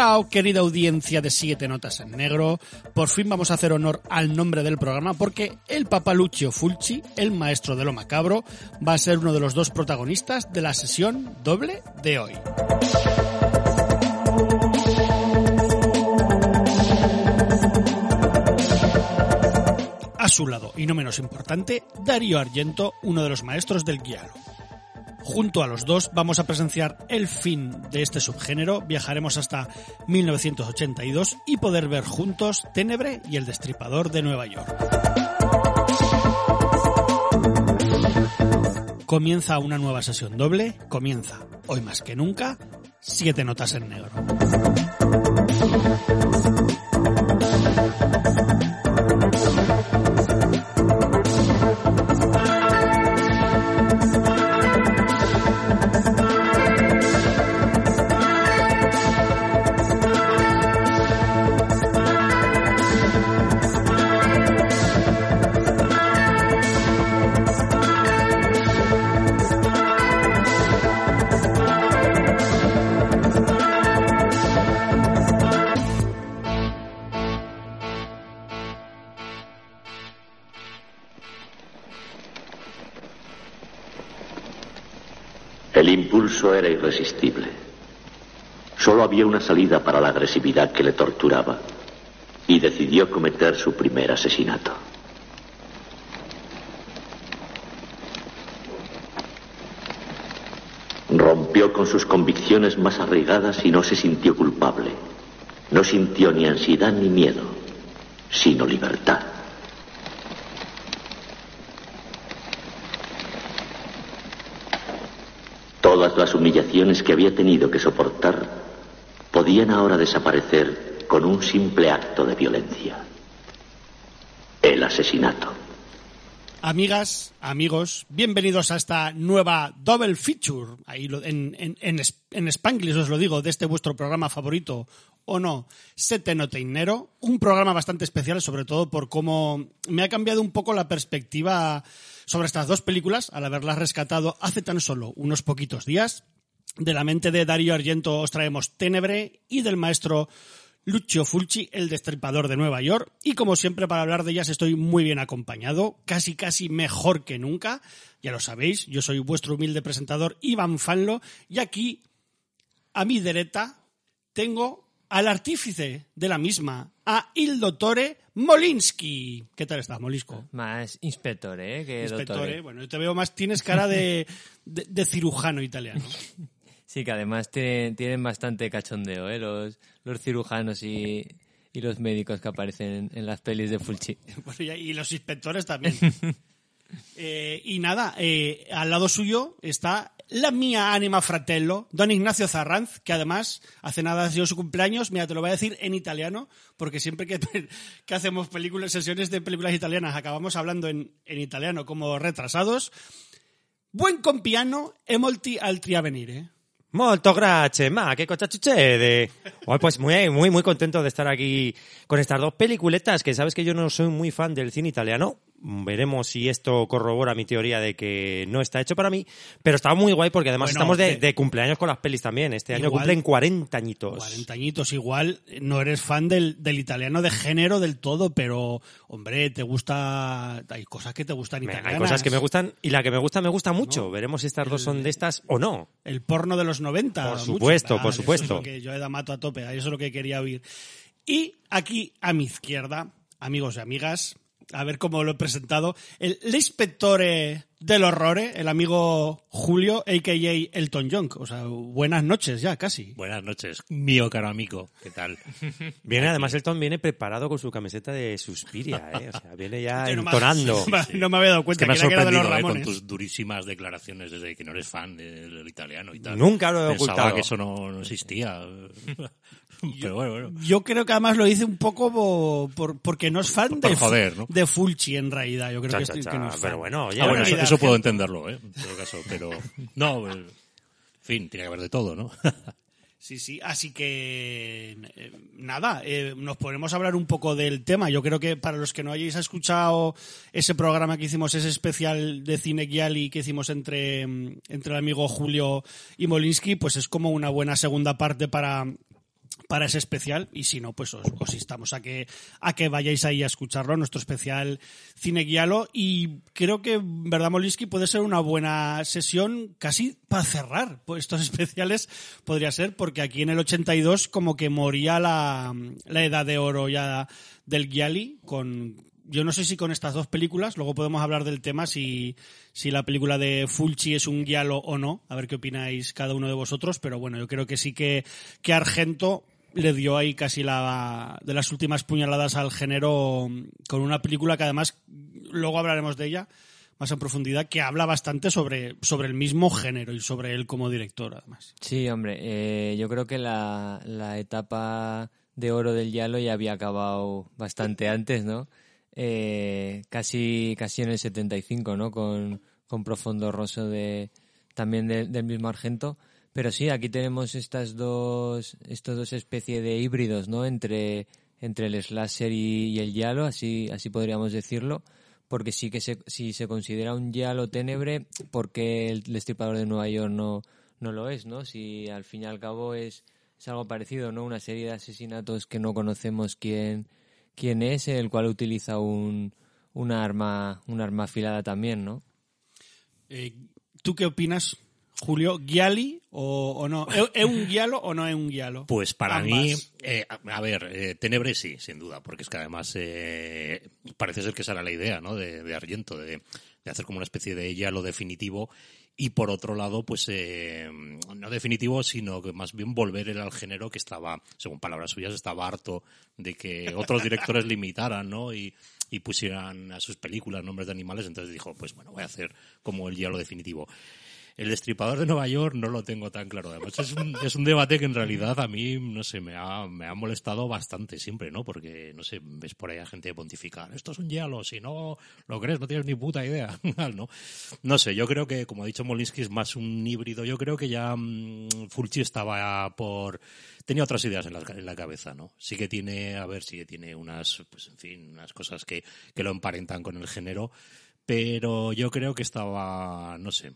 Chao, querida audiencia de Siete Notas en Negro. Por fin vamos a hacer honor al nombre del programa porque el papaluccio Fulci, el maestro de lo macabro, va a ser uno de los dos protagonistas de la sesión doble de hoy. A su lado, y no menos importante, Darío Argento, uno de los maestros del guialo. Junto a los dos vamos a presenciar el fin de este subgénero, viajaremos hasta 1982 y poder ver juntos Ténebre y el Destripador de Nueva York. Comienza una nueva sesión doble, comienza, hoy más que nunca, siete notas en negro. Irresistible. Solo había una salida para la agresividad que le torturaba y decidió cometer su primer asesinato. Rompió con sus convicciones más arraigadas y no se sintió culpable. No sintió ni ansiedad ni miedo, sino libertad. Todas las humillaciones que había tenido que soportar podían ahora desaparecer con un simple acto de violencia. El asesinato. Amigas, amigos, bienvenidos a esta nueva double feature, ahí en, en, en, en Spanglish os lo digo, de este vuestro programa favorito o no, Sete Noteinero, un programa bastante especial, sobre todo por cómo me ha cambiado un poco la perspectiva sobre estas dos películas, al haberlas rescatado hace tan solo unos poquitos días. De la mente de Darío Argento os traemos Ténebre y del maestro Lucio Fulci, el destripador de Nueva York. Y como siempre, para hablar de ellas estoy muy bien acompañado, casi casi mejor que nunca. Ya lo sabéis, yo soy vuestro humilde presentador Iván Fanlo. Y aquí, a mi derecha, tengo al artífice de la misma, a Il Dottore Molinsky. ¿Qué tal estás, Molisco? Más inspector, ¿eh? Que Inspector, doctor. ¿eh? Bueno, yo te veo más, tienes cara de, de, de cirujano italiano. Sí, que además tienen, tienen bastante cachondeo, ¿eh? Los, los cirujanos y, y los médicos que aparecen en las pelis de Fulci. Bueno, y, y los inspectores también. Eh, y nada, eh, al lado suyo está la mía anima fratello, don Ignacio Zarranz, que además hace nada ha sido su cumpleaños. Mira, te lo voy a decir en italiano, porque siempre que, hacemos películas, sesiones de películas italianas, acabamos hablando en, italiano como retrasados. Buen compiano e molti altri a venire. Molto grazie, ma che cosa succede? Hoy pues muy, muy, muy contento de estar aquí con estas dos peliculetas, que sabes que yo no soy muy fan del cine italiano. Veremos si esto corrobora mi teoría de que no está hecho para mí, pero está muy guay porque además Bueno, estamos de, cumpleaños con las pelis también. Este año cumplen 40 añitos. 40 añitos igual, no eres fan del, del italiano de género del todo, pero, hombre, te gusta... Hay cosas que te gustan italianas. Hay cosas que me gustan y la que me gusta me gusta mucho. Veremos si estas dos son de estas o no. El porno de los 90. Por mucho. supuesto, por Vale, supuesto. Eso es lo que yo he mato a tope, eso es lo que quería oír. Y aquí a mi izquierda, amigos y amigas, a ver cómo lo he presentado, el l'inspectore del horror, ¿eh? el amigo Julio, a.k.a. Elton John. O sea, buenas noches ya, casi. Buenas noches, mío caro amigo. ¿Qué tal? Viene, además, Elton viene preparado con su camiseta de Suspiria, ¿eh? O sea, viene ya no me- entonando. No me había dado Es cuenta que me que, has era que era de los sorprendido ¿eh? con tus durísimas declaraciones desde que no eres fan del, del italiano y tal. Nunca lo he Pensaba ocultado. que eso no, no existía. Pero bueno, bueno. Yo creo que además lo hice un poco bo- por, porque no es fan Por de, joder, ¿no? de Fulci en realidad. Yo creo Cha, que, cha, estoy- cha, que no es fan. pero bueno, oye, Ah, bueno, eso, puedo entenderlo, ¿eh? En todo caso, pero... No, eh, en fin, tiene que haber de todo, ¿no? Sí, sí, así que eh, nada, eh, nos ponemos a hablar un poco del tema. Yo creo que para los que no hayáis escuchado ese programa que hicimos, ese especial de Cine Gialli que hicimos entre, entre el amigo Julio y Molinsky, pues es como una buena segunda parte para, para ese especial y si no, pues os, os instamos a que, a que vayáis ahí a escucharlo, nuestro especial Cine Guialo y creo que, verdad, Molinsky, puede ser una buena sesión casi para cerrar pues, estos especiales, podría ser, porque aquí en el 82 como que moría la, la edad de oro ya del Gialli con... Yo no sé si con estas dos películas, luego podemos hablar del tema si, si la película de Fulci es un guialo o no, a ver qué opináis cada uno de vosotros, pero bueno, yo creo que sí que, que Argento le dio ahí casi la de las últimas puñaladas al género con una película que además luego hablaremos de ella más en profundidad que habla bastante sobre, sobre el mismo género y sobre él como director además. Sí, hombre, eh, yo creo que la, la etapa de oro del Yalo ya había acabado bastante antes, ¿no? Eh, casi, casi en el 75, ¿no? Con, con Profundo Rosso de, también de- del mismo Argento. Pero sí, aquí tenemos estas dos, estos dos especies de híbridos, ¿no? Entre, entre el slasher y, y el Yalo, así, así podríamos decirlo. Porque sí que se, si se considera un Yalo tenebre, porque el destripador de Nueva York no, no lo es, ¿no? Si al fin y al cabo es, es algo parecido, ¿no? Una serie de asesinatos que no conocemos quién, quién es, el cual utiliza un, una arma, una arma afilada también, ¿no? Eh, ¿Tú qué opinas, Julio? ¿Gialli o, o no? ¿Es es un guialo o no es un guialo? Pues para Ambas. mí, eh, a, a ver, eh, Tenebre sí, sin duda, porque es que además eh, parece ser que esa era la idea, ¿no? De, de Argento, de, de hacer como una especie de ya lo definitivo. Y por otro lado, pues eh, no definitivo, sino que más bien volver al género que estaba, según palabras suyas, estaba harto de que otros directores limitaran, ¿no? Y, y pusieran a sus películas nombres de animales. Entonces dijo, pues bueno, voy a hacer como el ya lo definitivo. El destripador de Nueva York no lo tengo tan claro. Además, es un, es un debate que en realidad a mí, no sé, me ha, me ha molestado bastante siempre, ¿no? Porque, no sé, ves por ahí a gente pontificar, esto es un hielo, si no lo crees, no tienes ni puta idea, ¿no? No sé, yo creo que, como ha dicho Molinsky, es más un híbrido. Yo creo que ya mm, Fulci estaba por... Tenía otras ideas en la, en la cabeza, ¿no? Sí que tiene, a ver, sí que tiene unas, pues en fin, unas cosas que, que lo emparentan con el género, pero yo creo que estaba, no sé,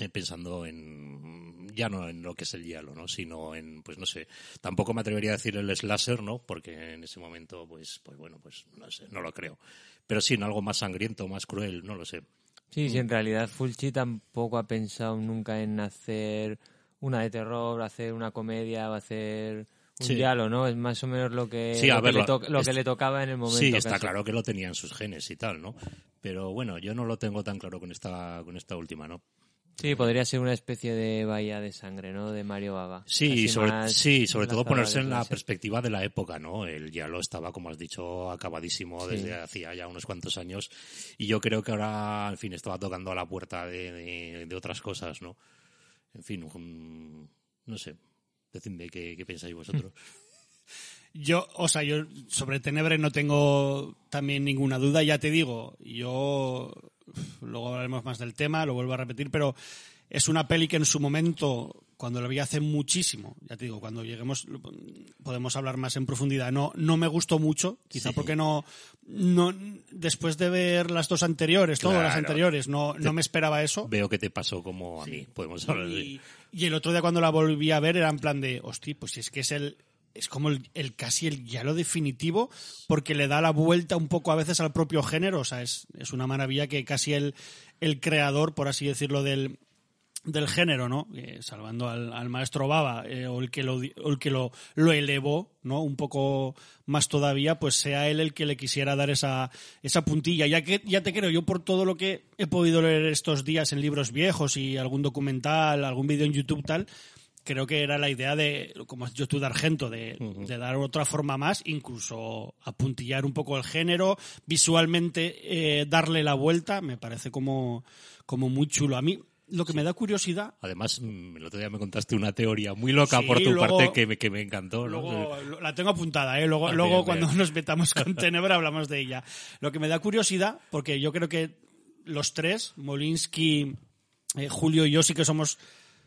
eh, pensando en ya no en lo que es el hielo, ¿no? sino en pues no sé, tampoco me atrevería a decir el slasher, ¿no? Porque en ese momento pues pues bueno, pues no sé, no lo creo. Pero sí en algo más sangriento, más cruel, no lo sé. Sí, sí, en realidad Fulci tampoco ha pensado nunca en hacer una de terror, hacer una comedia hacer un Sí. diálogo, ¿no? Es más o menos lo que, Sí, lo, ver, que, lo- que le tocaba en el momento. Sí, está casi. claro que lo tenía en sus genes y tal, ¿no? Pero bueno, yo no lo tengo tan claro con esta con esta última, ¿no? Sí, podría ser una especie de bahía de sangre, ¿no? De Mario Baba. Sí, sobre, sí, sobre todo ponerse en la perspectiva de la época, ¿no? El ya lo estaba, como has dicho, acabadísimo Sí. desde hacía ya unos cuantos años. Y yo creo que ahora, en fin, estaba tocando a la puerta de, de- de otras cosas, ¿no? En fin, un- no sé. Decidme qué, qué pensáis vosotros. Yo, o sea, yo sobre Tenebre no tengo también ninguna duda, ya te digo, yo luego hablaremos más del tema, lo vuelvo a repetir, pero es una peli que en su momento, cuando la vi hace muchísimo, ya te digo, cuando lleguemos podemos hablar más en profundidad, no, no me gustó mucho, quizá porque no, no, después de ver las dos anteriores, todas las anteriores, no, no me esperaba eso. Veo que te pasó como a mí. Podemos hablar de... Y, y el otro día cuando la volví a ver era en plan de, hostia, pues si es que es el es como el, el casi el ya lo definitivo porque le da la vuelta un poco a veces al propio género, o sea, es, es una maravilla que casi el, el creador, por así decirlo, del del género, ¿no? Eh, salvando al, al, maestro Baba, eh, o el que, lo, el que lo, lo, elevó, ¿no? Un poco más todavía, pues sea él el que le quisiera dar esa, esa puntilla. Ya que, ya te creo, yo por todo lo que he podido leer estos días en libros viejos y algún documental, algún vídeo en YouTube tal, creo que era la idea de, como has dicho tú, de Argento, de, uh -huh. de, dar otra forma más, incluso apuntillar un poco el género, visualmente eh, darle la vuelta, me parece como, como muy chulo. A mí, lo que Sí. me da curiosidad. Además, mm, el otro día me contaste una teoría muy loca Sí, por tu luego- parte que me, que me encantó. ¿no? Luego lo- la tengo apuntada, ¿eh? Luego, Ah, luego bien, cuando bien. nos metamos con Tenebra hablamos de ella. Lo que me da curiosidad, porque yo creo que los tres, Molinsky, eh, Julio y yo, sí que somos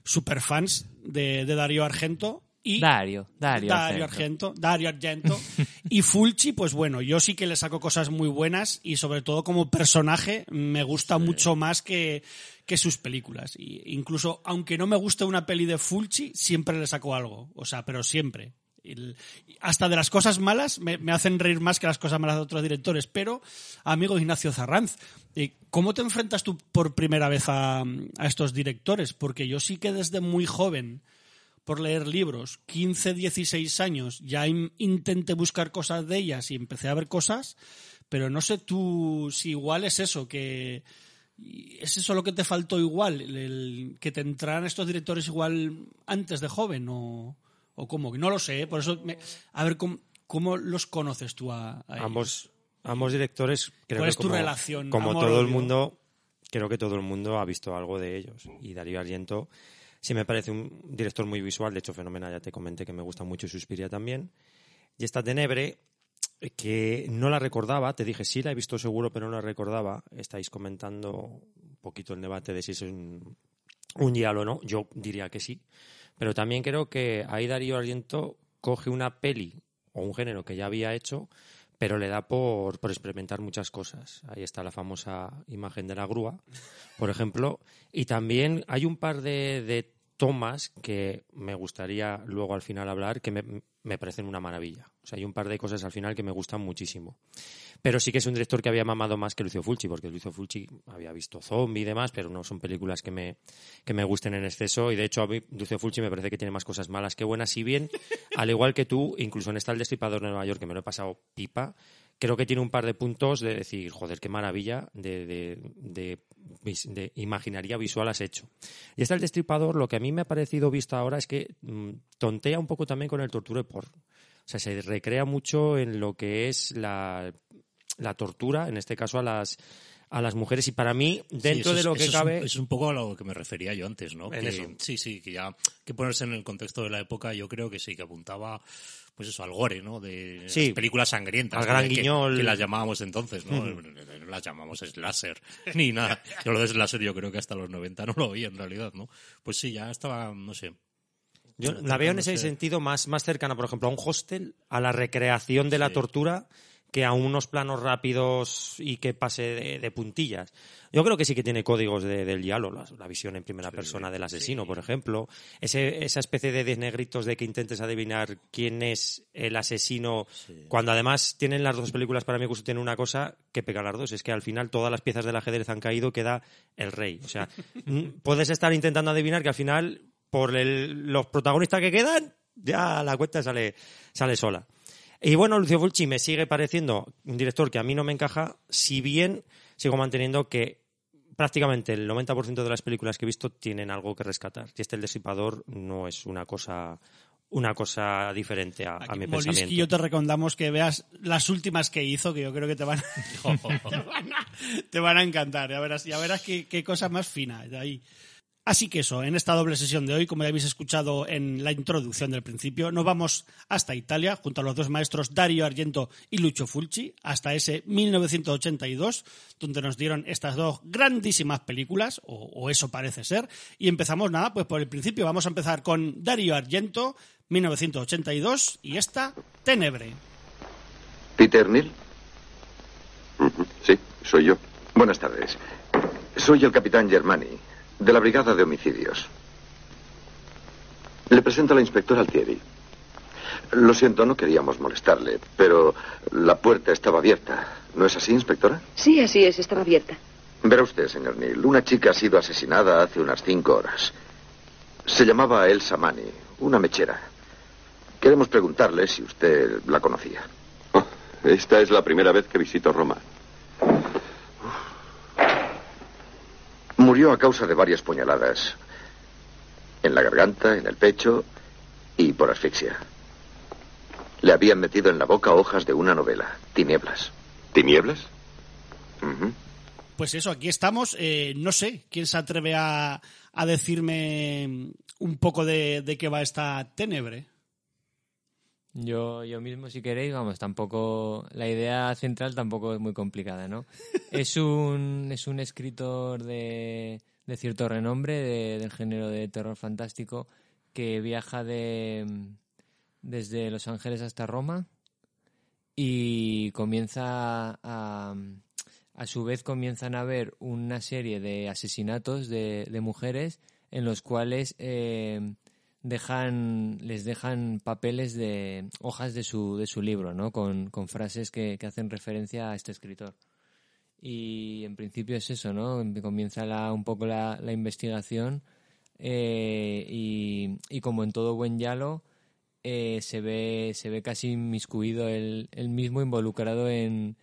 superfans de, de Darío Argento. Y Dario, Dario. Dario Argento. Argento, Dario Argento. y Fulci, pues bueno, yo sí que le saco cosas muy buenas y sobre todo como personaje me gusta mucho más que, que sus películas. Y incluso, aunque no me guste una peli de Fulci, siempre le saco algo. O sea, pero siempre. Hasta de las cosas malas me, hacen reír más que las cosas malas de otros directores. Pero, amigo Ignacio Zarranz, eh, ¿cómo te enfrentas tú por primera vez a, a estos directores? Porque yo sí que desde muy joven por leer libros, 15, 16 años, ya in- intenté buscar cosas de ellas y empecé a ver cosas, pero no sé tú si igual es eso, que es eso lo que te faltó igual, el- que te entraran estos directores igual antes de joven o, o cómo, no lo sé, ¿eh? por eso, me- a ver, ¿cómo, cómo los conoces tú a, a ellos? Ambos, ambos directores, creo ¿Cuál que es tu relación, como amor, todo el mundo, creo que todo el mundo ha visto algo de ellos. Y Darío Argento sí me parece un director muy visual, de hecho Fenómena ya te comenté que me gusta mucho y Suspiria también. Y esta Tenebre, que no la recordaba, te dije sí la he visto seguro, pero no la recordaba. Estáis comentando un poquito el debate de si es un, un giallo o no. Yo diría que sí. Pero también creo que ahí Darío Argento coge una peli o un género que ya había hecho, pero le da por, por experimentar muchas cosas. Ahí está la famosa imagen de la grúa, por ejemplo. Y también hay un par de, de tomas que me gustaría luego al final hablar que me, me parecen una maravilla. O sea, hay un par de cosas al final que me gustan muchísimo. Pero sí que es un director que había mamado más que Lucio Fulci, porque Lucio Fulci había visto Zombie y demás, pero no son películas que me, que me gusten en exceso. Y de hecho, a mí Lucio Fulci me parece que tiene más cosas malas que buenas. Si bien, al igual que tú, incluso en esta El Destripador de Nueva York, que me lo he pasado pipa, creo que tiene un par de puntos de decir, joder, qué maravilla de, de, de, de imaginaría visual has hecho. Y está El Destripador, lo que a mí me ha parecido visto ahora es que mm, tontea un poco también con el torture por. O sea, se recrea mucho en lo que es la, la tortura, en este caso a las a las mujeres y para mí dentro Sí, de lo que eso es un- cabe Es un, poco a lo que me refería yo antes, ¿no? Que-. Sí, sí, que ya que ponerse en el contexto de la época, yo creo que sí, que apuntaba pues eso, al gore, ¿no? De Sí. las películas sangrientas. Al gran Que- guiñol. Que, las llamábamos entonces, ¿no? No las llamamos slasher, ni nada. Yo lo de slasher yo creo que hasta los 90 no lo oía en realidad, ¿no? Pues sí, ya estaba, no sé. Yo la veo en ese sentido más, más cercana, por ejemplo, a un hostel, a la recreación de la tortura, que a unos planos rápidos y que pase de, de puntillas. Yo creo que sí que tiene códigos de- del diálogo, la, la visión en primera persona del asesino, por ejemplo. Ese, esa especie de desnegritos de que intentes adivinar quién es el asesino, cuando además tienen las dos películas, para mi gusto, tienen una cosa que pega las dos, es que al final todas las piezas del ajedrez han caído, queda el rey. O sea, puedes estar intentando adivinar que al final, por el- los protagonistas que quedan, ya la cuenta sale, sale sola. Y bueno, Lucio Fulci me sigue pareciendo un director que a mí no me encaja, si bien sigo manteniendo que prácticamente el 90% de las películas que he visto tienen algo que rescatar. Y este El Desipador no es una cosa una cosa diferente a, mi pensamiento. yo te recomendamos que veas las últimas que hizo, que yo creo que te van, te van, a, te van a encantar. Ya verás, ya verás qué, qué cosa más fina de ahí. Así que eso, en esta doble sesión de hoy, como ya habéis escuchado en la introducción del principio, nos vamos hasta Italia, junto a los dos maestros Dario Argento y Lucio Fulci, hasta ese 1982, donde nos dieron estas dos grandísimas películas, o, eso parece ser, y empezamos nada, pues por el principio, vamos a empezar con Dario Argento, 1982, y esta, Tenebre. ¿Peter Neal? Sí, soy yo. Buenas tardes. Soy el capitán Germani, de la Brigada de Homicidios. Le presento a la inspectora Altieri. Lo siento, no queríamos molestarle, pero la puerta estaba abierta. ¿No es así, inspectora? Sí, así es, estaba abierta. Verá usted, señor Neil, una chica ha sido asesinada hace unas cinco horas. Se llamaba Elsa Mani, una mechera. Queremos preguntarle si usted la conocía. Oh, esta es la primera vez que visito Roma. Murió a causa de varias puñaladas. En la garganta, en el pecho y por asfixia. Le habían metido en la boca hojas de una novela, Tinieblas. ¿Tinieblas? Pues eso, aquí estamos. Eh, no sé quién se atreve a, a decirme un poco de, de qué va esta tenebre. Yo, yo mismo, si queréis, vamos, tampoco. La idea central tampoco es muy complicada, ¿no? es un, es un escritor de, de cierto renombre de- del género de terror fantástico que viaja de, desde Los Ángeles hasta Roma y comienza a. A su vez comienzan a haber una serie de asesinatos de, de mujeres en los cuales eh, dejan, les dejan papeles de hojas de su, de su libro, ¿no? Con, con frases que, que hacen referencia a este escritor. Y en principio es eso, ¿no? Comienza la, un poco la, la investigación eh, y, y como en todo buen yalo, eh, se, ve, se ve casi inmiscuido él, él mismo involucrado en,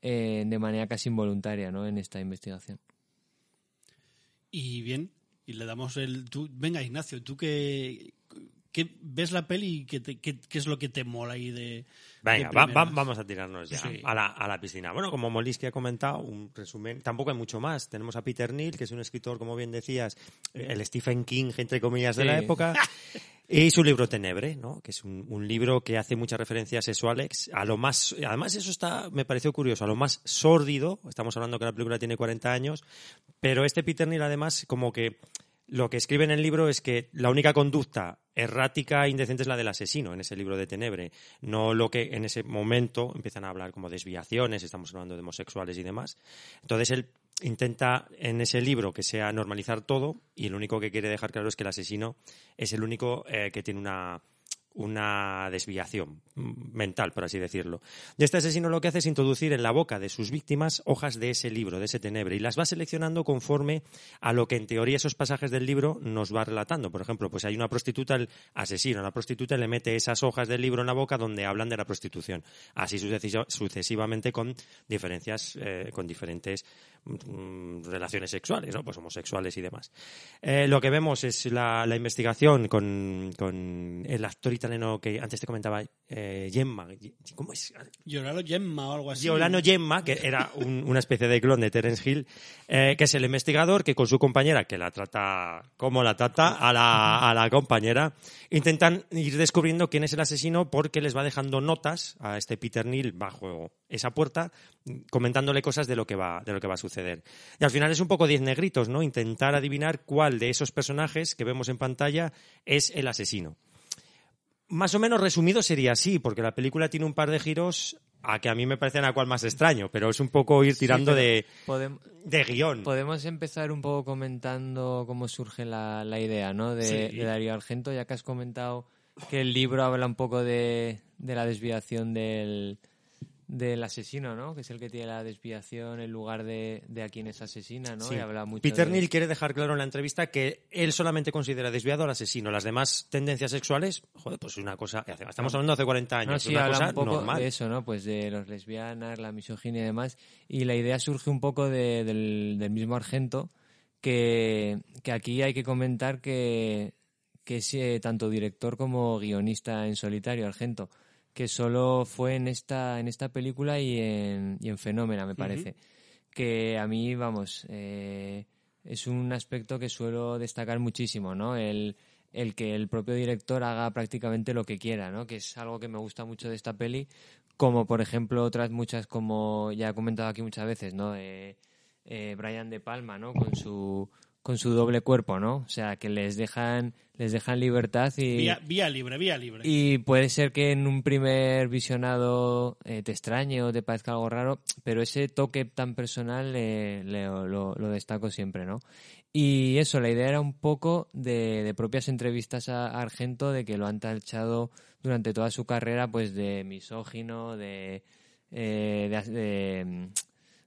en- de manera casi involuntaria, ¿no? En esta investigación. Y bien, y le damos el... Tú, venga, Ignacio, tú que, que ves la peli y qué, qué- qué es lo que te mola ahí de... Venga, de va- primeras? va- vamos a tirarnos ya Sí. a, la, a la piscina. Bueno, como Molisky ha comentado, un resumen, tampoco hay mucho más. Tenemos a Peter Neal, que es un escritor, como bien decías, el Stephen King, entre comillas, de la época. Y su libro Tenebre, ¿no? que es un, libro que hace muchas referencias sexuales a lo más, además eso está, me pareció curioso, a lo más sórdido, estamos hablando que la película tiene 40 años, pero este Peter Neal además como que lo que escribe en el libro es que la única conducta errática e indecente es la del asesino en ese libro de Tenebre, no lo que en ese momento empiezan a hablar como desviaciones, estamos hablando de homosexuales y demás. Entonces él intenta en ese libro que sea normalizar todo y lo único que quiere dejar claro es que el asesino es el único eh, que tiene una una desviación mental, por así decirlo. Y este asesino lo que hace es introducir en la boca de sus víctimas hojas de ese libro, de ese tenebre, y las va seleccionando conforme a lo que en teoría esos pasajes del libro nos va relatando. Por ejemplo, pues hay una prostituta, el asesino, a la prostituta le mete esas hojas del libro en la boca donde hablan de la prostitución. Así sucesi- sucesivamente con diferencias, eh, con diferentes relaciones sexuales, ¿no? Pues homosexuales y demás. Eh, lo que vemos es la, la investigación con, con el actor italiano que antes te comentaba, eh, Gemma. ¿Cómo es? Lloralo Gemma o algo así. Giolano Gemma, que era un- una especie de clon de Terence Hill, eh, que es el investigador que con su compañera, que la trata como la trata a la, a la compañera, intentan ir descubriendo quién es el asesino porque les va dejando notas a este Peter Neal bajo esa puerta, comentándole cosas de lo que va, de lo que va a suceder. Y al final es un poco diez negritos, ¿no? Intentar adivinar cuál de esos personajes que vemos en pantalla es el asesino. Más o menos resumido sería así, porque la película tiene un par de giros a que a mí me parecen a cual más extraño, pero es un poco ir tirando de, de guion. Podemos empezar un poco comentando cómo surge la, la idea, ¿no? De, Sí. de Darío Argento, ya que has comentado que el libro habla un poco de, de la desviación del, del asesino, ¿no? Que es el que tiene la desviación en lugar de, de a quien es asesina, ¿no? Sí. Y habla mucho Peter de- Neal quiere dejar claro en la entrevista que él solamente considera desviado al asesino. Las demás tendencias sexuales, joder, pues es una cosa. Estamos hablando hace 40 años, No, es una cosa un poco normal. de eso, ¿no? Pues de los lesbianas, la misoginia y demás. Y la idea surge un poco de- del, del mismo Argento, que, que aquí hay que comentar que, que es eh, tanto director como guionista en solitario, Argento, que solo fue en esta, en esta película y en, y en Fenómena, me parece. Que a mí, vamos, eh, es un aspecto que suelo destacar muchísimo, ¿no? El, el que el propio director haga prácticamente lo que quiera, ¿no? Que es algo que me gusta mucho de esta peli, como por ejemplo otras muchas, como ya he comentado aquí muchas veces, ¿no? Eh, eh, Brian De Palma, ¿no? Con su con su doble cuerpo, ¿no? O sea, que les dejan les dejan libertad y Vía, vía libre, vía libre. y puede ser que en un primer visionado eh, te extrañe o te parezca algo raro, pero ese toque tan personal eh, le- lo, lo destaco siempre, ¿no? Y eso, la idea era un poco de, de propias entrevistas a Argento, de que lo han tachado durante toda su carrera, pues de misógino, de, eh, de, de,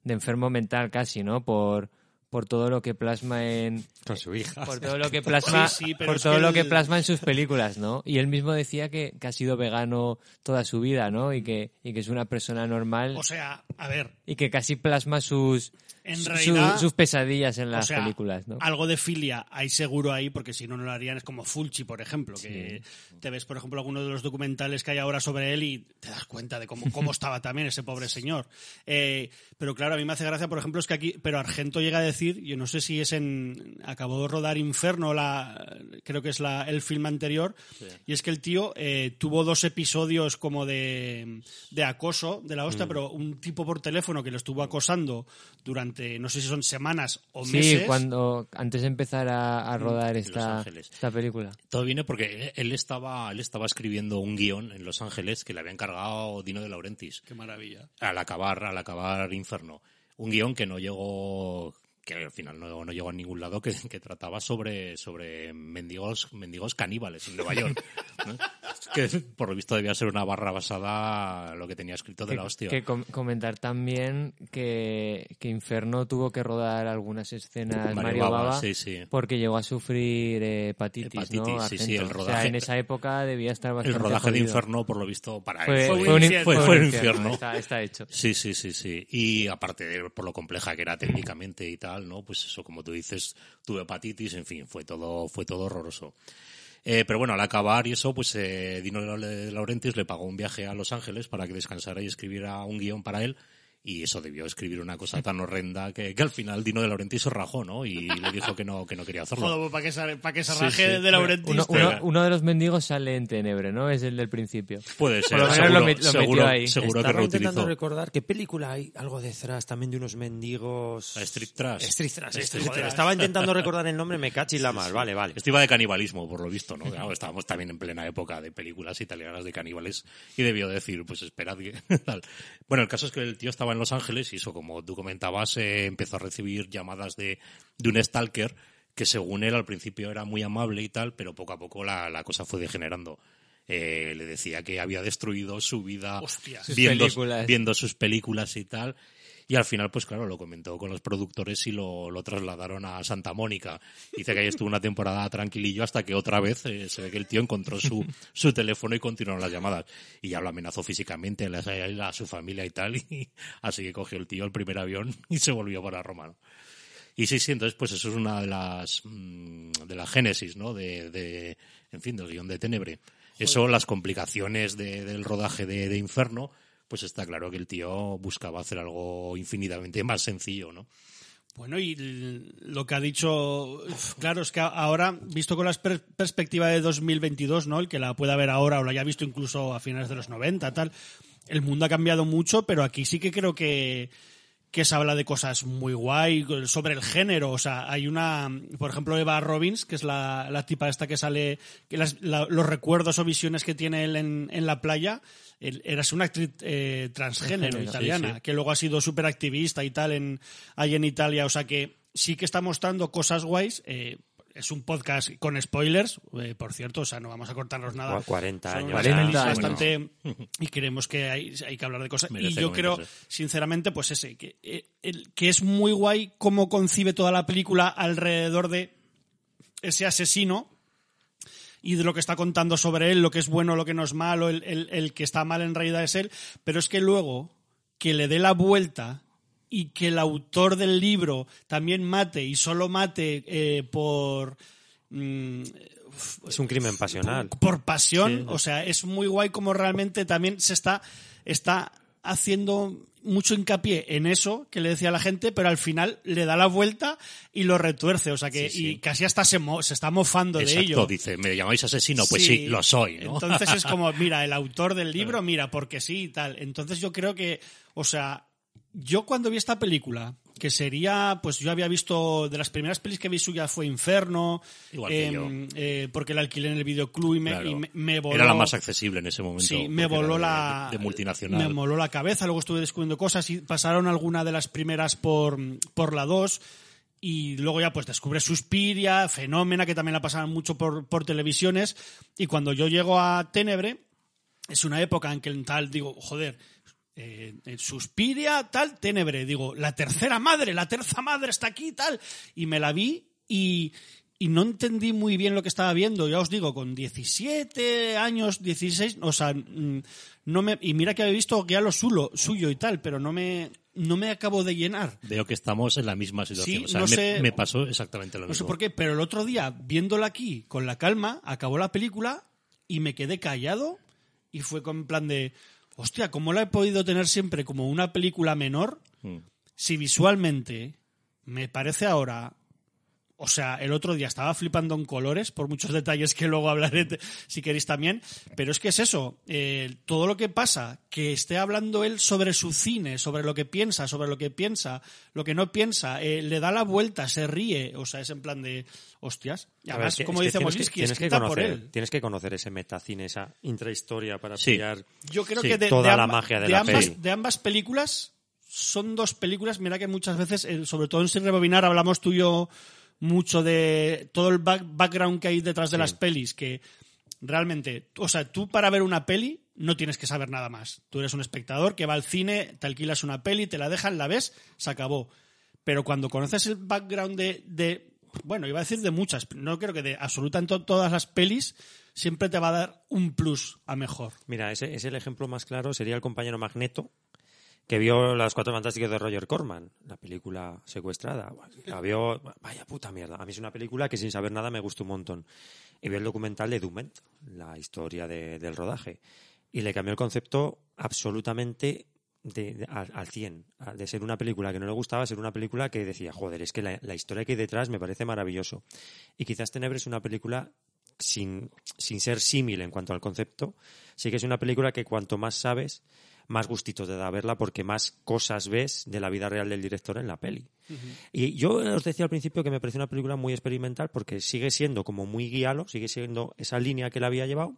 de enfermo mental casi, ¿no? Por, por todo lo que plasma en Con su hija. por todo lo que plasma Sí, sí, por todo que lo que el- plasma en sus películas, ¿no? Y él mismo decía que, que ha sido vegano toda su vida, ¿no? Y que y que es una persona normal O sea, a ver, y que casi plasma sus En su- realidad- sus pesadillas en o las sea, películas, ¿no? algo de filia hay seguro ahí, porque si no, no lo harían. Es como Fulci, por ejemplo, que te ves, por ejemplo, alguno de los documentales que hay ahora sobre él y te das cuenta de cómo, cómo estaba también ese pobre señor. Eh, pero claro, a mí me hace gracia, por ejemplo, es que aquí, pero Argento llega a decir, yo no sé si es en, acabó de rodar Inferno, la, creo que es la, el film anterior, y es que el tío eh, tuvo dos episodios como de, de acoso de la hostia, pero un tipo por teléfono que lo estuvo acosando durante, no sé si son semanas o Sí, meses. cuando antes de empezar a, a rodar Los esta, esta película. Todo viene porque él estaba, él estaba escribiendo un guion en Los Ángeles que le había encargado Dino de Laurentiis. Qué maravilla. al acabar, al acabar Inferno. Un guion que no llegó, que al final no, no llegó a ningún lado, que, que trataba sobre, sobre mendigos, mendigos caníbales en Nueva York. ¿no? Que por lo visto debía ser una barra basada lo que tenía escrito de Que, la hostia. que com- comentar también que, que Inferno tuvo que rodar algunas escenas Mario Mario, sí, sí. porque llegó a sufrir eh, hepatitis, Hepatitis, ¿no? sí, sí, Argento. el O sea, en esa época debía estar El bastante rodaje de. Inferno, por lo visto, para Fue, él Fue fue un un, infierno. fue- Fue fue un un infierno. Está, está hecho. Sí, sí, sí, sí. Y aparte de por lo compleja que era técnicamente y tal, ¿no? Pues eso, como tú dices, tuve hepatitis, en fin, fue todo, fue todo horroroso. Eh, pero bueno, al acabar y eso, pues eh, Dino de Laurentiis le pagó un viaje a Los Ángeles para que descansara y escribiera un guion para él. Y eso debió escribir una cosa tan horrenda que, que al final Dino de Laurentiis se rajó, ¿no? Y le dijo que no, que no quería hacerlo. Joder, para que se, pa' que se Sí, raje sí. de Laurentiis. Uno, pero- uno- uno de los mendigos sale en Tenebre, ¿no? Es el del principio. Puede ser, Por seguro, lo met- lo metió seguro, ahí. seguro que Estaba intentando recordar qué película hay algo detrás también de unos mendigos. Street Trash. Street Trash, Street Street Trash. Trash. Estaba intentando recordar el nombre, me cachi la mal. Vale, vale. Esto iba de canibalismo, por lo visto, ¿no? Claro, estábamos también en plena época de películas italianas de caníbales y debió decir, pues esperad que... tal. Bueno, el caso es que el tío estaba en Los Ángeles y eso, como tú comentabas, eh, empezó a recibir llamadas de, de un stalker que según él al principio era muy amable y tal, pero poco a poco la, la cosa fue degenerando. Eh, le decía que había destruido su vida Hostia. Viendo, viendo sus películas y tal. Y al final, pues claro, lo comentó con los productores y lo, lo trasladaron a Santa Mónica. Dice que ahí estuvo una temporada tranquilillo hasta que otra vez eh, se ve que el tío encontró su, su teléfono y continuaron las llamadas. Y ya lo amenazó físicamente a, su familia y tal. Y así que cogió el tío el primer avión y se volvió para Roma. ¿no? Y sí, sí, entonces pues eso es una de las mm, de la génesis, ¿no? De, de en fin, del guion de Tenebre. Eso, las complicaciones de- del rodaje de, de Inferno, pues está claro que el tío buscaba hacer algo infinitamente más sencillo, ¿no? Bueno, y lo que ha dicho, claro, es que ahora, visto con la per- perspectiva de 2022, ¿no? El que la pueda ver ahora o la haya visto incluso a finales de los 90, tal, el mundo ha cambiado mucho, pero aquí sí que creo que, que se habla de cosas muy guay sobre el género. O sea, hay una, por ejemplo, Eva Robbins, que es la, la tipa esta que sale, que las- la- los recuerdos o visiones que tiene él en, en la playa, él- era una actriz eh, transgénero Transgénero, italiana, sí, sí. que luego ha sido súper activista y tal en, ahí en Italia. O sea que sí que está mostrando cosas guays. eh, es un podcast con spoilers, eh, por cierto, o sea, no vamos a cortarnos nada. Cu- 40 Son años. unas ya. pelis 40 años. bastante y creemos que hay, hay que hablar de cosas. Merece y yo creo, sinceramente, pues ese, que, eh, el- que es muy guay cómo concibe toda la película alrededor de ese asesino y de lo que está contando sobre él, lo que es bueno, lo que no es malo, el, el- el que está mal en realidad es él, pero es que luego que le dé la vuelta y que el autor del libro también mate y solo mate eh, por... mm, Es un crimen pasional. por pasión, o sea, es muy guay como realmente también se está, está haciendo mucho hincapié en eso que le decía a la gente, pero al final le da la vuelta y lo retuerce, o sea que Sí, sí. y casi hasta se, mo- se está mofando de ello. dice, ¿me llamáis asesino? Pues sí, lo soy, ¿no? Entonces es como, mira, el autor del libro, mira, porque sí y tal. Entonces yo creo que, o sea, yo cuando vi esta película, que sería, pues yo había visto, de las primeras pelis que vi suya fue Inferno, Igual que em, yo. eh, porque la alquilé en el videoclub y me, Claro. y me, me voló. Era la más accesible en ese momento. Sí, me voló de- la. De, multinacional. Me moló la cabeza, luego estuve descubriendo cosas y pasaron alguna de las primeras por, por la 2. Y luego ya pues descubre Suspiria, Fenómena, que también la pasaban mucho por, por televisiones. Y cuando yo llego a Tenebre, es una época en que en tal digo, joder, eh, eh, Suspiria, tal, Tenebre. Digo, la tercera madre, la tercera madre está aquí, tal. Y me la vi y, y no entendí muy bien lo que estaba viendo. Ya os digo, con 17 años, 16, o sea, mm, no me, y mira que había visto ya lo suyo, suyo y tal, pero no me, no me acabo de llenar. Veo que estamos en la misma situación. Sí, o sea, no me, sé- me pasó exactamente lo No sé mismo. por qué, pero el otro día, viéndola aquí con la calma, acabó la película y me quedé callado y fue con plan de, hostia, ¿cómo la he podido tener siempre como una película menor Mm. si visualmente me parece ahora... O sea, el otro día estaba flipando en colores, por muchos detalles que luego hablaré si queréis también, pero es que es eso, eh, todo lo que pasa, que esté hablando él sobre su cine, sobre lo que piensa, sobre lo que piensa, lo que no piensa, eh, le da la vuelta, se ríe, o sea, es en plan de, hostias. Y ver, además, es como es dice tienes que- Mosinski, tienes que por conocer, él. Tienes que conocer ese metacine, esa intrahistoria para Sí. pillar Yo creo Sí, que de, toda de la magia de, de la ambas, peli. de ambas películas son dos películas. Mira que muchas veces, eh, sobre todo en Sin Rebobinar, hablamos tú y yo mucho de todo el back- background que hay detrás de las pelis. Que realmente, o sea, tú para ver una peli no tienes que saber nada más. Tú eres un espectador que va al cine, te alquilas una peli, te la dejan, la ves, se acabó. Pero cuando conoces el background de, de- bueno, iba a decir de muchas, no creo que de absolutamente todas las pelis, siempre te va a dar un plus a mejor. Mira, ese es el ejemplo más claro, sería el compañero Magneto, que vio Las Cuatro Fantásticos de Roger Corman, la película secuestrada. La vio, vaya puta mierda. A mí es una película que sin saber nada me gustó un montón. Y vio el documental de Dument, la historia de- del rodaje. Y le cambió el concepto absolutamente de, al, al 100. a- De ser una película que no le gustaba ser una película que decía, joder, es que la, la historia que hay detrás me parece maravilloso. Y quizás Tenebre es una película sin, sin ser símil en cuanto al concepto, sí que es una película que cuanto más sabes, más gustitos te da verla porque más cosas ves de la vida real del director en la peli. Y yo os decía al principio que me parece una película muy experimental porque sigue siendo como muy guialo, sigue siendo esa línea que la había llevado,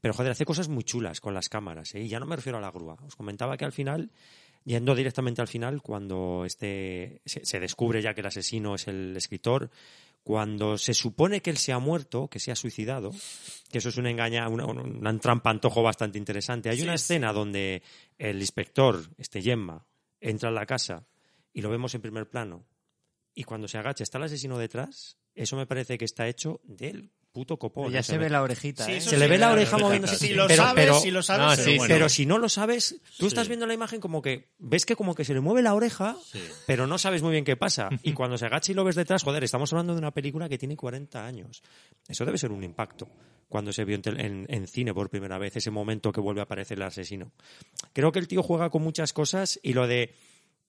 pero joder, hace cosas muy chulas con las cámaras. ¿eh? Y ya no me refiero a la grúa. Os comentaba que al final, yendo directamente al final, cuando este, se descubre ya que el asesino es el escritor, cuando se supone que él se ha muerto, que se ha suicidado, que eso es una engaña, una- un, un trampantojo bastante interesante. Hay una escena donde el inspector, este Gemma, entra a la casa y lo vemos en primer plano. Y cuando se agacha está el asesino detrás, eso me parece que está hecho del puto copón. ya se ve la orejita, Sí, ¿eh? Se le ve la oreja oreja, moviéndose. Si lo pero, sabes, pero- si lo sabes, No, pero sí, bueno. pero si no lo sabes, tú Sí. estás viendo la imagen como que ves que como que se le mueve la oreja, Sí. pero no sabes muy bien qué pasa. Y cuando se agacha y lo ves detrás, joder, estamos hablando de una película que tiene 40 años. Eso debe ser un impacto cuando se vio en, tel- en- en cine por primera vez, ese momento que vuelve a aparecer el asesino. Creo que el tío juega con muchas cosas y lo de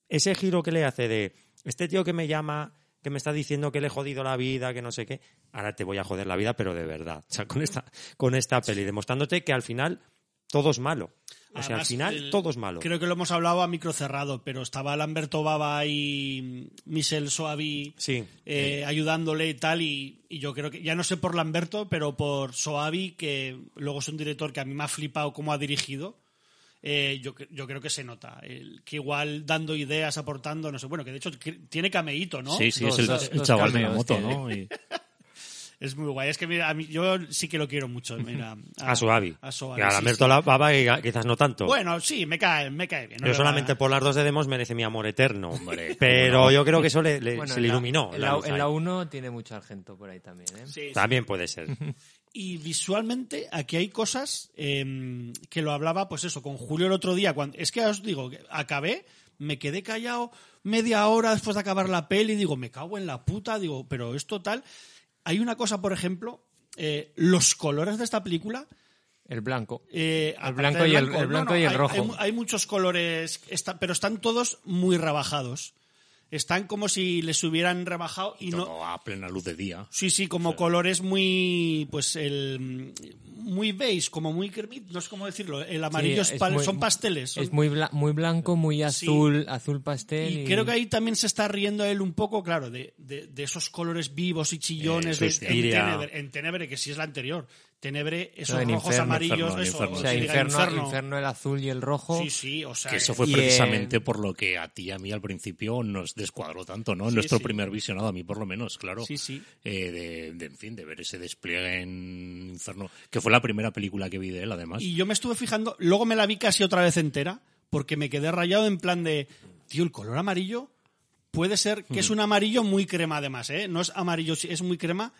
ese giro que le hace de este tío que me llama, que me está diciendo que le he jodido la vida, que no sé qué, ahora te voy a joder la vida, pero de verdad. O sea, con esta, con esta peli, demostrándote que al final todo es malo. O sea, al final el- todo es malo. Creo que lo hemos hablado a micro cerrado, pero estaba Lamberto Baba y Michel Soavi Sí. eh, ayudándole y tal, y, y yo creo que, ya no sé por Lamberto, pero por Soavi, que luego es un director que a mí me ha flipado cómo ha dirigido, eh, yo, yo creo que se nota. El- que igual dando ideas, aportando, no sé, bueno, que de hecho que- tiene cameíto, ¿no? Sí, sí, es el, chaval de la moto. ¿no? Y- Es muy guay. Es que mira, a mí, yo sí que lo quiero mucho. Mira, A Suavi. A Soavi, Que a sí, Lamberto sí. la baba y quizás no tanto. Bueno, sí, me cae, me cae bien. no Yo solamente va- por las dos de Demos merece mi amor eterno. Hombre, pero yo creo que eso le, le- Bueno, se le en la- iluminó. En la la, luz en ahí. la 1 tiene mucho argento por ahí también, ¿eh? Sí, sí. También puede ser. Y visualmente aquí hay cosas eh, que lo hablaba, pues eso, con Julio el otro día. Cuando, es que os digo, acabé, me quedé callado media hora después de acabar la peli, digo, me cago en la puta, digo, pero es total. Hay una cosa, por ejemplo, eh, los colores de esta película. El blanco. eh, El blanco y el- el blanco y el hay- rojo. Hay muchos colores, está- pero están todos muy rebajados. Están como si les hubieran rebajado y no, todo a plena luz de día. Sí, sí, como colores muy, pues el, muy beige, como muy cremit, no sé cómo decirlo, el amarillo Sí, es pal- muy- son pasteles. son- Es muy, bla- muy blanco, muy azul, azul pastel. y creo que ahí también se está riendo él un poco, claro, de, de, de esos colores vivos y chillones de, en. Tenebre, en Tenebre, que sí es la anterior. Tenebre, esos No, rojos Inferno, amarillos, Inferno, eso, Inferno. O sea, inferno, Inferno. inferno el azul y el rojo. Sí, sí, o sea, Que eso fue Y, precisamente eh, por lo que a ti y a mí al principio nos descuadró tanto, ¿no? Sí, nuestro sí. primer visionado, a mí por lo menos, claro. Sí, sí. Eh, de, de, en fin, de ver ese despliegue en Inferno, que fue la primera película que vi de él, además. Y yo me estuve fijando, luego me la vi casi otra vez entera, porque me quedé rayado en plan de, tío, el color amarillo puede ser que es un amarillo muy crema además, ¿eh? No es amarillo, es muy crema.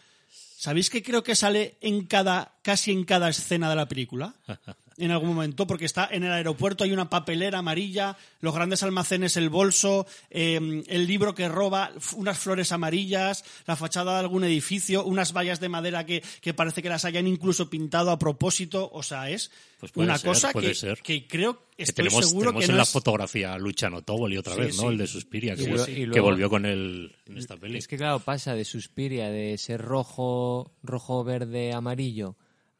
¿Sabéis que creo que sale en cada, casi en cada escena de la película? En algún momento, porque está en el aeropuerto, hay una papelera amarilla, los grandes almacenes, el bolso, eh, el libro que roba, unas flores amarillas, la fachada de algún edificio, unas vallas de madera que, que parece que las hayan incluso pintado a propósito. O sea, es Pues puede una ser, cosa puede que, ser. que creo, Que estoy tenemos, seguro tenemos que en no la es- fotografía a Luciano Tobol y otra Sí, vez, ¿no? sí. El de Suspiria, que, que luego- volvió con él en esta peli. Es que claro, pasa de Suspiria, de ser rojo, rojo, verde, amarillo,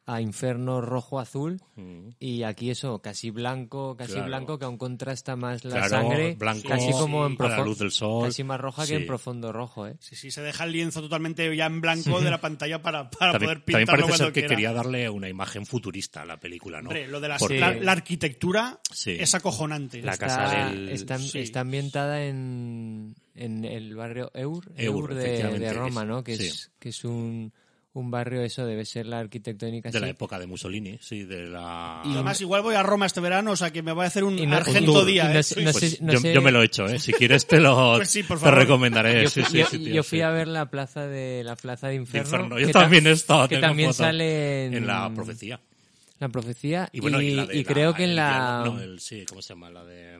a Inferno rojo, azul, y aquí eso, casi blanco, casi. Claro. blanco, que aún contrasta más la Claro, sangre, blanco, casi como en a la profo- luz del sol. casi más roja que en profundo rojo, ¿eh? Sí, sí, se deja el lienzo totalmente ya en blanco de la pantalla para, para También, poder también pintarlo parece cuando ser que quiera. quería darle una imagen futurista a la película, ¿no? Hombre, lo de la, Porque- la, la arquitectura Sí. es acojonante. La Está, casa del- está, Sí. está ambientada en, en el barrio Eur, Eur, Eur de, Roma, ¿no? Que sí. es, que es un, un barrio, eso debe ser la arquitectónica. de la época de Mussolini, sí, de la... Y además, igual voy a Roma este verano, o sea que me voy a hacer un no- argento día. No ¿eh? no Pues sé- no yo, sé- yo me lo he hecho, ¿eh? Si quieres te lo Pues sí, por te recomendaré. Yo, Sí, sí, yo- sí, tío, yo sí. fui a ver la plaza de la plaza de Inferno. Inferno. Yo también he estado, Que también sale en, en la profecía. la profecía. Y bueno, y, la de y la- creo que en la. no, el- sí, ¿cómo se llama? La de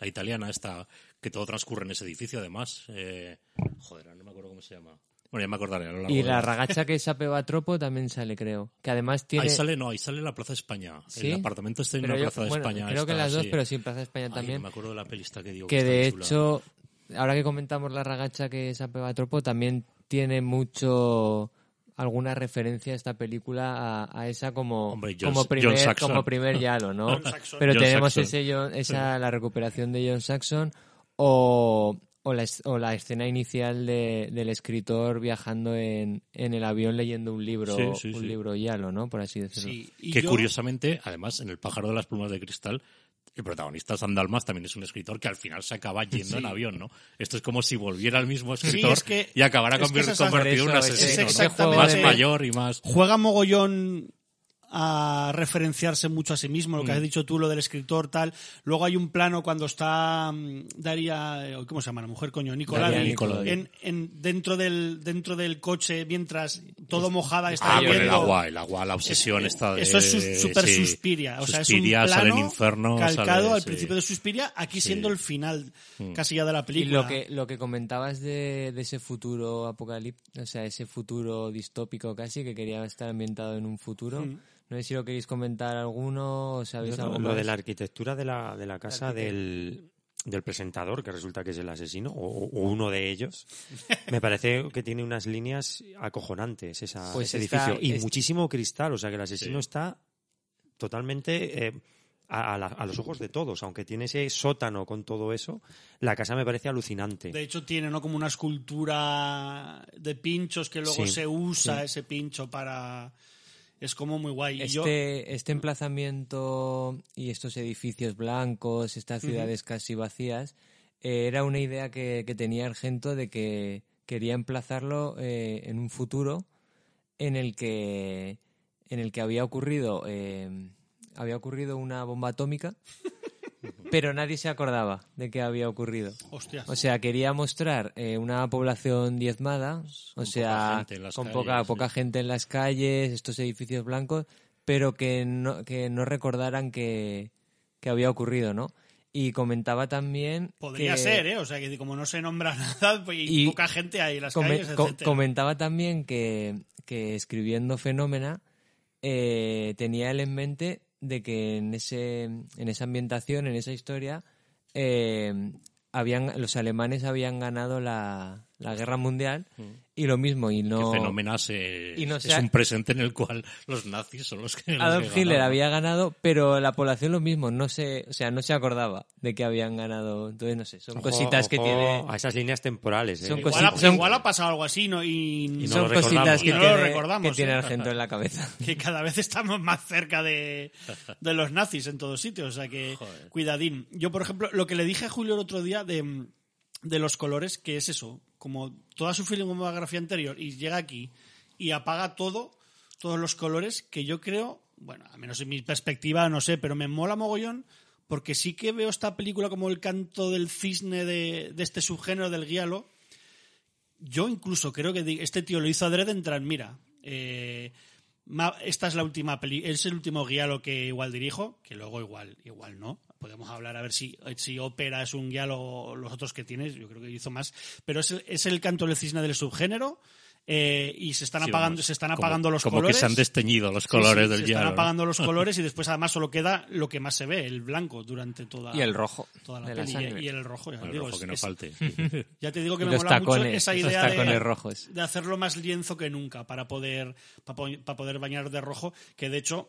la italiana esta, que todo transcurre en ese edificio, además. Eh, joder, no me acuerdo cómo se llama. Bueno, ya me acordaré. a lo largo y de- la ragacha que sapeva tropo también sale, creo. Que además tiene. Ahí sale, no, ahí sale la Plaza de España. ¿Sí? El apartamento está en Pero la yo- Plaza de bueno, España. Creo que las dos, sí. pero sí, Plaza de España Ay, también. me acuerdo de la pelista que digo. que de chula. hecho, ahora que comentamos la ragacha que es Tropo, también tiene mucho alguna referencia esta película a, a esa como, Hombre, John- como, primer, como primer yalo, ¿no? Pero John tenemos Saxon. ese John- esa la recuperación de John Saxon o, o, la, o la escena inicial de- del escritor viajando en, en el avión leyendo un libro, Sí, sí, un sí. libro yalo, ¿no? Por así decirlo. Sí, y Que yo- curiosamente, además, en El pájaro de las plumas de cristal, el protagonista Sandalmas también es un escritor que al final se acaba yendo en avión, ¿no? Esto es como si volviera el mismo escritor es que- y acabara es convertido en un asesino, es ¿no? exactamente- Más mayor y más... juega mogollón a referenciarse mucho a sí mismo, lo Mm. que has dicho tú, lo del escritor, tal. Luego hay un plano cuando está mm, Daria, eh, ¿cómo se llama la mujer, coño? Nicolás. En, en- dentro, del, dentro del coche, mientras todo mojada está Ah, con el agua, el agua, la obsesión está de... Eso es súper sí. Suspiria. O sea, Suspiria, es un sale plano Inferno, calcado sale- al sí. principio de Suspiria, aquí Sí. siendo el final Mm. casi ya de la Y película. lo que, lo que comentabas de, de ese futuro apocalíptico, o sea, ese futuro distópico casi, que quería estar ambientado en un futuro. Mm. No sé si lo queréis comentar alguno o sabéis algo Lo más. de la arquitectura de la, de la casa del, del presentador, que resulta que es el asesino, o, o uno de ellos, me parece que tiene unas líneas acojonantes esa, Pues ese está- edificio. Y es- muchísimo cristal, o sea que el asesino Sí. está totalmente... eh, a, a la- a los ojos de todos, aunque tiene ese sótano con todo eso, la casa me parece alucinante. De hecho, tiene ¿no? como una escultura de pinchos que luego Sí, se usa sí. ese pincho para. Es como muy guay. Y yo- Este, este emplazamiento y estos edificios blancos, estas ciudades casi vacías, eh, era una idea que, que tenía Argento de que quería emplazarlo eh, en un futuro en el que en el que había ocurrido eh, había ocurrido una bomba atómica, pero nadie se acordaba de que había ocurrido. Hostias. O sea, quería mostrar eh, una población diezmada, o Con sea, poca con calles, poca, sí. poca gente en las calles, estos edificios blancos, pero que no, que no recordaran que, que había ocurrido, ¿no? Y comentaba también Podría que- ser, ¿eh? O sea, que como no se nombra nada, pues, y, Y poca gente hay en las Come- calles, co- comentaba también que, que escribiendo Fenómena eh, tenía él en mente de que en ese en esa ambientación, en esa historia, eh, habían los alemanes habían ganado la, la guerra mundial y lo mismo y no eh, y no es sea- un presente en el cual los nazis son los que... Adolf Hitler había ganado, pero la población lo mismo, no se, o sea, no se acordaba de que habían ganado. Entonces, no sé, son Ojo- cositas que tiene. A esas líneas temporales. ¿eh? Son Igual, son- igual ha pasado algo así, ¿no? Y, Y no son lo cositas recordamos. que Y no lo tiene, recordamos, que tiene ¿eh? Argento en la cabeza. que cada vez estamos más cerca de, de los nazis en todos sitios. O sea que, cuidadín. Yo, por ejemplo, lo que le dije a Julio el otro día de, de los colores, que es eso, como toda su filmografía anterior, y llega aquí y apaga todo, todos los colores, que yo creo, bueno, al menos en mi perspectiva, no sé, pero me mola mogollón porque sí que veo esta película como el canto del cisne de, este subgénero del guialo. Yo incluso creo que este tío lo hizo adrede en plan, mira, eh, esta es la última peli, es el último guialo que igual dirijo, que luego igual, igual no. Podemos hablar a ver si, si ópera es un guialo o los otros que tienes, yo creo que hizo más. Pero es el, es el canto del cisne del subgénero. eh, y se están Sí, apagando, vamos, se están como- apagando los como colores. que se han desteñido los Sí, colores sí, del se hielo. están ¿no? apagando los colores y después además solo queda lo que más se ve, el blanco durante toda Y el rojo toda la de la peli. sangre. y el rojo, ya, El digo, rojo es- que no es- falte. ya te digo que Y me mola mucho tacones, esa esos idea de, rojos. de hacerlo más lienzo que nunca para poder, para, para poder bañar de rojo, que de hecho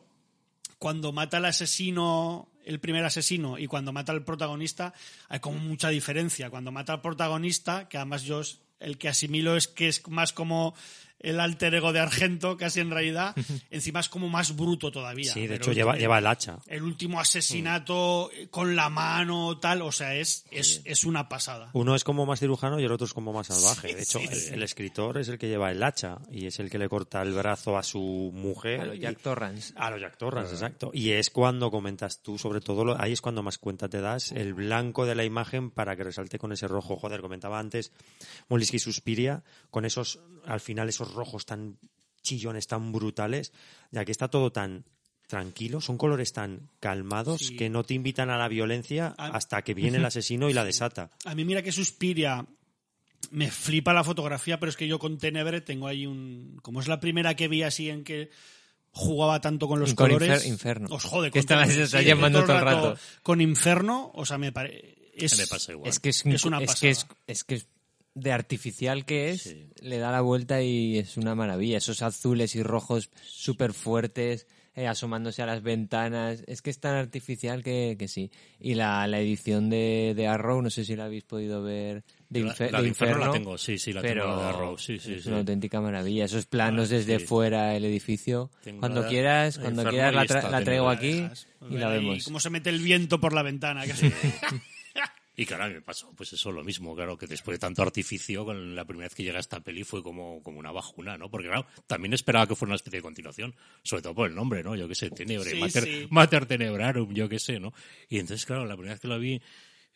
cuando mata al asesino, el primer asesino, y cuando mata al protagonista, hay como mucha diferencia. Cuando mata al protagonista, que además yo el que asimilo es que es más como el alter ego de Argento, casi en realidad, encima es como más bruto todavía. Sí, de hecho lleva, lleva el hacha. el último asesinato con la mano, tal, o sea, es, es, es una pasada. Uno es como más cirujano y el otro es como más salvaje. De hecho, el, el escritor es el que lleva el hacha y es el que le corta el brazo a su mujer. A los Jack Torrance. A los Jack Torrance, exacto. Y es cuando comentas tú, sobre todo, lo- ahí es cuando más cuenta te das, el blanco de la imagen para que resalte con ese rojo. Joder, comentaba antes, Molisky Suspiria, con esos, al final, esos rojos tan chillones, tan brutales, ya que está todo tan tranquilo, son colores tan calmados Sí. que no te invitan a la violencia hasta que viene el asesino y la desata. A mí mira que Suspiria me flipa la fotografía, pero es que yo con Tenebre tengo ahí un... Como es la primera que vi así en que jugaba tanto con los con colores... Infer- Inferno. Os jode. Que con se está sí, llamando todo el todo el rato. Con Inferno, o sea, me parece... Es, Me pasa igual. Es que es, Es una es que es, pasada. es que es de artificial que es, Sí. le da la vuelta y es una maravilla. Esos azules y rojos súper fuertes, eh, asomándose a las ventanas. Es que es tan artificial que, que sí. Y la, la edición de, de Arrow, no sé si la habéis podido ver, de, Infer- la de de Inferno la tengo, sí, sí, la pero tengo, de Arrow, sí, sí, es sí. una auténtica maravilla. Esos planos Ah, desde sí. fuera, el edificio. Tengo Cuando la- quieras, cuando quieras y la, tra- la traigo aquí y la vemos. Cómo se mete el viento por la ventana. Y claro, a mí me pasó pues eso lo mismo, claro, que después de tanto artificio, con la primera vez que llega esta peli fue como, como una bajuna, ¿no? Porque claro, también esperaba que fuera una especie de continuación, sobre todo por el nombre, ¿no? Yo qué sé, Tenebre, Sí, Mater, sí. Mater Tenebrarum, yo qué sé, ¿no? Y entonces, claro, la primera vez que la vi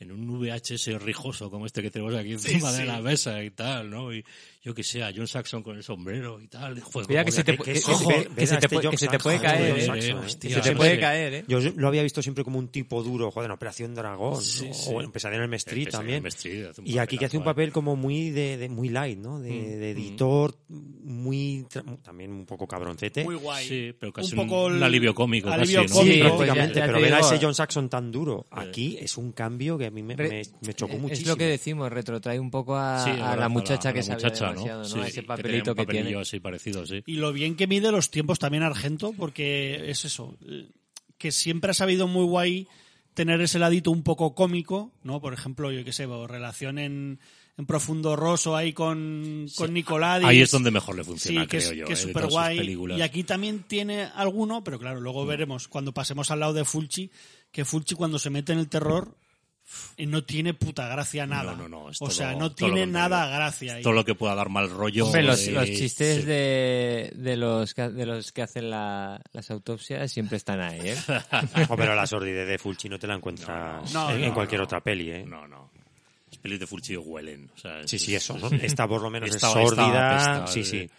en un VHS rijoso como este que tenemos aquí encima de sí. la mesa y tal, ¿no? Y yo qué sé, a John Saxon con el sombrero y tal. Cuidado como que se te, que- que, que- que- que se te puede, que John se te puede Saxon, caer, John ¿eh? Saxon, hostia, Que se te puede caer, ¿eh? Yo lo había visto siempre como un tipo duro, joder, en Operación Dragón, Sí, ¿no? sí. o en Pesadilla en el Mestri también. el un y aquí que hace un ¿eh? papel como muy de, de- muy light, ¿no? De, de editor, muy también un poco cabroncete. Muy guay. Sí, pero casi un un, poco el- alivio cómico, alivio casi, ¿no? Sí, cómico. prácticamente, pero ver a ese John Saxon tan duro aquí es un cambio que a mí me, Re- me- me chocó es muchísimo. lo que decimos, retrotrae un poco a, Sí, a es la a muchacha a que la muchacha, demasiado, ¿no? Sí, Ese que papelito que tiene. así parecido, sí. Y lo bien que mide los tiempos también Argento, porque es eso, que siempre ha sabido muy guay tener ese ladito un poco cómico, ¿no? Por ejemplo, yo qué sé, o relación en, en Profundo Rosso ahí con, con Nicolás. Ahí es donde mejor le funciona, Sí, que creo es, yo, que es eh, de súper guay. Mm. Y aquí también tiene alguno, pero claro, luego veremos cuando pasemos al lado de Fulci, que Fulci cuando se mete en el terror eh, no tiene puta gracia nada. No, no, no, o sea, no todo tiene nada gracia. ahí. Todo lo que pueda dar mal rollo. Hombre, los, eh, los chistes sí. de, de, los que, de los que hacen la- las autopsias siempre están ahí, ¿eh? Ojo, pero la sordidez de Fulci no te la encuentras No, no. en, No, en cualquier no. otra peli, ¿eh? No, no. Las pelis de Fulci huelen. O sea, Sí, es- sí, eso, Esta por lo menos Esta- es esta sórdida. apesta, sí, eh. sí.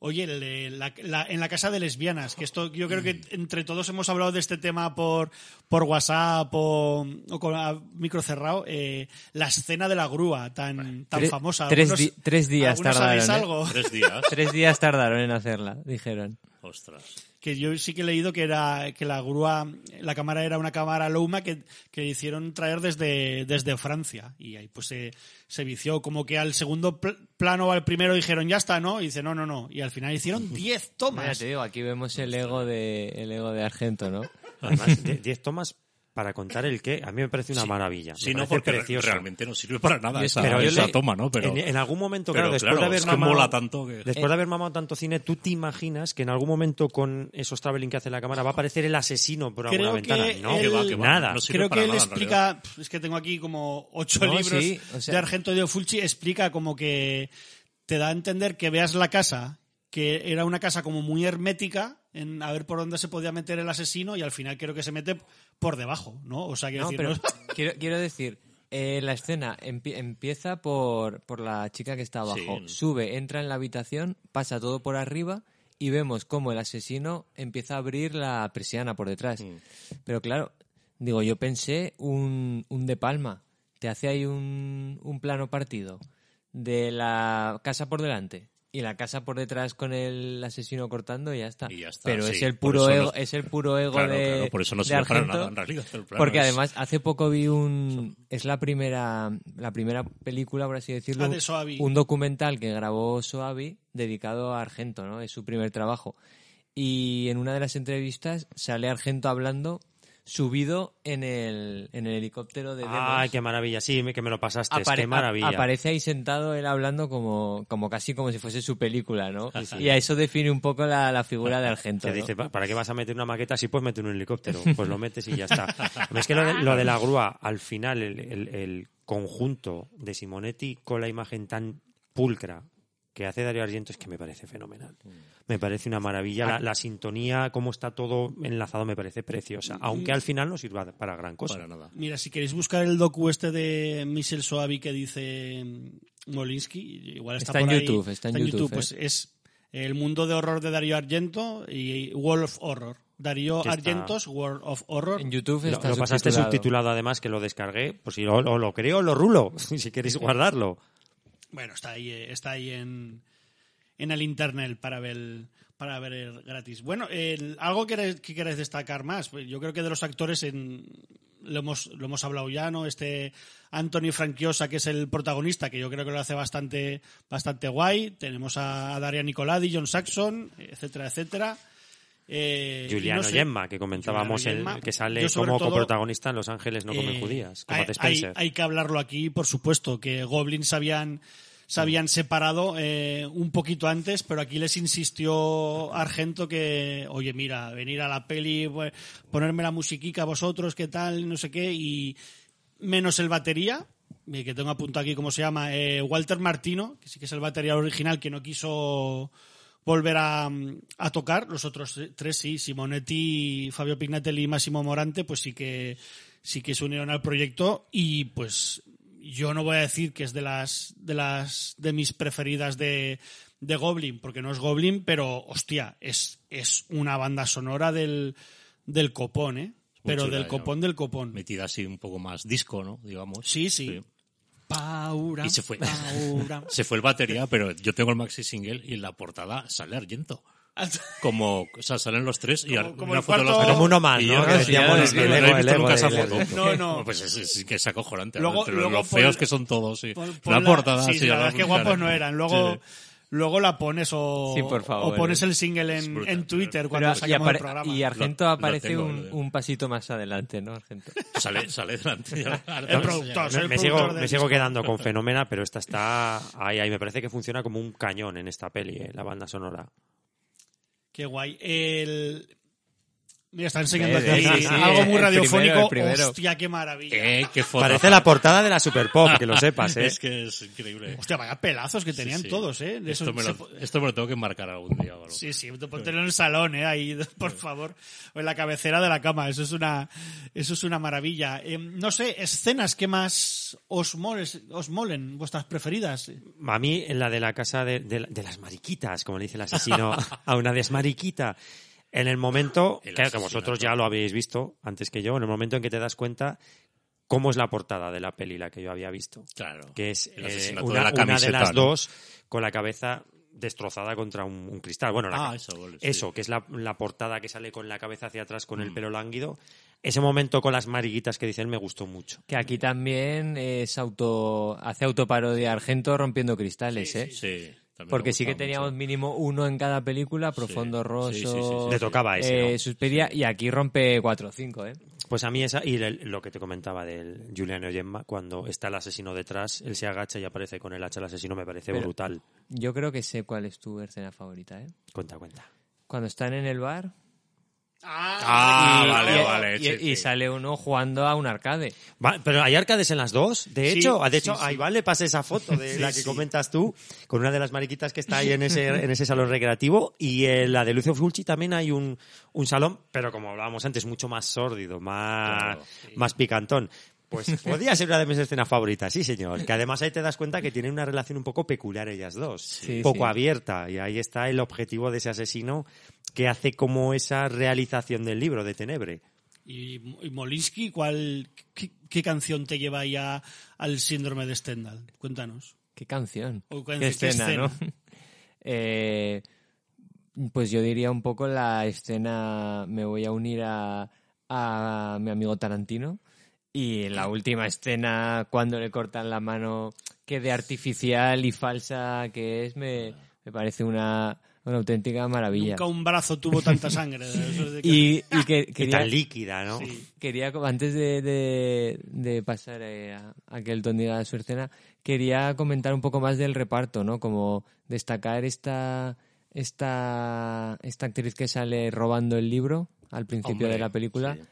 Oye, el de la- la- en la casa de lesbianas, que esto yo creo Mm. que entre todos hemos hablado de este tema por, por WhatsApp o, o con a micro cerrado, eh, la escena de la grúa tan, tan famosa. tres Algunos- di- tres días ¿algunos tardaron, ¿eh? algo? Tres días. Tres días tardaron en hacerla, dijeron. Ostras. Que yo sí que he leído que era que la grúa, la cámara era una cámara Louma que, que hicieron traer desde, desde Francia y ahí pues se, se vició como que al segundo pl- plano o al primero dijeron ya está, ¿no? Y dice no, no, no. Y al final hicieron 10 Mira, tomas. te digo, aquí vemos el ego de, el ego de Argento, ¿no? Además, de- 10 tomas para contar el qué, a mí me parece una maravilla. Sí, no, porque precioso. realmente no sirve para nada esa, Pero yo esa le- toma, ¿no? Pero, en, en algún momento, pero claro, después claro, de haber mamado, mola tanto que... después de haber mamado tanto cine, tú te imaginas que en algún momento con esos traveling que hace la cámara va a aparecer el asesino por alguna Creo ventana. que No, él- Que va, que va, nada. no sirve Creo para que él nada, explica, es que tengo aquí como ocho No, libros sí, o sea- de Argento de Fulci, explica como que te da a entender que veas la casa que era una casa como muy hermética en a ver por dónde se podía meter el asesino y al final creo que se mete por debajo, ¿no? O sea, quiero No, decir, pero no- quiero, quiero decir, eh, la escena empie- empieza por, por la chica que está abajo, Sí. sube, entra en la habitación, pasa todo por arriba y vemos cómo el asesino empieza a abrir la persiana por detrás. Mm. Pero claro, digo, yo pensé un, un de palma, te hace ahí un, un plano partido de la casa por delante. Y la casa por detrás con el asesino cortando y ya está. Y ya está, Pero sí, es el puro ego, no- es el puro ego Claro, de, claro, por eso no sirve para nada, en realidad, Porque es- además hace poco vi un es la primera la primera película por así decirlo Ah, de Soavi. un documental que grabó Soavi dedicado a Argento no es su primer trabajo y en una de las entrevistas sale Argento hablando subido en el, en el helicóptero de Demos. Ay, qué maravilla. Sí, que me lo pasaste. Apare- qué maravilla. Aparece ahí sentado él hablando como, como casi como si fuese su película, ¿no? Y a eso define un poco la, la figura de Argento. Dice, "Pa- ¿para qué vas a meter una maqueta si puedes meter un helicóptero? Pues lo metes y ya está. es que lo de, lo de la grúa, al final, el, el- el conjunto de Simonetti con la imagen tan pulcra que hace Dario Argento es que me parece fenomenal. Me parece una maravilla. La, la sintonía, cómo está todo enlazado, me parece preciosa. Aunque al final no sirva para gran cosa. Para nada. Mira, si queréis buscar el docu este de Michel Soavi que dice mm, Molinsky, igual está, Está en por ahí. YouTube, está en YouTube, Pues ¿eh? es el mundo de horror de Darío Argento y World of Horror. Darío está- Argentos, World of Horror. En YouTube Lo, está lo pasaste subtitulado. subtitulado además, que lo descargué. Pues si lo, lo, lo creo, lo rulo. si queréis guardarlo. Bueno, está ahí, eh, está ahí en, en el internet para ver para ver gratis. Bueno, algo que que queráis destacar más. Pues Yo creo que de los actores en, lo hemos lo hemos hablado ya, ¿no? Este Anthony Franciosa, que es el protagonista, que yo creo que lo hace bastante bastante guay. Tenemos a Daria Nicoladi, John Saxon, etcétera, etcétera. Eh, Juliano no sé, Gemma, que comentábamos, el, que sale como todo, coprotagonista en Los Ángeles no comen eh, judías, como hay, de Spencer. hay- hay que hablarlo aquí, por supuesto, que Goblins habían se habían separado eh, un poquito antes, pero aquí les insistió Argento que, oye, mira, venir a la peli, ponerme la musiquica a vosotros, qué tal, no sé qué, y menos el batería, eh, que tengo apuntado aquí cómo se llama, eh, Walter Martino, que sí que es el batería original, que no quiso volver a, a tocar. Los otros tres sí, Simonetti, Fabio Pignatelli y Massimo Morante, pues sí que sí que se unieron al proyecto y pues yo no voy a decir que es de las de las de mis preferidas de, de Goblin, porque no es Goblin, pero hostia, es, es una banda sonora del, del copón, ¿eh? Pero chula, del ya. copón del copón. Metida así un poco más disco, ¿no? Digamos. Sí, sí. Paura, Y se fue. Paura. Se fue el batería, pero yo tengo el maxi single y en la portada sale Argento. Como, o sea, salen los tres y Como- como una el foto de los tres. Como uno más, ¿no? Que decíamos, no- no he ego, visto el ego nunca esa del- foto. No, no. Pues es, es que es acojonante. Luego- Entre luego los feos que son todos, sí. La portada, sí, sí, la verdad es que guapos no eran. Luego, Sí, luego la pones o, Sí, por favor, o pones eh. el single en, brutal, en Twitter cuando saquemos el programa. y Argento Lo- aparece un, un pasito más adelante, ¿no, Argento? Sale, sale delante. El productor, Me, el me sigo, me sigo quedando con Fenómena, pero esta está ahí, ahí. Me parece que funciona como un cañón en esta peli, eh, la banda sonora. Qué guay. El... Mira, está enseñando Eh, aquí sí, sí, algo muy radiofónico. primero, primero. Hostia, qué maravilla. Eh, qué foto. Parece la portada de la Super Pop, que lo sepas, ¿eh? Es que es increíble. Hostia, vaya pelazos que Sí, tenían sí. todos, ¿eh? De Esto, esos- me se lo, po- esto me lo tengo que marcar algún día. o algo. Sí, sí, póntelo en el salón, ¿eh? Ahí, por favor. O en la cabecera de la cama. Eso es una, eso es una maravilla. Eh, no sé, escenas que más os, moles- os molen, vuestras preferidas. A mí, en la de la casa de, de- de las mariquitas, como le dice el asesino a una desmariquita, en el momento, El claro que vosotros ya lo habéis visto antes que yo, en el momento en que te das cuenta cómo es la portada de la peli, la que yo había visto. Claro. que es El eh, una, de la una de las ¿no? dos con la cabeza destrozada contra un, un cristal. Bueno, la Ah, eso, sí. eso, que es la, la portada que sale con la cabeza hacia atrás con el Mm. pelo lánguido. Ese momento con las mariguitas que dicen me gustó mucho. Que aquí también es auto hace autoparodia Argento rompiendo cristales, ¿eh? Sí. También Porque sí que teníamos mucho. mínimo uno en cada película, Profundo Sí, Rosso, sí, sí, sí, sí. Le tocaba ese, eh, ¿no? Suspiria, y aquí rompe 4 o 5, ¿eh? Pues a mí esa, y el- lo que te comentaba del Giuliano Gemma, cuando está el asesino detrás, él se agacha y aparece con el hacha el asesino, me parece Pero- brutal. Yo creo que sé cuál es tu escena favorita, ¿eh? Cuenta, cuenta. Cuando están en el bar Ah, y, vale, y- vale. y- sí, y sí. sale uno jugando a un arcade. Va, pero hay arcades en las dos, de Sí, hecho, de hecho, ahí vale, pasa esa foto de la que comentas tú, con una de las mariquitas que está ahí en ese, en ese salón recreativo, y en la de Lucio Fulci también hay un, un salón, pero como hablábamos antes, mucho más sórdido, más, Claro, más picantón. Pues podría ser una de mis escenas favoritas, sí señor. Que además ahí te das cuenta que tienen una relación un poco peculiar ellas dos, Sí, poco sí. abierta, y ahí está el objetivo de ese asesino que hace como esa realización del libro de Tenebre. Y, y Molinsky, ¿cuál, qué, qué canción te lleva ya al síndrome de Stendhal? Cuéntanos. ¿Qué canción? O ¿Qué qué escena, escena. no? Eh, pues yo diría un poco la escena, me voy a unir a, a mi amigo Tarantino y la última escena cuando le cortan la mano, que de artificial y falsa que es, me, me parece una, una auténtica maravilla. Nunca un brazo tuvo tanta sangre. Eso es de que- Y, y que quería, tan líquida, ¿no? quería antes de, de, de pasar eh, a, a que Elton diga su escena, quería comentar un poco más del reparto, ¿no? Como destacar esta, esta, esta actriz que sale robando el libro al principio Hombre, de la película, sí.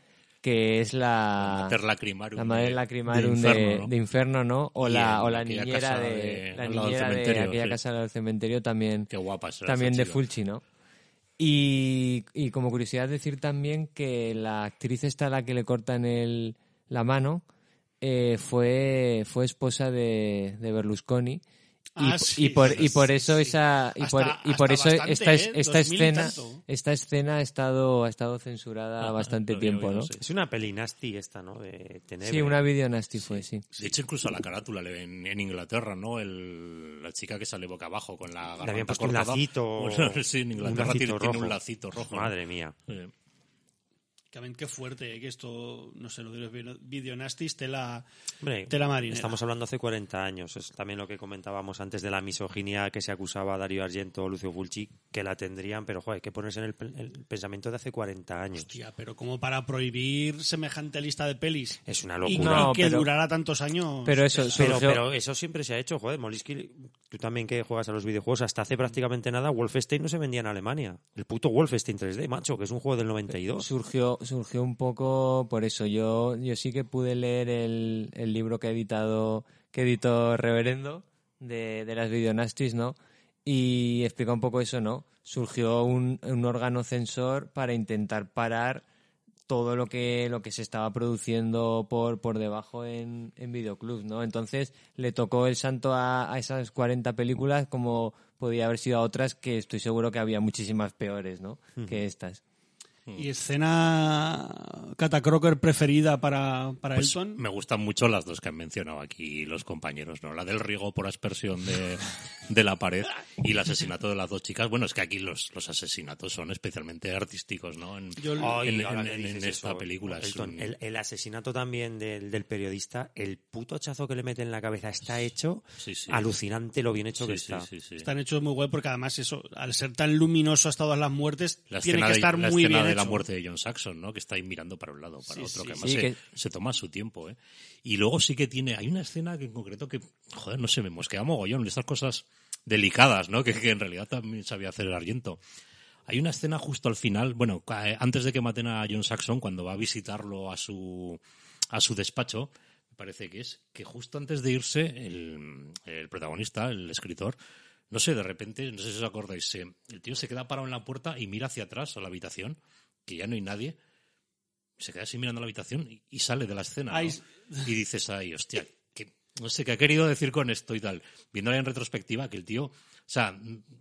Que es la... Mater Lacrimarum La madre lacrimarum de de, Inferno, ¿no? de Inferno, ¿no? O la, o niñera de, la niñera de aquella sí. casa del cementerio también Qué guapa también de. Fulci, ¿no? Y, y como curiosidad decir también que la actriz esta a la que le cortan el, la mano eh, fue, fue esposa de, de Berlusconi. Y, Ah, po- sí, y por, y por eso sí. esa y por, Hasta- y por eso bastante, esta, es- ¿eh? esta 2000 y escena esta escena ha estado ha estado censurada Ah, bastante había tiempo ¿no? Es una peli nasty esta, ¿no? De Tenebre. Sí, una video nasty fue, sí. De hecho, incluso la carátula le- en, en Inglaterra, ¿no? El, la chica que sale boca abajo con la garganta puesto un cortada. lacito. Bueno, sí, en un Inglaterra lacito tiene, tiene rojo. un lacito rojo. ¿no? Madre mía. Eh, Que, Qué fuerte, eh, que esto, no sé, lo de los video- videonastis, tela, Hombre, tela marinera. estamos hablando hace 40 años. Es también lo que comentábamos antes de la misoginia que se acusaba a Darío Argento o Lucio Fulci, que la tendrían, pero joder, hay que ponerse en el, pe- el pensamiento de hace 40 años. Hostia, pero como para prohibir semejante lista de pelis. Es una Y, locura. No, y que pero- durara tantos años. Pero eso, Pero, surgió- pero eso siempre se ha hecho, joder, Molisky, tú también que juegas a los videojuegos, hasta hace prácticamente nada, Wolfenstein no se vendía en Alemania. El puto Wolfenstein 3D, macho, que es un juego del 92. surgió surgió un poco por eso. Yo yo sí que pude leer el, el libro que ha editado que editó Reverendo de, de las videonastis no y explica un poco eso no surgió un, un órgano censor para intentar parar todo lo que lo que se estaba produciendo por por debajo en, en videoclubs no entonces le tocó el santo a, a esas 40 películas como podía haber sido a otras que estoy seguro que había muchísimas peores no que estas ¿Y escena Catacroker preferida para, para Pues Elton? me gustan mucho las dos que han mencionado aquí los compañeros, ¿no? La del riego por aspersión de, de la pared y el asesinato de las dos chicas. Bueno, es que aquí los, los asesinatos son especialmente artísticos, ¿no? En, Yo- Ay, en- ahora en- que en dices esta eso, película. es Elton, un- el, el asesinato también del, del periodista, el puto chazo que le mete en la cabeza está hecho Sí, sí. alucinante lo bien hecho sí, que está. sí, sí. Están hechos muy guay porque además eso, al ser tan luminoso hasta todas las muertes, La tiene que estar muy bien de la muerte de John Saxon, ¿no? Que está ahí mirando para un lado, para Sí, otro, sí, que además sí, se, que- se toma su tiempo, ¿eh? Y luego sí que tiene, hay una escena que en concreto que, joder, no sé, me mosquea mogollón, de estas cosas delicadas, ¿no? Que, que en realidad también sabía hacer el Argento. Hay una escena justo al final, bueno, eh, antes de que maten a John Saxon, cuando va a visitarlo a su, a su despacho, me parece que es, que justo antes de irse, el, el protagonista, el escritor, no sé, de repente, no sé si os acordáis, se- el tío se queda parado en la puerta y mira hacia atrás a la habitación, que ya no hay nadie, se queda así mirando la habitación y, y sale de la escena. ¿no? Ay. Y dices, ay, hostia, que, no sé qué ha querido decir con esto y tal. Viéndolo en retrospectiva, que el tío, o sea,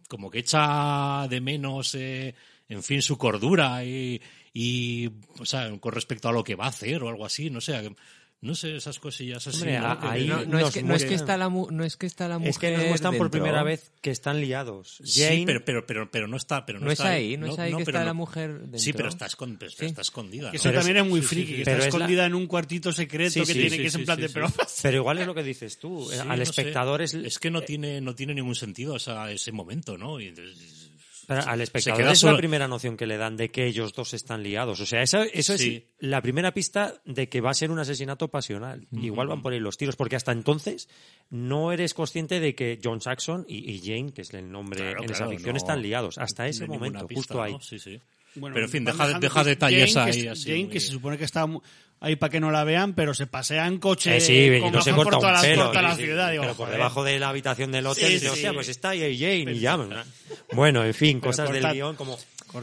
como que echa de menos, eh, en fin, su cordura y, y, o sea, con respecto a lo que va a hacer o algo así, no sé, no sé, esas cosillas así. Hombre, ¿no? ahí no, no es que, no es que muestran- está la mu- no es que está la mujer Es que nos muestran por primera vez que están liados. Sí, Jane, pero, pero, pero, pero no está, pero no, no es está ahí no, es ahí que pero está no- la mujer dentro. Sí, pero está, escon- pero Sí. está escondida. Eso Pero también es- es muy sí, friki, sí, que sí. está la- escondida en un cuartito secreto Sí, que sí, tiene sí, que sí, en plan sí, de sí. pero igual es lo que dices tú. Sí, Al no espectador sé. es, Es que no tiene, no tiene ningún sentido esa- ese momento, ¿no? Y entonces- Pero al espectador es solo- la primera noción que le dan de que ellos dos están liados. O sea, eso, eso Sí. es la primera pista de que va a ser un asesinato pasional. Igual van por ahí los tiros, porque hasta entonces no eres consciente de que John Saxon y, y Jane, que es el nombre Claro, en esa ficción, no- están liados. Hasta ese momento, pista, justo ahí. ¿no? Sí, sí. Bueno, pero en fin, deja, deja detalles Jane, ahí que, así. Jane, que se supone que está ahí para que no la vean, pero se pasea en coche Eh, sí, y con no se corta por un la, pelo. toda la sí, sí, ciudad. digo, pero por joder. debajo de la habitación del hotel Sí, dice, sí, hostia, sí. pues está ahí Jane y ya. Bueno, en fin, Pero cosas corta- del guion como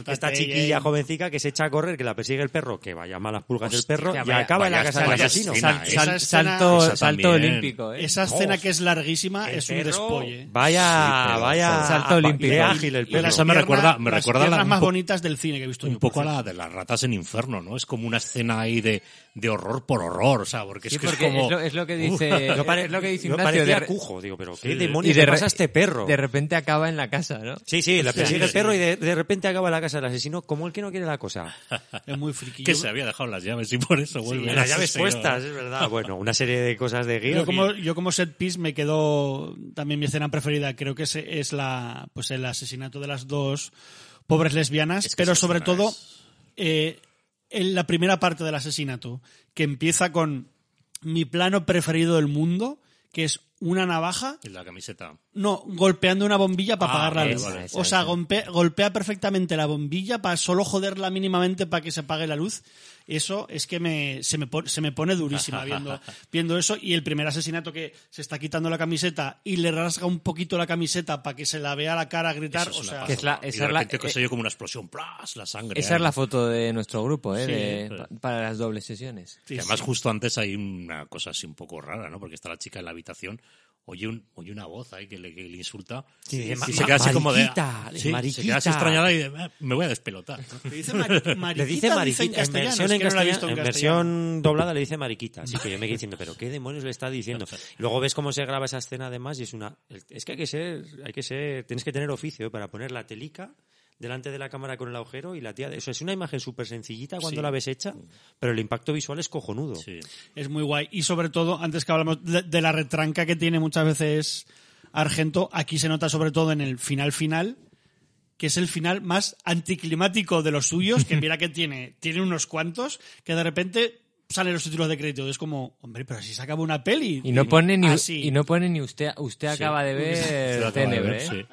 esta chiquilla Jane. jovencica que se echa a correr, que la persigue el perro, que vaya malas pulgas el perro Hostia, y vaya- acaba en la vaya- casa del vaya asesino. Esa salto, esa salto olímpico, ¿eh? Esa escena que es larguísima El es un despolle. Vaya, vaya, Salto olímpico. ágil el perro. las Eso me recuerda- me las recuerda la- un más bonitas del cine que he visto un poco a la de las ratas en infierno, ¿no? Es como una escena ahí de, de horror por horror, o sea, porque es Sí, que porque es como... es lo, es lo que dice, es lo que dice Ignacio. parecía de re- cujo, digo, pero ¿qué Sí. demonios y de pasa a este perro? De repente acaba en la casa, ¿no? Sí, sí, le persigue Sí, el perro y de, de repente acaba en la casa del asesino como el que no quiere la cosa. Es muy friki. que se había dejado las llaves y por eso vuelve. las llaves asesino. puestas, es verdad. Bueno, una serie de cosas de guion. Yo como, yo como set piece me quedó también mi escena preferida. Creo que es, es la, pues el asesinato de las dos pobres lesbianas, Es que pero sobre todo es- eh, en la primera parte del asesinato, que empieza con mi plano preferido del mundo, que es una navaja Y la camiseta. no, golpeando una bombilla para Ah, apagar la vale, luz. vale, o sea, golpea perfectamente la bombilla para solo joderla mínimamente para que se apague la luz. Eso es que me, se, me pone, se me pone durísima viendo, viendo eso. Y el primer asesinato que se está quitando la camiseta y le rasga un poquito la camiseta para que se la vea la cara a gritar. Eso es o sea. Que es la- y esa de es la- repente que eh, se oye como una explosión, ¡plas! La sangre. Esa es la foto de nuestro grupo, ¿eh? Sí, de- para las dobles sesiones. sí, Que además sí. justo antes hay una cosa así un poco rara, ¿no? Porque está la chica en la habitación, oye, un, oye una voz ahí que le, que le insulta Sí, y, se queda así como de... mariquita, Sí, se queda así extrañada y de, "Eh, me voy a despelotar. Le dice mari- mariquita, Le dice mariquita, en en, versión, en, no en versión doblada le dice mariquita, así que yo me quedé diciendo, pero qué demonios le está diciendo. Luego ves cómo se graba esa escena además y es una, es que hay que ser, hay que ser, tienes que tener oficio ¿eh? para poner la telica delante de la cámara con el agujero y la tía, eso es una imagen súper sencillita cuando Sí. la ves hecha, pero el impacto visual es cojonudo. Sí. Es muy guay. Y sobre todo, antes que hablamos de, de la retranca que tiene muchas veces Argento, aquí se nota sobre todo en el final final, que es el final más anticlimático de los suyos, que mira que tiene, tiene unos cuantos, que de repente salen los títulos de crédito. Es como, hombre, pero si se acaba una peli. Y no pone ni, así. y no pone ni usted, usted acaba de ver de Tenebre, ¿eh? sí.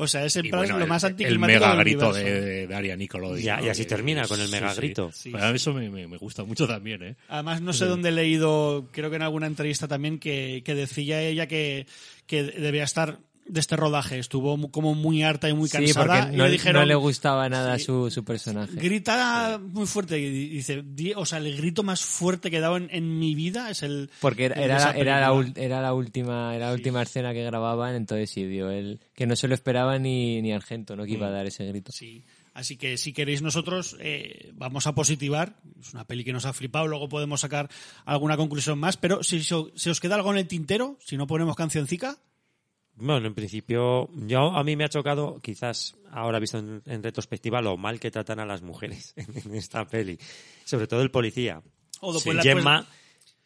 O sea, es en plan bueno, lo el- más el, anticlimático mega del grito de, de Aria Nicolo. Ya, y así termina, con el mega grito. Sí, Bueno, a mí eso me, me- me gusta mucho también, ¿eh? Además, no sé dónde he leído, creo que en alguna entrevista también, que, que decía ella que, que debía estar de este rodaje. Estuvo como muy harta y muy Sí, cansada. porque y no, le dijeron, no le gustaba nada Sí. su, su personaje. Grita muy fuerte y dice, "Di- o sea, el grito más fuerte que he dado en, en mi vida es el Porque era, el era, la, película". ul- era la última era la última escena que grababan, entonces sí, dio él que no se lo esperaba ni, ni Argento, ¿no? Que iba a dar ese grito. Sí. Así que si queréis nosotros eh, vamos a positivar. Es una peli que nos ha flipado, luego podemos sacar alguna conclusión más. Pero si si os queda algo en el tintero, si no ponemos cancioncica, Bueno, en principio, yo a mí me ha chocado, quizás ahora visto en, en retrospectiva, lo mal que tratan a las mujeres en esta peli. Sobre todo el policía. o después la, Gemma,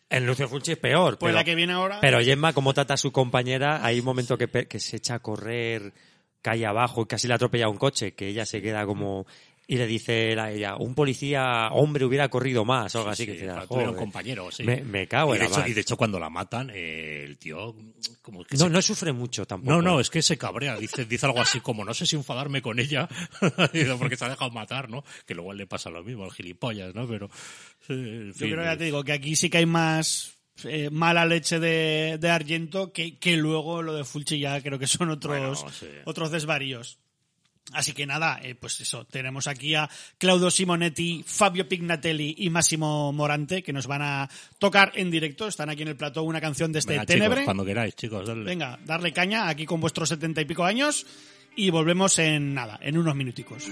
en Lucio Fulci es peor. pues pero, la que viene ahora. pero Gemma, como trata a su compañera, hay un momento que, se echa a correr calle abajo y casi le atropella un coche, que ella se queda como... Y le dice a ella, un policía hombre hubiera corrido más, o algo así. Sí, que dice, para- "Ah, tuvieron joder". compañeros, sí. Me, me cago y, en de la hecho, y de hecho, cuando la matan, eh, el tío... Como que No, se- no sufre mucho tampoco. No, no, es que se cabrea. Dice, dice algo así como, no sé si enfadarme con ella, porque se ha dejado matar, ¿no? Que luego le pasa lo mismo al gilipollas, ¿no? Pero, sí, en Yo creo que ya te digo que aquí sí que hay más eh, mala leche de, de Argento que, que luego lo de Fulci ya creo que son otros, Bueno, sí. otros desvaríos. Así que nada, eh, pues eso, tenemos aquí a Claudio Simonetti, Fabio Pignatelli y Massimo Morante que nos van a tocar en directo. Están aquí en el plató una canción de este Venga, Tenebre. chicos, cuando queráis, chicos. dale. Venga, darle caña aquí con vuestros setenta y pico años y volvemos en nada, en unos minuticos.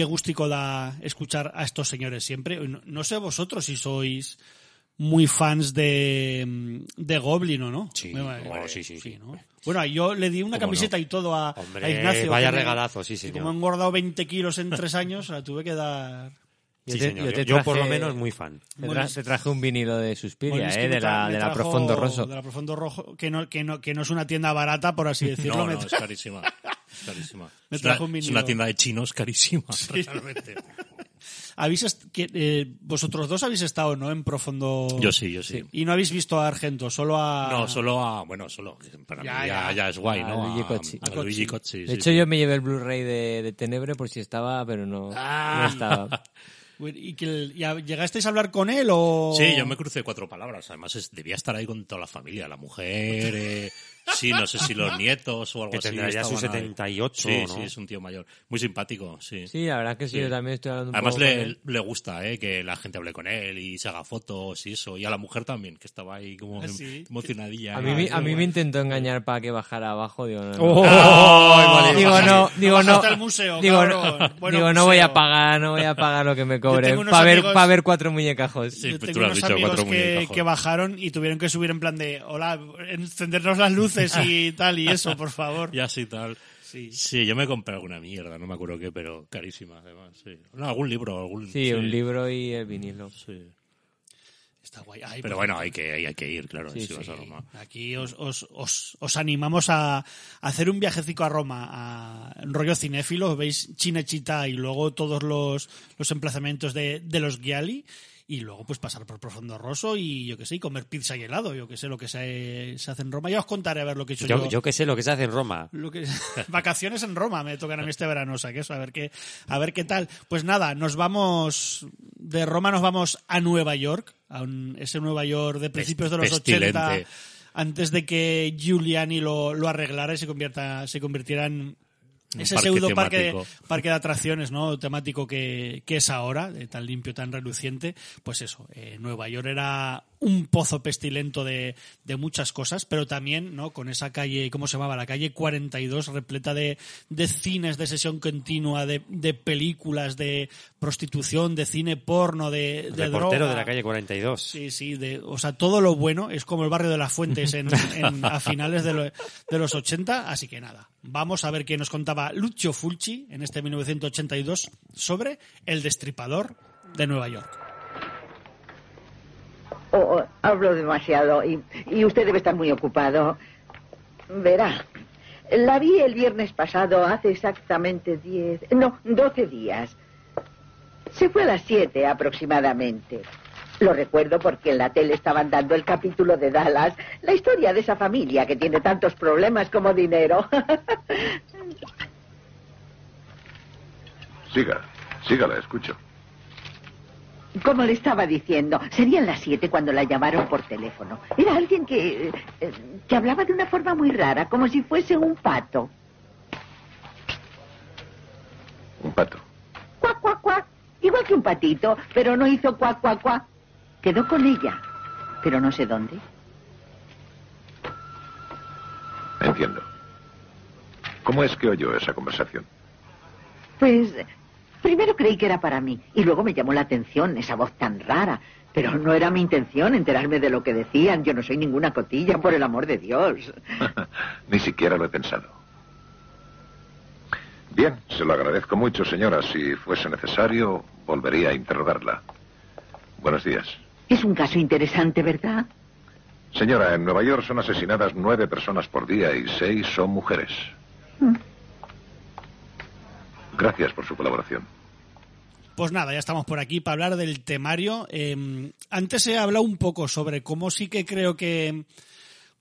Qué gustico da escuchar a estos señores siempre. No, no sé vosotros si sois muy fans de, de Goblin o no. Sí, Me- oh, sí, sí, sí. ¿no? Bueno, yo le di una ¿Cómo camiseta no? y todo a, Hombre, a Ignacio. vaya regalazo, sí, señor. Como he engordado 20 kilos en tres años, la tuve que dar. Yo Sí, te- por lo menos muy fan. Te, Bueno, tra- te traje un vinilo de Suspiria, Bueno, es que ¿eh? de la, de la Profondo Rosso. De la Profondo Rojo, que no, que no, que no es una tienda barata, por así decirlo. No, no, es carísima. Es carísima. Me es, una, trajo un es vinilo. una tienda de chinos carísima, realmente. ¿Habéis que, eh, vosotros dos habéis estado, ¿no? En Profundo. Yo sí, yo sí. Y no habéis visto a Argento, solo a. No, solo a... Bueno, solo... Para Ya, mí ya, ya. ya es guay, A ¿no? Luigi A- Cocci. a A Luigi Cocci. De sí, hecho, sí. yo me llevé el Blu-ray de, de Tenebre por si estaba, pero no, Ah. no estaba. ¿Y que el- ya llegasteis a hablar con él o.? Sí, yo me crucé cuatro palabras. Además, es- debía estar ahí con toda la familia. La mujer, eh, sí, no sé si los nietos o algo Que así. tendrá ya sus estaban ahí. 78, Sí, ¿no? sí, es un tío mayor. Muy simpático, sí. Sí, la verdad que sí, Sí. yo también estoy hablando un Además poco con le, él. le gusta eh, que la gente hable con él y se haga fotos y eso. Y a la mujer también, que estaba ahí como Ah, sí. emocionadilla. A mí, a mí me intentó engañar para que bajara abajo, digo, no, no. ¡Oh! Digo, no, digo, no, al museo, digo, no, Bueno, digo, no museo. voy a pagar, no voy a pagar lo que me cobren para ver, pa' ver cuatro muñecajos. Sí, Yo pues tengo tú lo has unos dicho, amigos cuatro que, muñecajos. que bajaron y tuvieron que subir en plan de, hola, encendernos las luces y tal y eso, por favor. Y así tal. Sí. Sí, yo me compré alguna mierda, no me acuerdo qué, pero carísima además. Sí. No, algún libro, algún. Sí, un libro y el vinilo. Sí. Está guay. Ay, Pero pues, bueno, hay que, hay que ir, claro, Sí, si vas sí. a Roma. Aquí os, os, os, os animamos a, a hacer un viajecico a Roma, a un rollo cinéfilo, veis Chinechita y luego todos los, los emplazamientos de, de los Giali y luego pues pasar por Profundo Rosso y yo que sé, y comer pizza y helado, yo que sé lo que se, se hace en Roma. Ya os contaré a ver lo que he hecho yo. Yo, yo que sé lo que se hace en Roma. Lo que, vacaciones en Roma me tocan a mí este verano, o sea que eso, a ver qué, a ver qué tal. Pues nada, nos vamos, de Roma nos vamos a Nueva York, a un- ese Nueva York de principios de los pestilente. 80, antes de que Giuliani lo, lo arreglara y se convierta, se convirtiera en ese parque pseudo parque parque de atracciones, ¿no? Temático que, que es ahora, tan limpio, tan reluciente. Pues eso, eh, Nueva York era un pozo pestilento de, de muchas cosas, pero también, ¿no? Con esa calle, ¿cómo se llamaba? La calle 42, repleta de, de cines de sesión continua, de, de películas, de prostitución, de cine porno, de, de Reportero droga. de la calle 42. Sí, sí, de, o sea, todo lo bueno es como el barrio de las Fuentes en, en- a finales de, lo- de los 80, así que nada, vamos a ver qué nos contaba Lucio Fulci en este 1982 sobre El Destripador de Nueva York. Oh, oh, hablo demasiado y, y usted debe estar muy ocupado. Verá, la vi el viernes pasado hace exactamente 10, no, 12 días. Se fue a las 7 aproximadamente. Lo recuerdo porque en la tele estaban dando el capítulo de Dallas, la historia de esa familia que tiene tantos problemas como dinero. Siga, sígala, escucho. Como le estaba diciendo, serían las siete cuando la llamaron por teléfono. Era alguien que, eh, que hablaba de una forma muy rara, como si fuese un pato. Un pato. Cuac, cuac, cuac. Igual que un patito, pero no hizo cuac, cuac, cuac. Quedó con ella, pero no sé dónde. Entiendo. ¿Cómo es que oyó esa conversación? Pues primero creí que era para mí y luego me llamó la atención esa voz tan rara. Pero no era mi intención enterarme de lo que decían. Yo no soy ninguna cotilla, por el amor de Dios. Ni siquiera lo he pensado. Bien, se lo agradezco mucho, señora. Si fuese necesario, volvería a interrogarla. Buenos días. Es un caso interesante, ¿verdad? Señora, en Nueva York son asesinadas nueve personas por día y seis son mujeres. Mm. Gracias por su colaboración. Pues nada, ya estamos por aquí para hablar del temario. Eh, antes he hablado un poco sobre cómo sí que creo que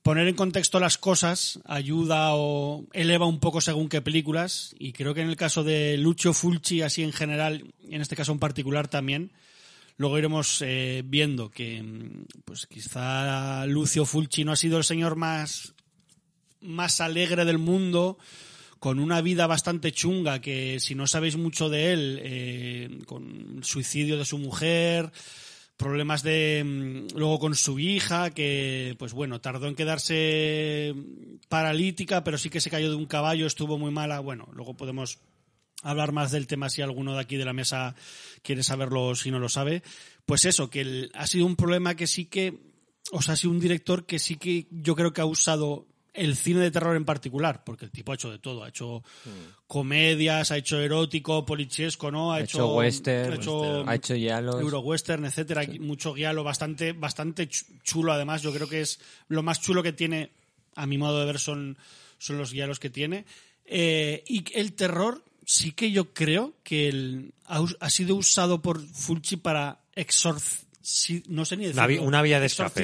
poner en contexto las cosas ayuda o eleva un poco según qué películas. Y creo que en el caso de Lucio Fulci, así en general, en este caso en particular también, luego iremos eh, viendo que mm, pues quizá Lucio Fulci no ha sido el señor más, más alegre del mundo con una vida bastante chunga que si no sabéis mucho de él, eh, con el suicidio de su mujer, problemas de mm, luego con su hija, que pues bueno, tardó en quedarse paralítica, pero sí que se cayó de un caballo, estuvo muy mala. Bueno, luego podemos hablar más del tema si alguno de aquí de la mesa quiere saberlo si no lo sabe. Pues eso, que ha sido un problema que sí que, o sea, ha sido un director que sí que yo creo que ha usado el cine de terror en particular, porque el tipo ha hecho de todo, ha hecho comedias, ha hecho erótico, polichesco, ¿no? Ha, Ha hecho western, ha hecho, ha hecho. Eurowestern, etcétera, mucho guialo, bastante, bastante ch- chulo además. Yo creo que es lo más chulo que tiene, a mi modo de ver, son, son los guialos que tiene. Eh, y el terror, sí que yo creo que el- ha, ha sido usado por Fulci para exorcizar, no sé ni decirlo, una vía de escape.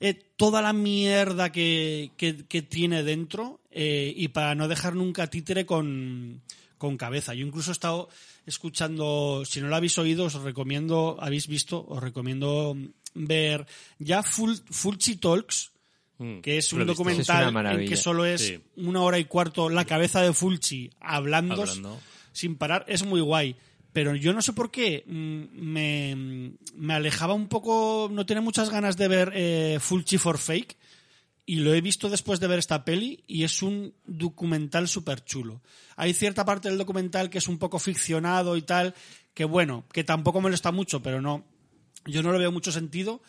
eh, toda la mierda que, que- que tiene dentro eh, y para no dejar nunca títere con, con cabeza. Yo incluso he estado escuchando, si no lo habéis oído, os recomiendo, habéis visto, os recomiendo ver ya Full, Fulci Talks, que es Mm, un visto. Es una documental en que solo es Sí. una hora y cuarto la cabeza de Fulci hablando, Hablando. sin parar. Es muy guay. Pero yo no sé por qué mm, me, me alejaba un poco, no tenía muchas ganas de ver eh, Fulci for Fake. Y lo he visto después de ver esta peli y es un documental súper chulo. Hay cierta parte del documental que es un poco ficcionado y tal, que bueno, que tampoco molesta mucho, pero no, yo no le veo mucho sentido.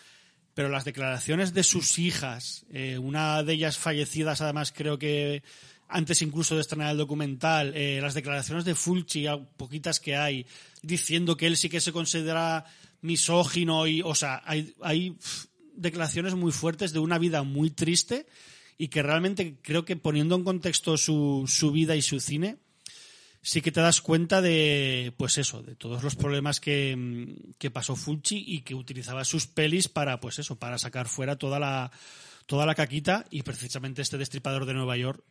Pero las declaraciones de sus hijas, eh, una de ellas fallecidas además creo que antes incluso de estrenar el documental, eh, las declaraciones de Fulci, a- poquitas que hay, diciendo que él sí que se considera misógino y, o sea, hay, hay declaraciones muy fuertes de una vida muy triste y que realmente creo que poniendo en contexto su, su vida y su cine, sí que te das cuenta de, pues eso, de todos los problemas que, mm, que pasó Fulci y que utilizaba sus pelis para, pues eso, para sacar fuera toda la, toda la caquita y precisamente este Destripador de Nueva York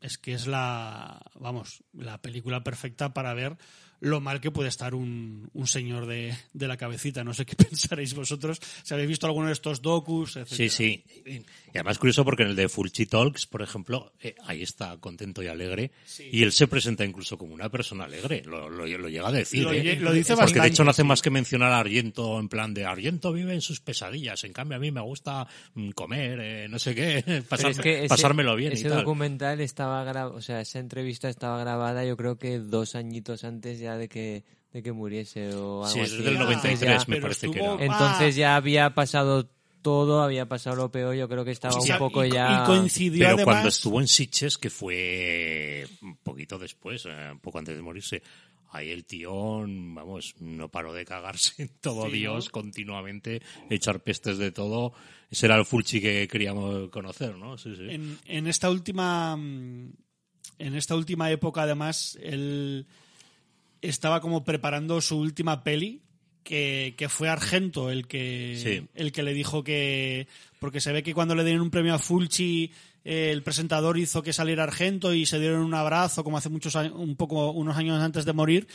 es que es la, vamos, la película perfecta para ver lo mal que puede estar un, un señor de, de la cabecita. No sé qué pensaréis vosotros, si habéis visto alguno de estos docus, etcétera. Sí, sí. Y además curioso porque en el de Fulci Talks, por ejemplo, eh, ahí está contento y alegre. Y él se presenta incluso como una persona alegre. Lo, lo- lo llega a decir. Lo ¿eh? lo dice Porque de hecho no hace más que mencionar a Argento en plan de Argento vive en sus pesadillas. En cambio a mí me gusta mm, comer, eh, no sé qué, pasarme- es que ese- pasármelo bien ese y tal. documental estaba grabado, o sea, esa entrevista estaba grabada yo creo que dos añitos antes ya de que de que muriese o algo Sí, es así. del Entonces 93 ya- me parece que era. Entonces ya había pasado todo, había pasado lo peor, yo creo que estaba un poco y, ya... y coincidió Pero además... cuando estuvo en Sitges, que fue un poquito después, eh, un poco antes de morirse, ahí el tío, vamos, no paró de cagarse en todo Sí, Dios ¿no? continuamente, echar pestes de todo. Ese era el Fulci que queríamos conocer, ¿no? Sí, sí. en, en esta última mm, en esta última época además él estaba como preparando su última peli que, que fue Argento el que Sí. el que le dijo que porque se ve que cuando le dieron un premio a Fulci eh, el presentador hizo que saliera Argento y se dieron un abrazo como hace muchos años, un poco unos años antes de morir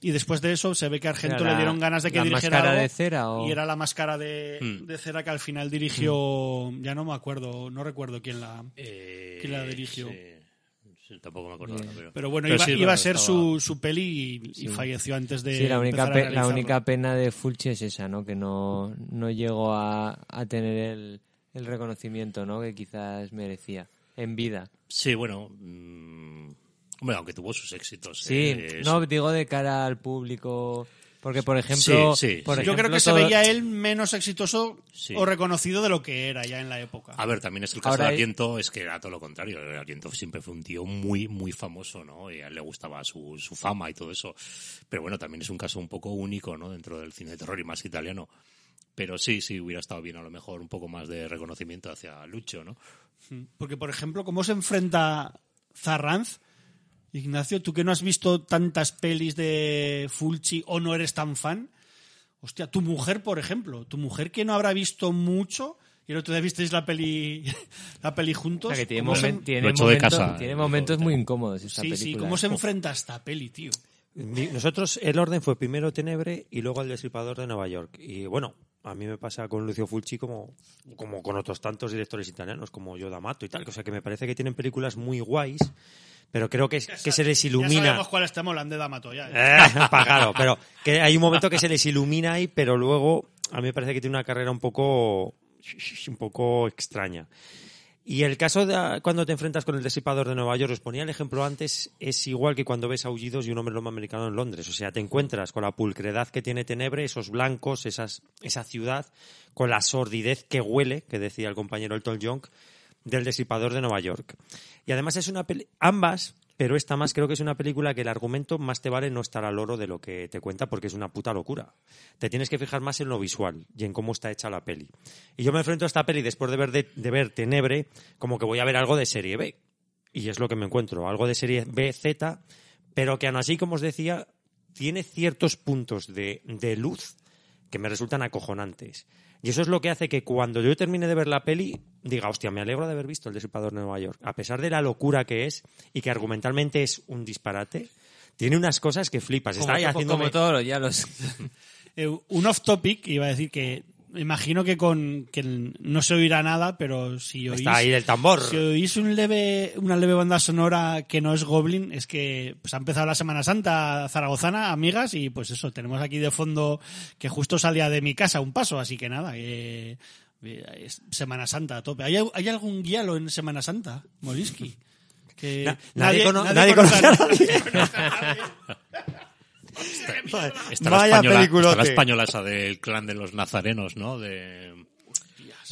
y después de eso se ve que a Argento la- le dieron ganas de que la dirigiera máscara algo de cera o- y era la máscara de, Hmm. de cera que al final dirigió ya no me acuerdo no recuerdo quién la Eh, ¿Quién la dirigió? sí. Sí, tampoco me acuerdo ahora, pero... Pero bueno, pero iba, sí, iba a ser estaba- su, su peli y, y falleció antes de. Sí, la única, a la única pena de Fulci es esa, ¿no? Que no, no llegó a, a tener el, el reconocimiento, ¿no? Que quizás merecía en vida. Sí, bueno... mm, hombre, aunque tuvo sus éxitos. Sí, eh, no, digo de cara al público, porque por ejemplo, Sí, sí, por sí. Yo creo que se veía él menos exitoso Sí. o reconocido de lo que era ya en la época. A ver, también es el caso Ahora de Argento, es que era todo lo contrario. Argento siempre fue un tío muy, muy famoso, ¿no? Y a él le gustaba su, su fama y todo eso. Pero bueno, también es un caso un poco único, ¿no? Dentro del cine de terror y más italiano. Pero sí, sí, hubiera estado bien a lo mejor un poco más de reconocimiento hacia Lucho, ¿no? Porque, por ejemplo, ¿cómo se enfrenta Zarranz? Ignacio, tú que no has visto tantas pelis de Fulci o no eres tan fan. Hostia, tu mujer, por ejemplo, tu mujer que no habrá visto mucho y el otro día visteis la peli, la peli o juntos. sea, que tiene, ¿cómo se- momen- tiene Lo he hecho de momentos, casa, tiene momentos lo- muy incómodos esta Sí, película. sí, ¿cómo se enfrenta a esta peli, tío? Nosotros, el orden fue primero Tenebre y luego el Destripador de Nueva York. Y bueno, a mí me pasa con Lucio Fulci como, como con otros tantos directores italianos, como Yoda D'Amato y tal. O sea, que me parece que tienen películas muy guays, pero creo que, es- que se les Ya ilumina. sabemos cuál estamos de D'Amato ya. ¿eh? Claro, pero que hay un momento que se les ilumina ahí, pero luego a mí me parece que tiene una carrera un poco un poco extraña. Y el caso de cuando te enfrentas con el disipador de Nueva York, os ponía el ejemplo antes, es igual que cuando ves aullidos y un hombre lomo americano en Londres. O sea, te encuentras con la pulcredad que tiene Tenebre, esos blancos, esas, esa ciudad, con la sordidez que huele, que decía el compañero Elton John, del disipador de Nueva York. Y además es una peli ambas, pero esta más creo que es una película que el argumento más te vale no estar al oro de lo que te cuenta porque es una puta locura. Te tienes que fijar más en lo visual y en cómo está hecha la peli. Y yo me enfrento a esta peli después de ver, de, de ver Tenebre como que voy a ver algo de serie B. Y es lo que me encuentro, algo de serie B, Z, pero que aún así, como os decía, tiene ciertos puntos de, de luz que me resultan acojonantes. Y eso es lo que hace que cuando yo termine de ver la peli diga, hostia, me alegro de haber visto El Disipador de Nueva York. A pesar de la locura que es y que argumentalmente es un disparate, tiene unas cosas que flipas. Está ahí como, como todos los. Eh, un off topic iba a decir que imagino que con que no se oirá nada, pero si oís Está ahí el tambor. si oís un leve, una leve banda sonora que no es Goblin, es que pues, ha empezado la Semana Santa zaragozana, amigas, y pues eso, tenemos aquí de fondo que justo salía de mi casa un paso, así que nada, eh, eh, Semana Santa a tope. ¿Hay, hay algún guialo en Semana Santa, Moliski? Que Na- nadie cono- nadie conoce conoce a nadie. Está la, Vaya española, peliculote. está la española esa del clan de los nazarenos, ¿no? De,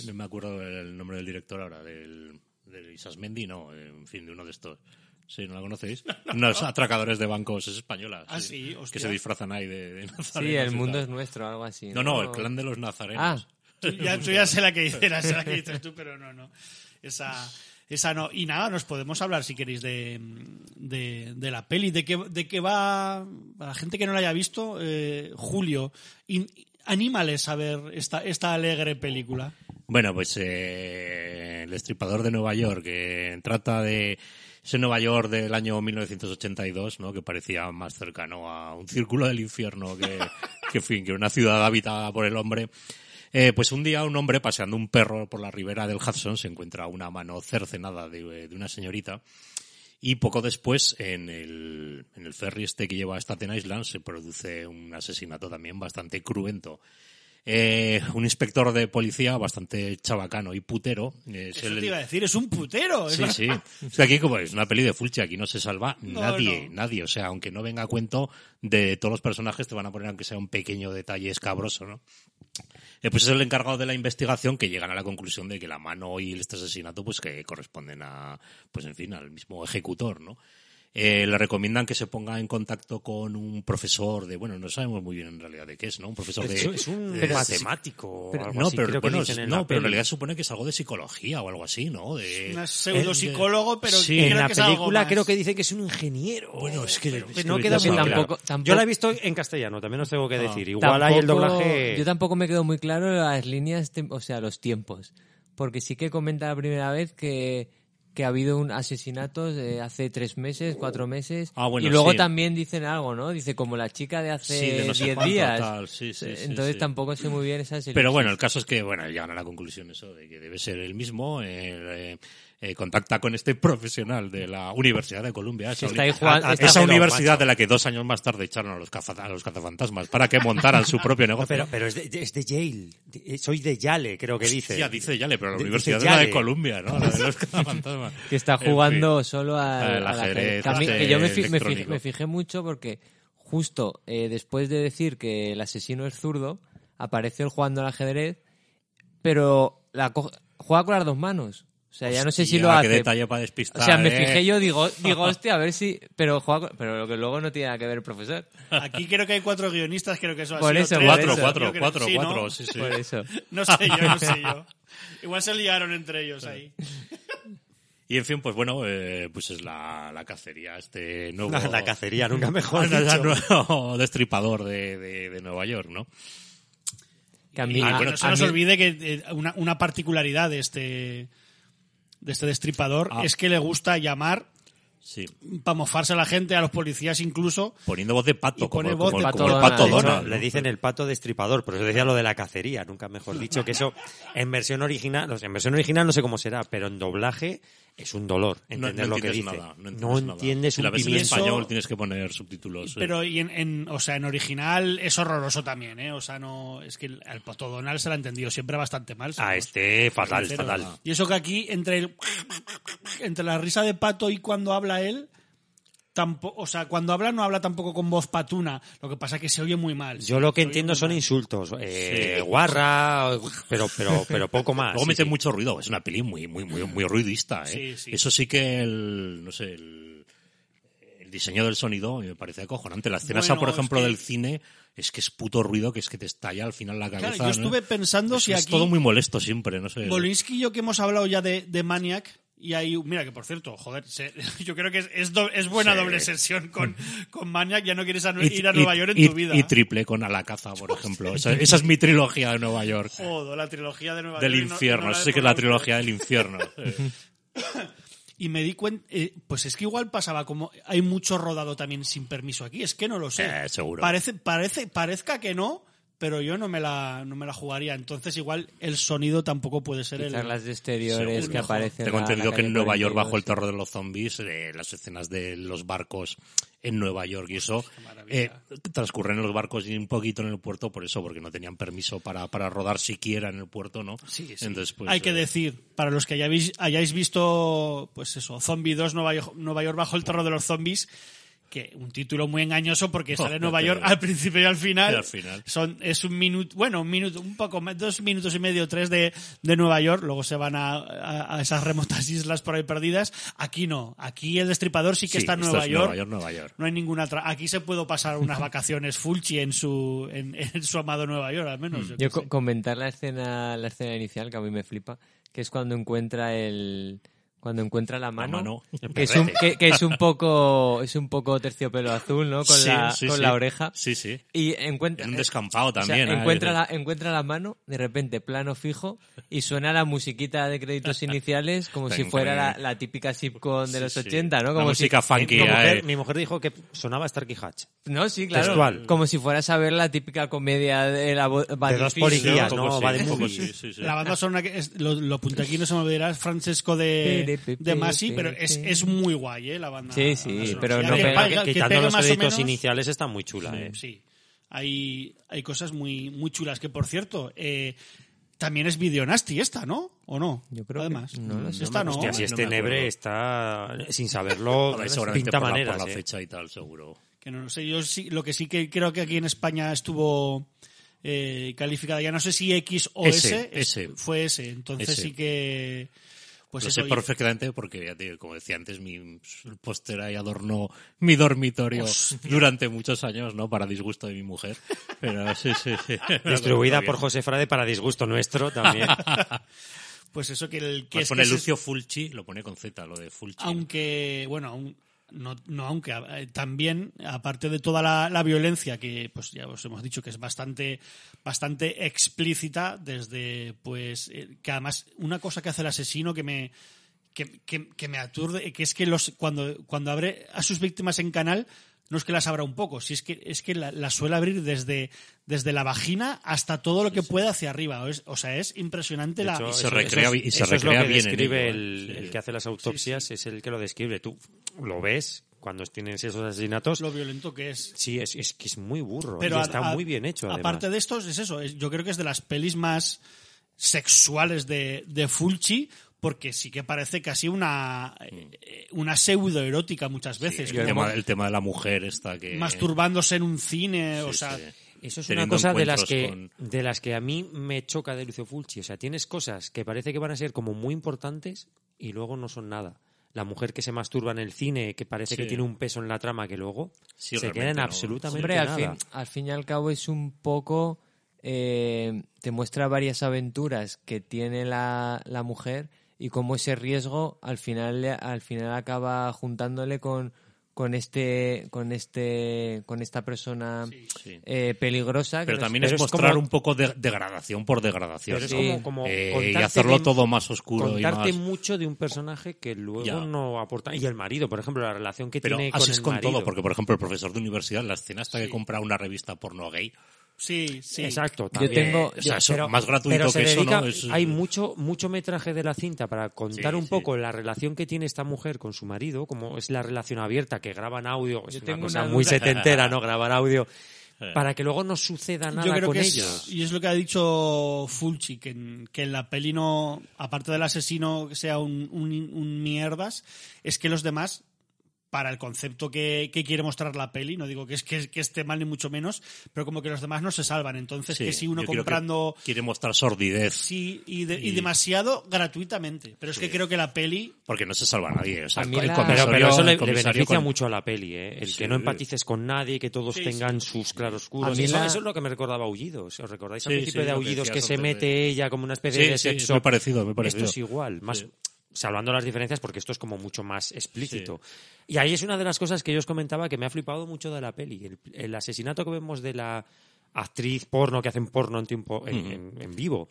no me acuerdo el nombre del director ahora, del, de Isasmendi, no, en fin, de uno de estos. Sí, ¿no la conocéis? Unos atracadores de bancos, es española. Ah, sí, Que hostia. se disfrazan ahí de, de nazarenos. Sí, el mundo es nuestro, algo así. No, no, el clan de los nazarenos. Ah, Tú ya, tú ya sé la que dices, sé la que dices tú, pero no, no. Esa, esa no. Y nada, nos podemos hablar, si queréis, de, de, la peli, de qué, de qué va, para la gente que no la haya visto, eh, Julio, in- anímales a ver esta, esta alegre película. Bueno, pues eh, El Estripador de Nueva York, que trata de ese Nueva York del año 1982, ¿no? que parecía más cercano a un círculo del infierno que, que, fin, que una ciudad habitada por el hombre. Eh, pues un día un hombre paseando un perro por la ribera del Hudson se encuentra una mano cercenada de, de una señorita y poco después en el, en el ferry este que lleva a Staten Island se produce un asesinato también bastante cruento. Eh, un inspector de policía bastante chabacano y putero. eh, Eso el- te iba a decir, es un putero. Sí, sí. Aquí como es una peli de Fulci, aquí no se salva No, nadie, no. nadie. O sea, aunque no venga a cuento de todos los personajes, te van a poner aunque sea un pequeño detalle escabroso, ¿no? Pues es el encargado de la investigación que llegan a la conclusión de que la mano y este asesinato pues que corresponden a, pues en fin, al mismo ejecutor, ¿no? Eh, le recomiendan que se ponga en contacto con un profesor de, bueno, no sabemos muy bien en realidad de qué es, ¿no? Un profesor de... Es, es un de- matemático o pero- algo no, así, pero, creo que bueno, dicen en no, pero en realidad supone que es algo de psicología o algo así, ¿no? De, Un pseudopsicólogo, pero Sí. creo En la que es algo película más. creo que dice que es un ingeniero. Bueno, es que- Pero es que no yo queda muy tampoco- claro. tampoco- Yo la he visto en castellano, también os tengo que Ah. decir. Igual hay el doblaje. Yo tampoco me quedo muy claro las líneas, o sea, los tiempos. Porque sí que comenta la primera vez que, que ha habido un asesinato de hace tres meses, cuatro meses. Ah, bueno, y luego sí. también dicen algo, ¿no? Dice como la chica de hace Sí, de no sé diez cuánto, días. tal, sí, Entonces tampoco sé muy bien esas Pero bueno, el caso es que bueno llegan a la conclusión eso de que debe ser el mismo. eh, eh, eh, contacta con este profesional de la Universidad de Columbia. Esa, está ahí uni- jugando- a- a- está esa jugando, universidad macho. de la que dos años más tarde echaron a los, a los cazafantasmas para que montaran su propio negocio. Pero, pero es, de, es de Yale. De- Soy de Yale, creo que dice. Hostia, dice Yale, pero la De- universidad es la de. Columbia, ¿no? La de los cazafantasmas. que está En fin. jugando solo al, ajedrez a este que yo me, fi- me fijé, electrónico. me fijé mucho porque justo eh, después de decir que el asesino es zurdo, aparece él jugando al ajedrez, pero la co- juega con las dos manos. O sea, ya no sé si lo Qué hace. detalle para despistar. O sea, me ¿eh? fijé yo, digo, digo, hostia, a ver si. Pero juega con- pero lo que luego no tiene nada que ver el profesor. Aquí creo que hay cuatro guionistas, creo que eso ha Por sido eso, tres. por Cuatro, eso. cuatro, cuatro, sí, ¿no? cuatro, sí, sí. Por eso. No sé yo, no sé yo. Igual se liaron entre ellos ahí. Y en fin, pues bueno, eh, pues es la, la cacería, este nuevo... La, la cacería, nunca mejor el nuevo destripador de, de, de Nueva York, ¿no? Que a mí- Y a- que no se nos mí- olvide que eh, una, una particularidad de este de este destripador Ah. es que le gusta llamar Sí. para mofarse a la gente, a los policías incluso. Poniendo voz de pato, Y pone como, voz como de el, como el Pato pato Donald. Donald. le dicen el pato destripador, por eso decía lo de la cacería, nunca mejor dicho, que eso en versión original, en versión original no sé cómo será, pero en doblaje es un dolor No, entender no lo que entiendes dice. nada. No no entiendes, nada. entiendes Si un la ves en pimiento. español tienes que poner subtítulos. eh. Pero y en, en- o sea, en original es horroroso también, ¿eh? O sea, no, es que el, al Pato Donald se lo ha entendido siempre bastante mal. A seamos este fatal, fatal. Y eso que aquí, entre el, entre la risa de Pato y cuando habla él, tampoco, o sea, cuando habla no habla tampoco con voz patuna. Lo que pasa es que se oye muy mal. Yo lo que entiendo son mal. insultos, eh, guarra, pero, pero, pero poco más. Luego sí, mete sí. mucho ruido. Es una peli muy, muy, muy, muy ruidista. ¿eh? Sí, sí. Eso sí que el, no sé, el, el diseño del sonido me parece acojonante. La escena esa, por es ejemplo, que- del cine es que es puto ruido, que es que te estalla al final la cabeza. Claro, yo ¿no? estuve pensando es, si es aquí todo muy molesto siempre, no sé. Bolinsky y yo que hemos hablado ya de, de Maniac y ahí, mira que por cierto, joder, se- yo creo que es, es, do- es buena Sí. doble sesión con, con Maniac, ya no quieres a- Y- ir a y- Nueva York en y- tu vida. Y triple con A la caza, por ejemplo. Esa, esa es mi trilogía de Nueva York. Joder, la trilogía de Nueva Del York. no- infierno. no sí que es la trilogía del infierno. Y me di cuenta, eh, pues es que igual pasaba como hay mucho rodado también sin permiso aquí, es que no lo sé. Eh, seguro. Parece, parece, parezca que no, pero yo no me la, no me la jugaría. Entonces igual el sonido tampoco puede ser el. Las de exteriores Seguro. que aparecen. Tengo entendido que en Nueva York, 42, bajo el terror de los zombies, eh, las escenas de los barcos en Nueva York y eso, eh, transcurren en los barcos y un poquito en el puerto por eso, porque no tenían permiso para, para rodar siquiera en el puerto, ¿no? Sí, sí. Entonces, pues, Hay que eh, decir, para los que hayáis, hayáis visto, pues eso, Zombie 2, Nueva York, Nueva York bajo el terror de los zombies, que un título muy engañoso porque sale Oh, Nueva York al principio y al final. Y al final. Son, es un minuto, bueno, un minuto, un poco más, dos minutos y medio, tres de, de Nueva York, luego se van a, a- a esas remotas islas por ahí perdidas. Aquí no, aquí el destripador sí que sí, está en Nueva es York. Nueva York, Nueva York. No hay ninguna aquí se puede pasar unas vacaciones fulchi en su en, en su amado Nueva York al menos. yo sé. comentar la escena, la escena inicial que a mí me flipa, que es cuando encuentra el cuando encuentra la mano, mano. que, es un, que, que es un poco es un poco terciopelo azul, ¿no? Con Sí, la sí, con sí. la oreja Sí, sí. y encuentra En un descampado o sea, también. ¿eh? encuentra la encuentra la mano, de repente plano fijo y suena la musiquita de créditos iniciales como si fuera la, la típica sitcom de Sí, los sí. 80, ¿no? La Como si- música funky. Mi eh, mujer, mi mujer dijo que sonaba Starkey Hatch. No, sí, claro. Textual. Como si fueras a ver la típica comedia de la De dos policías, ¿no? La banda sonora que es, lo, lo apunté aquí, no se me olvidará, es Francesco de, de Masi, pero es, es muy guay, ¿eh? La banda. Sí, sí, pero no Que pega- que Quitando los créditos menos. iniciales está muy chula, ¿eh? Sí, hay, hay cosas muy, muy chulas. Que por cierto, eh, también es Videonasty esta, ¿no? ¿O no? Yo creo que Además. no. Esta no. Hostia, si no este. Nebre está, sin saberlo, A ver, seguramente pinta por la, maneras, por la ¿eh? fecha y tal, seguro. Que no lo sé. Yo sí, lo que sí que creo que aquí en España estuvo eh, calificada, ya no sé si X o S, S, fue S. Entonces S. sí que. Pues Lo eso, sé y- perfectamente porque, ya te digo, como decía antes, mi el póster ahí adornó mi dormitorio durante muchos años, ¿no? Para disgusto de mi mujer. Pero sí, sí, sí. Distribuida por. José Frade para disgusto nuestro también. Pues eso que el que Pues es pone que es- Lucio Fulci, lo pone con Z, lo de Fulci. aunque bueno aún- no, no aunque eh, también aparte de toda la, la violencia que pues ya os hemos dicho que es bastante bastante explícita desde pues eh, que además una cosa que hace el asesino que me que, que- que me aturde que es que los cuando cuando abre a sus víctimas en canal no es que las abra un poco, si es que es que la, la suele abrir desde, desde la vagina hasta todo lo que puede hacia arriba. O, es- o sea, es impresionante la. se eso- recrea eso bi- es- y se eso es lo recrea que bien en describe el, ¿eh? El que hace las autopsias, es el que lo describe. Tú lo ves cuando tienes esos asesinatos. lo violento que es. Sí, es, es que es muy burro. Pero y a- está a- muy bien hecho, además. Aparte de esto, es eso. es- yo creo que es de las pelis más sexuales de, de Fulci, porque sí que parece casi una, eh, una pseudo erótica muchas veces. Sí, el, tema, el tema de la mujer esta que... masturbándose en un cine, o sea. sí. Eso es una cosa de las, que, de las que a mí me choca de Lucio Fulci. O sea, tienes cosas que parece que van a ser como muy importantes y luego no son nada. La mujer que se masturba en el cine, que parece Sí. que tiene un peso en la trama que luego Sí, se queda en no. absolutamente Hombre, al nada. fin, al fin y al cabo es un poco... eh, te muestra varias aventuras que tiene la, la mujer y cómo ese riesgo al final, le- al final acaba juntándole con, con este con este con esta persona sí. eh, peligrosa que Pero es- también pero es es mostrar como- un poco de degradación por degradación. Pero es Sí. como, como Eh, y contarte hacerlo de- todo más oscuro y contarte más... mucho de un personaje que luego Ya. no aporta. Y el marido, por ejemplo, la relación que Pero tiene así con es el con marido. todo, porque por ejemplo el profesor de universidad, la escena hasta que compra una revista porno gay, Sí, sí. Exacto, Yo también. tengo- o sea, eso más gratuito pero se que eso, dedica- ¿no? Es- Hay mucho, mucho metraje de la cinta para contar Sí, un sí. poco la relación que tiene esta mujer con su marido, como es la relación abierta, que graban audio, es Yo una tengo cosa una muy duda. setentera, ¿no? Grabar audio, para que luego no suceda nada Yo creo con que ellos. es, y es lo que ha dicho Fulci, que en, que en la peli no, aparte del asesino que sea un, un, un mierdas, es que los demás, para el concepto que, que quiere mostrar la peli, no digo que es que, que esté mal ni mucho menos, pero como que los demás no se salvan. Entonces, Sí, que si uno comprando quiere mostrar sordidez, sí y, de- y Y- demasiado gratuitamente. Pero es que creo que la peli porque no se salva nadie. O sea, A mí el la- Pero, pero eso le, beneficia con- mucho a la peli, ¿eh? El Sí. que no empatices con nadie, que todos Sí, tengan sus claroscuros. A mí Eso, la- eso es lo que me recordaba a Aullidos. ¿Os recordáis al principio sí, de Aullidos que se mete de- ella como una especie Sí, de sexo? muy parecido, muy parecido. Esto es igual, más Sí. Salvando las diferencias porque esto es como mucho más explícito. Y ahí es una de las cosas que yo os comentaba que me ha flipado mucho de la peli. El, el asesinato que vemos de la actriz porno que hacen porno en tiempo en, Ujú. en- en vivo.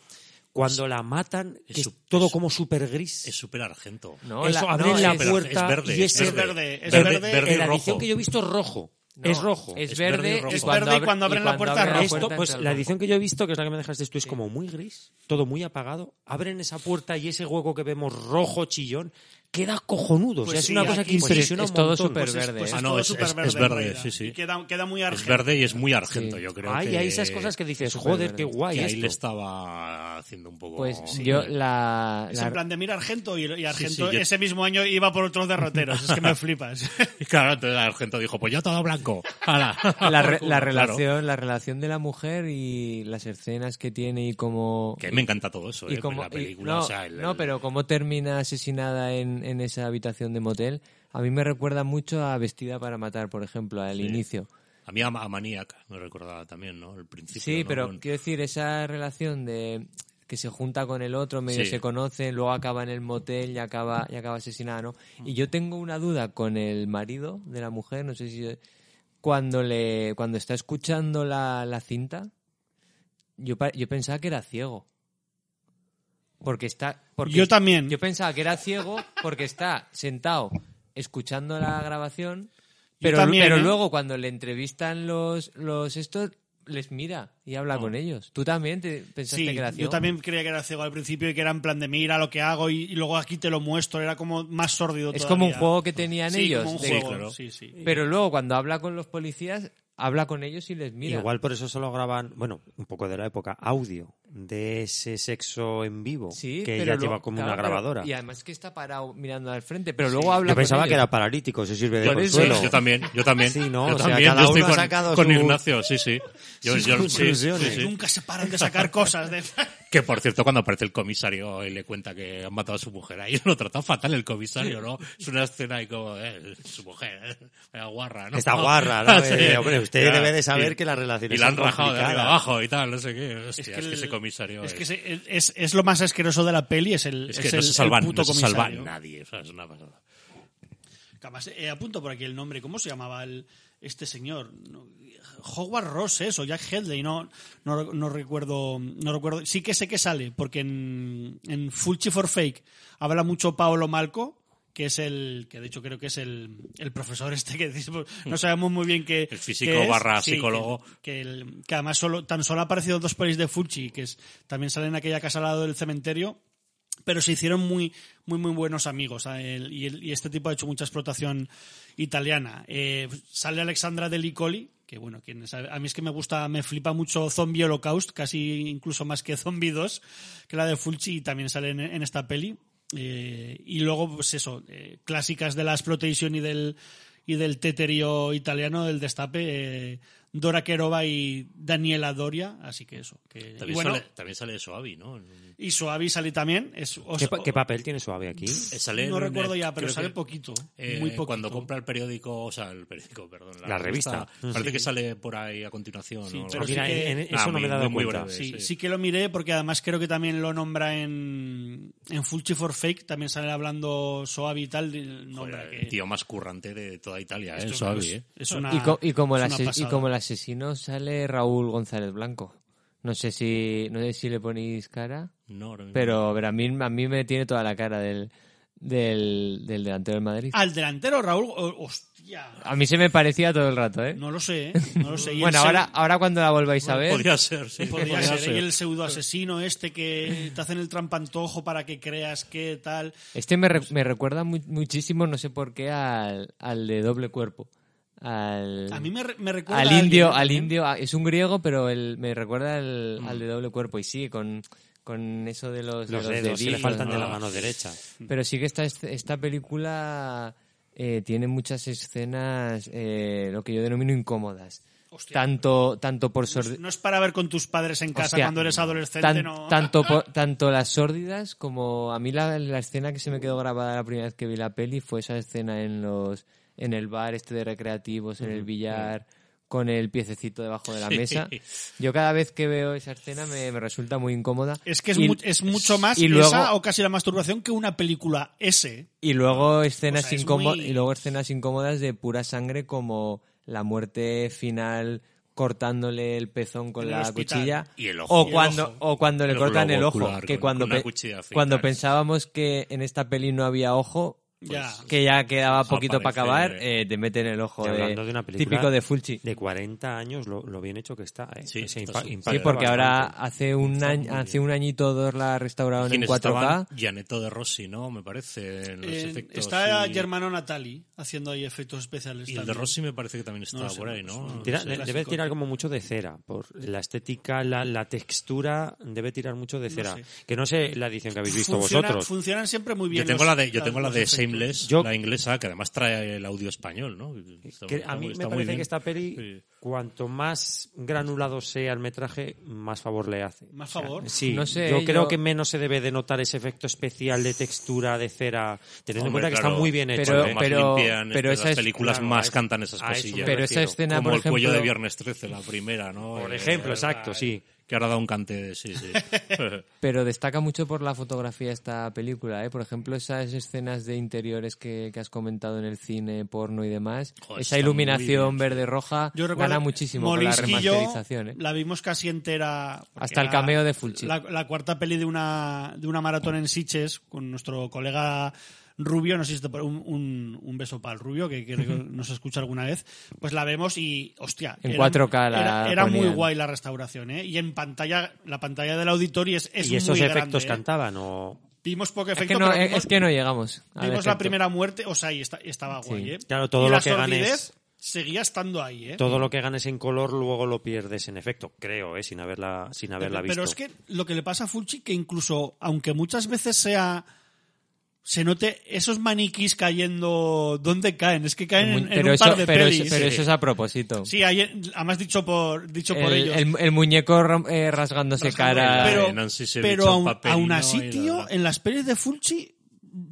Cuando la matan, es que es su- todo es- como súper gris. Es súper argento. No, Eso, la- abren no, la puerta es verde, y es verde, es Verde- verde. la rojo. edición que yo he visto es rojo. No, es rojo. Es Es verde y verde, rojo. y Es cuando, verde y cuando abren la puerta abren rojo. Esto, pues la edición que yo he visto, que es la que me dejaste tú, es como muy gris, todo muy apagado. Abren esa puerta y ese hueco que vemos rojo, chillón, queda cojonudo. o sea, Pues es sí, una cosa que pues impresiona es un todo montón. súper pues es- verde, pues ¿eh? Ah, no, es- súper es- verde es verde, sí, sí. Y queda, queda muy Es argento. verde y es muy argento, Sí. yo creo Ay, que... hay esas cosas que dices, joder, qué guay que ahí esto. le estaba haciendo un poco... Pues Sí. yo la, Es la- en plan de mira Argento y, y Argento sí, yo- ese mismo año iba por otros derroteros. es que me flipas. Y claro, entonces Argento dijo, pues ya todo blanco. La, re- la Claro. relación la relación de la mujer y las escenas que tiene y cómo Que me encanta todo eso, y ¿eh? cómo- la película, no, pero cómo termina asesinada en, en esa habitación de motel a mí me recuerda mucho a Vestida para matar por ejemplo al Sí. inicio A mí a, a Maniac me recordaba también, ¿no? El principio, sí ¿no? pero Con- quiero decir esa relación de que se junta con el otro medio Sí. se conoce luego acaba en el motel y acaba y acaba asesinada no y yo tengo una duda con el marido de la mujer no sé si cuando le cuando está escuchando la, la cinta yo yo pensaba que era ciego porque está porque Yo también. yo pensaba que era ciego porque está sentado escuchando la grabación pero, también, pero ¿eh? luego cuando le entrevistan los los estos les mira y habla con ellos tú también te pensaste Sí, que era ciego yo también creía que era ciego al principio y que era en plan de mira lo que hago y, y luego aquí te lo muestro. Era como más sórdido es todavía. como un juego que tenían Sí, ellos como un de- juego, claro. sí, sí. pero luego cuando habla con los policías habla con ellos y les mira Igual por eso solo graban, bueno, un poco de la época, audio de ese sexo en vivo sí que ella luego- lleva como claro, una pero- grabadora. y además que está parado mirando al frente pero luego habla Yo con pensaba ellos. que era paralítico, se sirve de consuelo. Sí, yo también, yo también. Sí, ¿no? Yo O sea, también, cada yo estoy uno ha con, sacado con su- Ignacio, sí, sí. Yo, yo- sí, sí, conclusiones. sí. Nunca se paran de sacar cosas. De... Que por cierto, cuando aparece el comisario y le cuenta que han matado a su mujer, ahí lo trata fatal el comisario, ¿no? Es una escena ahí como, eh, su mujer, eh, guarra, ¿no? Está guarra, ¿no? Sí. Eh, hombre, usted Ya, debe de saber y- que las relaciones Y la han rajado de arriba abajo y tal, no sé qué. Hostia, es que, el- ese comisario es, es, que es, es lo más asqueroso de la peli, es el, es que no el, se el salva, puto no se nadie, o sea, es una pasada. Además, eh, apunto por aquí el nombre. ¿Cómo se llamaba el, este señor? No, Howard Ross, eso, Jack Hedley, no, no, no recuerdo, no recuerdo. Sí que sé que sale, porque en, en Fulci for Fake habla mucho Paolo Malco, que es el, que de hecho creo que es el, el profesor este que decimos, no sabemos muy bien qué El físico qué es. barra Sí, psicólogo. Que, que el- que además solo, tan solo ha aparecido dos pelis de Fulci, que es, también sale en aquella casa al lado del cementerio, pero se hicieron muy muy muy buenos amigos y, el- y este tipo ha hecho mucha explotación italiana Eh, sale Alexandra de Licoli que bueno quien a mí es que me gusta me flipa mucho Zombie Holocaust casi incluso más que Zombie 2 que la de Fulci y también sale en, en esta peli Eh, y luego pues eso eh, clásicas de la exploitation y del y del teterío italiano del destape eh, Dora Kerova y Daniela Doria, así que eso. Que, También, bueno, sale, también sale Soavi, ¿no? Y Soavi sale también. Es, ¿Qué, pa- qué papel tiene Suave aquí? Sale no recuerdo ya, pero sale que, poquito, eh, muy poquito. Cuando compra el periódico, o sea, el periódico, perdón. La revista. Parece que sale por ahí a continuación. Sí, ¿no? pero Algo sí así. que- en- en- Ah, eso no me he dado cuenta. breve, Sí, sí. sí que lo miré porque además creo que también lo nombra en, en Fulci for Fake, también sale hablando Soavi y tal, Joder, que... el tío más currante de toda Italia, ¿eh? Soavi, ¿eh? es una- y, co- y como el es una ase- y pasada. como el asesino sale Raúl González Blanco. No sé si no sé si le ponéis cara, No, ahora mismo. pero, pero a mí a mí me tiene toda la cara del del, del delantero del Madrid. Al delantero, Raúl, hostia, A mí se me parecía todo el rato, ¿eh? no lo sé, ¿eh? no lo sé. Y bueno, ahora ahora cuando la volváis a ver, Podría ser, sí. Podría ser, y el pseudo asesino este que te hacen el trampantojo para que creas que tal. este me, re- me recuerda mu- muchísimo, no sé por qué, al, al de doble cuerpo. Al, A mí me, re- me recuerda al a indio, al indio, ah, es un griego, pero el, me recuerda al, Mm. al de doble cuerpo. Y sí, con, con eso de los, de Los los dedos, sí le dedillos, faltan de ¿no? la mano derecha. Pero sí que esta, esta película eh, tiene muchas escenas, eh, lo que yo denomino incómodas. Hostia. Tanto, tanto por sordi- No es para ver con tus padres en casa Hostia, cuando eres adolescente, tan- no. tanto, por- tanto las sórdidas como a mí la, la escena que se me quedó grabada la primera vez que vi la peli fue esa escena en los en el bar este de recreativos, en el billar, con el piececito debajo de la Sí. mesa. Yo cada vez que veo esa escena me, me resulta muy incómoda. Es que es, Y- mu- es mucho más y luego, esa o casi la masturbación que una película ese. y luego escenas O sea, es incómo- muy- y luego escenas incómodas de pura sangre como la muerte final cortándole el pezón con el la hospital. cuchilla Y el ojo. o el cuando ojo. o cuando le El cortan el ojo ocular que con- cuando con una pe- cuchilla africana, cuando pensábamos que en esta peli no había ojo Ya. que ya quedaba poquito para acabar eh, te meten el ojo de- hablando de una película típico de Fulci De 40 años, lo, lo bien hecho que está. ¿eh? Sí, impa- sí porque ahora hace un año hace un añito o dos la restauraron en ¿Quiénes 4K estaban? Gianetto de Rossi, ¿no? Me parece, en los Eh, efectos. está y- Germano Natali haciendo ahí efectos especiales. Y el de. Rossi me parece que también estaba No sé, por ahí, no ¿no? sé. Tira- No sé. de- debe clásico. tirar como mucho de cera, por la estética, la, la textura, debe tirar mucho de cera. sé. Que no sé la edición que habéis visto Funciona- vosotros. Funcionan siempre muy bien. Yo tengo los- la de, yo tengo la de. Shameless, Yo- la inglesa, que además trae el audio español, ¿no? Está- Que está a mí me está muy parece bien. que esta peli, Sí. cuanto más granulado sea el metraje, más favor le hace. Más favor. Sí, No sé, yo yo- creo que menos se debe de notar ese efecto especial de textura, de cera, teniendo Hombre, en cuenta que claro, está muy bien hecho. pero- ¿eh? más pero- limpian pero es- películas claro, más cantan esas eso me cosillas. pero esa escena Como por el cuello ejemplo de Viernes 13, la primera, ¿no? Por Eh, ejemplo, exacto, sí. Que ahora da un cante, sí, sí. Pero destaca mucho por la fotografía esta película, ¿eh? Por ejemplo, esas escenas de interiores que, que has comentado en el cine, porno y demás. Joder, esa iluminación verde-roja gana muchísimo con la remasterización, ¿eh? La vimos casi entera. Hasta el cameo de Fulci. La, la cuarta peli de una, de una maratón en Siches con nuestro colega Rubio, no sé si te un, un, un beso para el Rubio, que, creo que nos escucha alguna vez, pues la vemos y, hostia. En era- 4K la Era, era muy guay la restauración, ¿eh? Y en pantalla, la pantalla del auditorio es, es y esos muy efectos grande, ¿eh? cantaban o Vimos poco Es efecto, que, no, pero es, que no llegamos. vimos la primera muerte, o sea, y, está- estaba Sí. guay, ¿eh? Claro, todo y lo que ganes- seguía estando ahí, ¿eh? todo lo que ganes en color luego lo pierdes en efecto, creo, ¿eh? sin haberla, sin haberla visto. Pero es que lo que le pasa a Fulci, que incluso, aunque muchas veces sea. Se note esos maniquís cayendo. ¿Dónde caen? Es que caen en, en un eso, par de pero, pelis. eso, pero eso es a propósito. Sí, hay- además dicho por, dicho por el, ellos. el- el muñeco eh, rasgándose Rasgando cara. pero pero aún, aún ¿no? así, la- tío, en las pelis de Fulci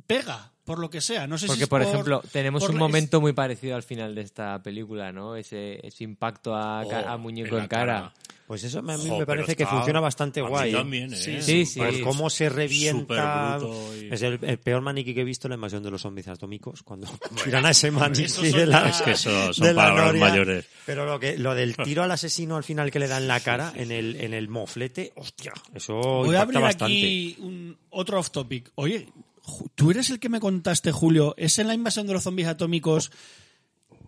pega, por lo que sea. No sé si Porque, es por ejemplo, tenemos por un la- momento muy parecido al final de esta película, ¿no? Ese, ese impacto a, Oh, a muñeco en cara. Pues eso a mí Jo, me parece que funciona bastante guay. ¿eh? también, ¿eh? Sí, sí, sí. Por cómo se revienta. Y- Es el, el peor maniquí que he visto en la invasión de los zombies atómicos. Cuando tiran a ese maniquí de la, Es que eso son de la palabras noria. mayores. Pero lo que lo del tiro al asesino al final que le da en la cara, en el en el moflete, hostia, eso Voy a impacta abrir bastante. aquí un, otro off topic. Oye, tú eres el que me contaste, Julio. ¿Es en la invasión de los zombies atómicos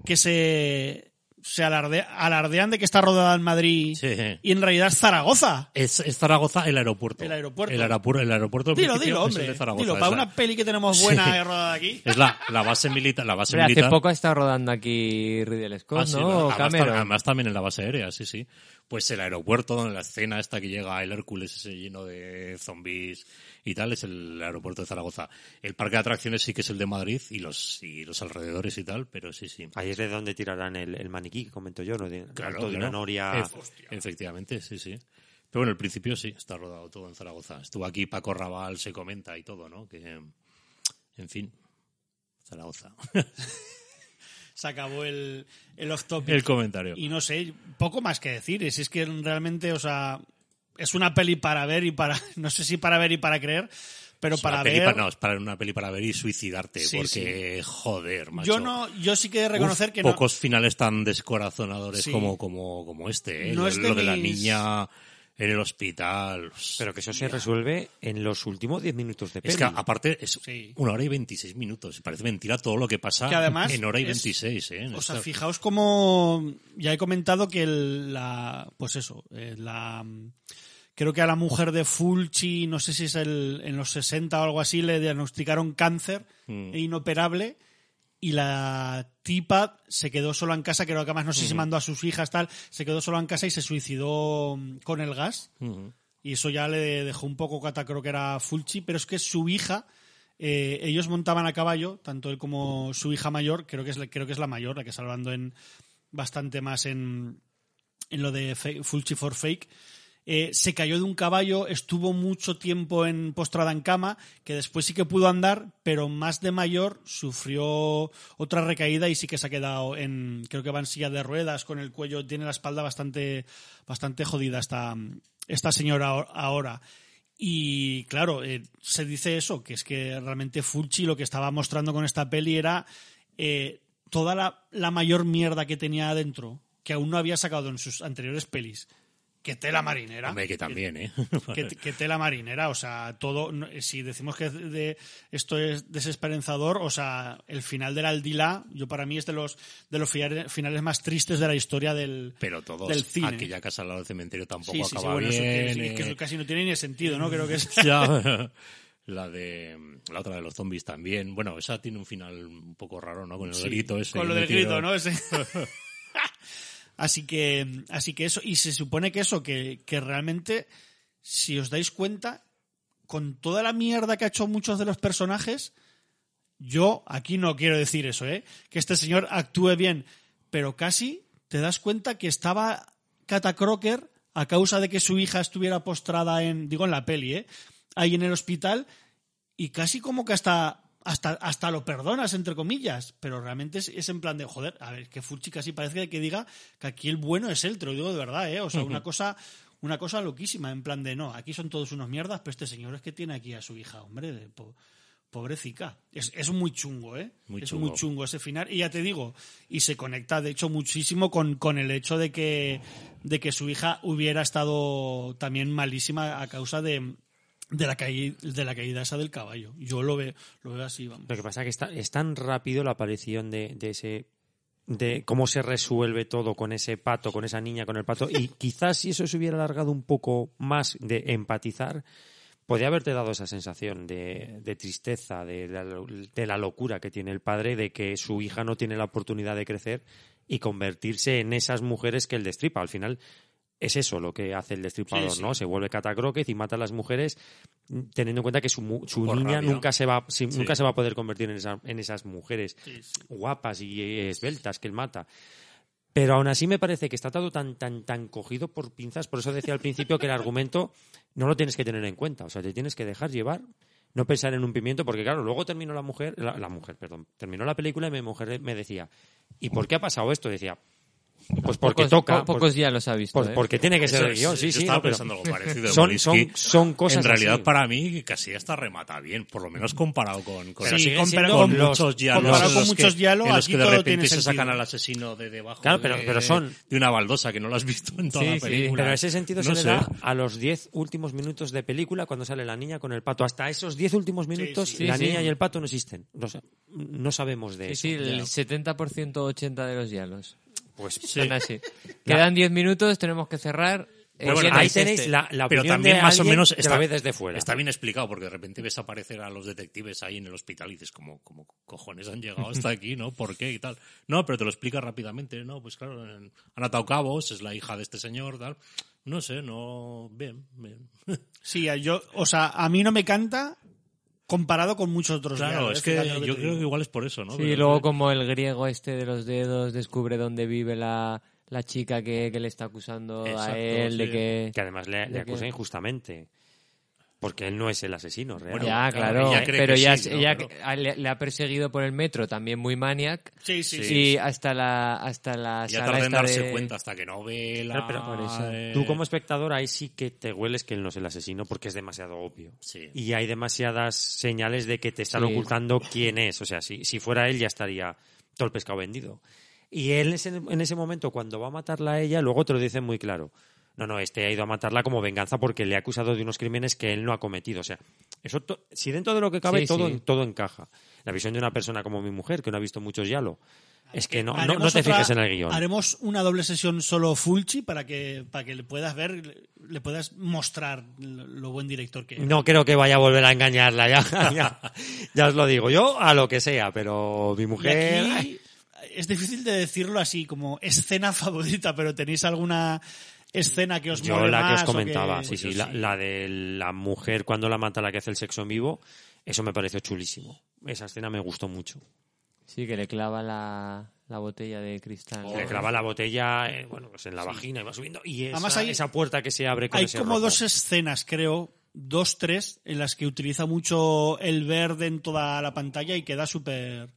que se, se alarde- alardean de que está rodada en Madrid Sí. y en realidad es Zaragoza? Es, es Zaragoza el aeropuerto. El aeropuerto. El aeropuerto, el aeropuerto del Dilo, dilo, es el hombre. de Zaragoza, Dilo, es para la- una peli que tenemos buena Sí. rodada aquí. Es la, la base militar, la base Hombre, hace militar. poco ha estado rodando aquí Ridley Scott, Ah, sí, ¿no? Además, Cameron. además también en la base aérea, sí, sí. Pues el aeropuerto, donde la escena esta que llega el Hércules ese lleno de zombies y tal, es el aeropuerto de Zaragoza. El parque de atracciones sí que es el de Madrid y los, y los alrededores y tal, pero sí, sí. Ahí es de donde tirarán el, el maniquí que comento yo, ¿no? De, Claro, de una noria. Ef- efectivamente, sí, sí. Pero bueno, el principio sí, está rodado todo en Zaragoza. Estuvo aquí Paco Raval, se comenta y todo, ¿no? Que, en fin, Zaragoza. Se acabó el, el off topic. El comentario. Y no sé, poco más que decir. Es, es que realmente, o sea, es una peli para ver y para. No sé si para ver y para creer, pero Es para ver. no, es para una peli para ver y suicidarte, Sí, porque, joder, macho. yo no, yo sí que he de reconocer Uf, que no. pocos finales tan descorazonadores Sí. como, como, como este, ¿eh? No lo, es de lo de la niña en el hospital. Pero que eso se resuelve en los últimos 10 minutos de peli. Es que aparte es Sí. una hora y 26 minutos. Parece mentira todo lo que pasa Que además en hora y es- 26. ¿eh? O sea, Esta- fijaos como ya he comentado que el- la, pues eso, eh, la, creo que a la mujer de Fulci, no sé si es el, en los 60 o algo así, le diagnosticaron cáncer Mm. e inoperable y la tipa se quedó sola en casa, creo que además no sé si mandó a sus hijas tal, se quedó sola en casa y se suicidó mm, con el gas. Y eso ya le dejó un poco cata, creo que era Fulci, pero es que su hija, eh, ellos montaban a caballo, tanto él como su hija mayor, creo que es, la- creo que es la mayor, la que está hablando en bastante más en, en lo de Fulci for Fake. Eh, se cayó de un caballo, estuvo mucho tiempo en postrada en cama, que después sí que pudo andar, pero más de mayor sufrió otra recaída y sí que se ha quedado en, creo que va en silla de ruedas, con el cuello, tiene la espalda bastante, bastante jodida esta, esta señora ahor- ahora. Y claro, eh, se dice eso, que es que realmente Fulci lo que estaba mostrando con esta peli era eh, toda la, la mayor mierda que tenía adentro, que aún no había sacado en sus anteriores pelis. Que tela marinera. Hombre, que también, ¿eh? que, que tela marinera, o sea, todo, si decimos que de, esto es desesperanzador, o sea, el final del Aldila, yo para mí es de los de los finales más tristes de la historia del, Pero todos, del cine. aquella casa al lado del cementerio tampoco sí, sí, bueno, eso que, eh. eso casi no tiene ni sentido, ¿no? Creo que es... Ya, la de la otra de los zombies también. Bueno, esa tiene un final un poco raro, ¿no? Con el grito ese. Con lo del grito, ¿no? Ese. Así que, así que eso, y se supone que eso, que, que realmente, si os dais cuenta, con toda la mierda que ha hecho muchos de los personajes, yo aquí no quiero decir eso, ¿eh? Que este señor actúe bien, pero casi te das cuenta que estaba Cata Crocker a causa de que su hija estuviera postrada en, digo en la peli, ¿eh? Ahí en el hospital y casi como que hasta hasta, hasta lo perdonas, entre comillas, pero realmente es, es en plan de, joder, a ver, que Fulci casi parece que diga que aquí el bueno es él, te lo digo de verdad, ¿eh? O sea, una cosa, una cosa loquísima, en plan de, no, aquí son todos unos mierdas, pero este señor es que tiene aquí a su hija, hombre, de po- pobrecica. Es, es muy chungo, ¿eh? Muy es chungo. muy chungo ese final, y ya te digo, y se conecta, de hecho, muchísimo con, con el hecho de que, de que su hija hubiera estado también malísima a causa de, de la caída, de la caída esa del caballo. Yo lo veo, lo veo así, vamos. Lo que pasa es que está, es tan rápido la aparición de, de ese de cómo se resuelve todo con ese pato, con esa niña, con el pato, y quizás si eso se hubiera alargado un poco más de empatizar, podría haberte dado esa sensación de, de tristeza, de la, de la locura que tiene el padre, de que su hija no tiene la oportunidad de crecer y convertirse en esas mujeres que él destripa. Al final es eso lo que hace el destripador, Sí, sí. ¿no? Se vuelve catacroquez y mata a las mujeres teniendo en cuenta que su, su niña rabia. nunca se va Sí. nunca se va a poder convertir en, esa- en esas mujeres guapas y esbeltas que él mata. Pero aún así me parece que está todo tan, tan, tan cogido por pinzas. Por eso decía al principio que el argumento no lo tienes que tener en cuenta. O sea, te tienes que dejar llevar, no pensar en un pimiento, porque claro, luego terminó la mujer, la, la mujer, perdón, terminó la película y mi mujer me decía, ¿y por qué ha pasado esto? Decía, pues porque pocos, toca. po- pocos ya los ha visto. pues ¿eh? porque tiene que ser el guion, sí, yo sí. estaba no, pensando algo parecido de son, son, son cosas En realidad, así. para mí, casi hasta remata bien, por lo menos comparado con, con, Sí, siguen con- los- muchos diálogos. comparado con los muchos que- diálogos, en los que de repente se sacan al asesino de debajo Claro, pero- de, pero son- de una baldosa que no lo has visto en toda Sí, la sí, película. Pero ese sentido No se le sé. da a los 10 últimos minutos de película cuando sale la niña con el pato. Hasta esos 10 últimos minutos sí. la Sí, niña sí. y el pato no existen. No, sa- no sabemos de Sí, eso. sí, el 70% 80% de los diálogos. Pues Son así. Quedan 10 minutos, tenemos que cerrar Pero Eh, bueno, ¿quién ahí tenéis este? la, la pero opinión también de más o menos está, la ve desde fuera. está bien explicado, porque de repente ves aparecer a los detectives ahí en el hospital y dices, como, como cojones han llegado hasta aquí, ¿no? ¿Por qué y tal? No, pero te lo explica rápidamente, ¿no? Pues claro, en- han atado cabos, es la hija de este señor, tal. No sé, no... Bien, bien. Sí, yo, o sea, a mí no me canta comparado con muchos otros. Claro, es que yo creo digo. que igual es por eso, ¿no? Sí, Pero- luego como el griego este de los dedos descubre dónde vive la, la chica que, que le está acusando Exacto, a él de que... Que además le, le ¿De acusa injustamente. Porque él no es el asesino, realmente. ya, claro, claro, ella cree pero ya sí, se- ¿no? ella Pero- a- le, le ha perseguido por el metro, también muy maniac, Sí, sí, y sí. hasta la hasta la Ya sala tarda en darse de- cuenta hasta que no ve la... Claro, pero por eso. Tú como espectador ahí sí que te hueles que él no es el asesino porque es demasiado obvio. Sí. Y hay demasiadas señales de que te están Sí. ocultando quién es. O sea, si, si fuera él ya estaría todo el pescado vendido. Y él ese- en ese momento, cuando va a matarla a ella, luego te lo dicen muy claro. No, no, este ha ido a matarla como venganza porque le ha acusado de unos crímenes que él no ha cometido. O sea, eso si dentro de lo que cabe Sí, todo, sí. todo encaja. La visión de una persona como mi mujer, que no ha visto muchos Yalo, es que no, no, no te otra- fijes en el guion. Haremos una doble sesión solo Fulci para que, para que le puedas ver, le, puedas mostrar lo, buen director que es. No creo que vaya a volver a engañarla, ya, ya, ya os lo digo. Yo a lo que sea, pero mi mujer... aquí es difícil de decirlo así como escena favorita, pero ¿tenéis alguna escena que os Yo la que os comentaba, que- sí, Pues sí, la, la de la mujer cuando la mata la que hace el sexo en vivo, eso me pareció chulísimo. Esa escena me gustó mucho. Sí, que le clava la, la botella de cristal. Le clava la botella, eh, bueno, pues en la vagina y va subiendo. Y esa, Además hay- esa puerta que se abre con Hay ese como rojo. dos escenas, creo, dos, tres, en las que utiliza mucho el verde en toda la pantalla y queda súper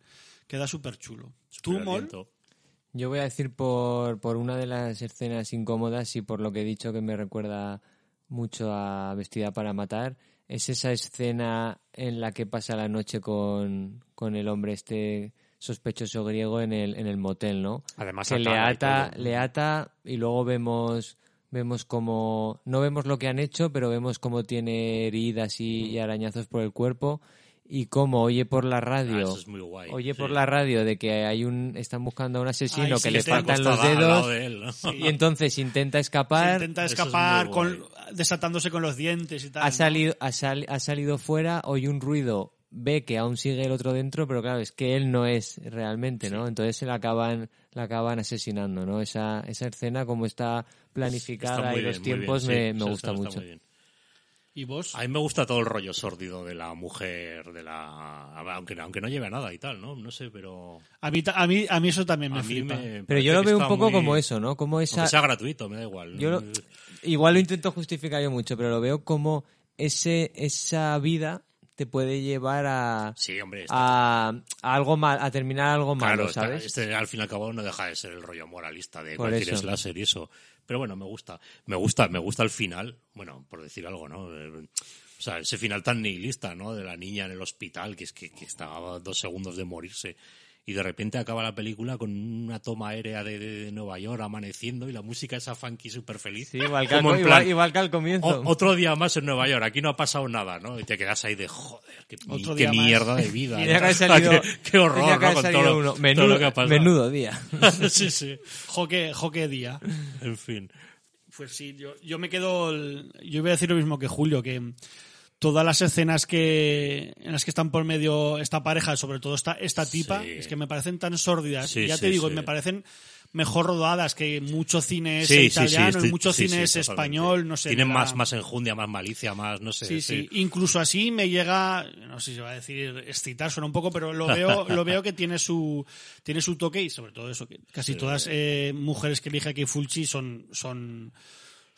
queda súper chulo. ¿Tú, Mol? Yo voy a decir por, por una de las escenas incómodas y por lo que he dicho que me recuerda mucho a Vestida para Matar, es esa escena en la que pasa la noche con, con el hombre este sospechoso griego en el, en el motel, ¿no? Además, que le ata, le ata y luego vemos vemos como no vemos lo que han hecho, pero vemos cómo tiene heridas y, y arañazos por el cuerpo y cómo oye por la Ah, radio eso es muy guay. Oye sí. por la radio de que hay un están buscando a un asesino Ay, sí, que le está faltan los dedos de él, ¿no? y entonces intenta Se escapar, intenta es escapar con, desatándose con los dientes y tal. ha ¿no? salido ha, sal- ha salido fuera, oye un ruido, ve que aún sigue el otro dentro, pero claro, es que él no es realmente, ¿no? Entonces se la acaban la acaban asesinando, ¿no? Esa esa escena como está planificada Está muy y los bien, tiempos bien, me, sí, me gusta está mucho. muy bien. ¿Y vos? A mí me gusta todo el rollo sórdido de la mujer, de la aunque, aunque no lleve a nada y tal, ¿no? No sé, pero A mí, a mí, a mí eso también me a flipa. me Pero yo lo veo un poco muy- como eso, ¿no? Como esa Aunque sea gratuito, me da igual. Yo lo- igual lo intento justificar yo mucho, pero lo veo como ese esa vida te puede llevar a Sí, hombre, a, a algo mal, a terminar algo Claro, malo, está- ¿sabes? este al fin y al cabo no deja de ser el rollo moralista de Por cualquier eso. slasher y eso. Pero bueno, me gusta. Me gusta, me gusta el final, bueno, por decir algo, ¿no? Eh, O sea, ese final tan nihilista, ¿no? De la niña en el hospital, que es que, estaba dos segundos de morirse. Y de repente acaba la película con una toma aérea de, de- de Nueva York amaneciendo y la música esa funky súper feliz. Sí, igual que, Como al, en igual, plan, igual que al comienzo. O- otro día más en Nueva York, aquí no ha pasado nada, ¿no? Y te quedas ahí de joder, qué, Otro qué día más. mierda de vida. Qué, qué horror, ¿no? Con todo, uno. todo Menudo, lo que ha pasado. menudo día. sí, sí. Joque, joque día. En fin. Pues sí, yo, yo me quedo. el- yo voy a decir lo mismo que Julio, que todas las escenas que en las que están por medio esta pareja, sobre todo esta, esta tipa, Sí. es que me parecen tan sórdidas. Sí, y ya sí, te digo, me parecen mejor rodadas que mucho cine es italiano y mucho cine es español, no sé. Tienen más, más enjundia, más malicia, más, no sé. Sí, sí, Incluso así me llega, no sé si se va a decir excitar, suena un poco, pero lo veo, lo veo que tiene su, tiene su toque y sobre todo eso, que casi todas eh, mujeres que elige aquí Fulci son, son,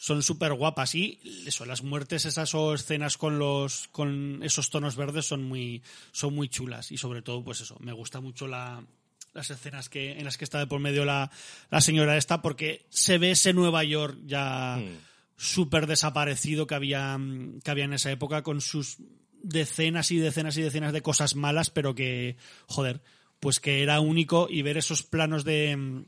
son súper guapas y eso, las muertes esas o escenas con los, con esos tonos verdes son muy, son muy chulas y sobre todo, pues eso, me gusta mucho la, las escenas que, en las que está de por medio la, la señora esta porque se ve ese Nueva York ya, Mm. súper desaparecido que había, que había en esa época con sus decenas y decenas y decenas de cosas malas, pero que, joder, pues que era único y ver esos planos de,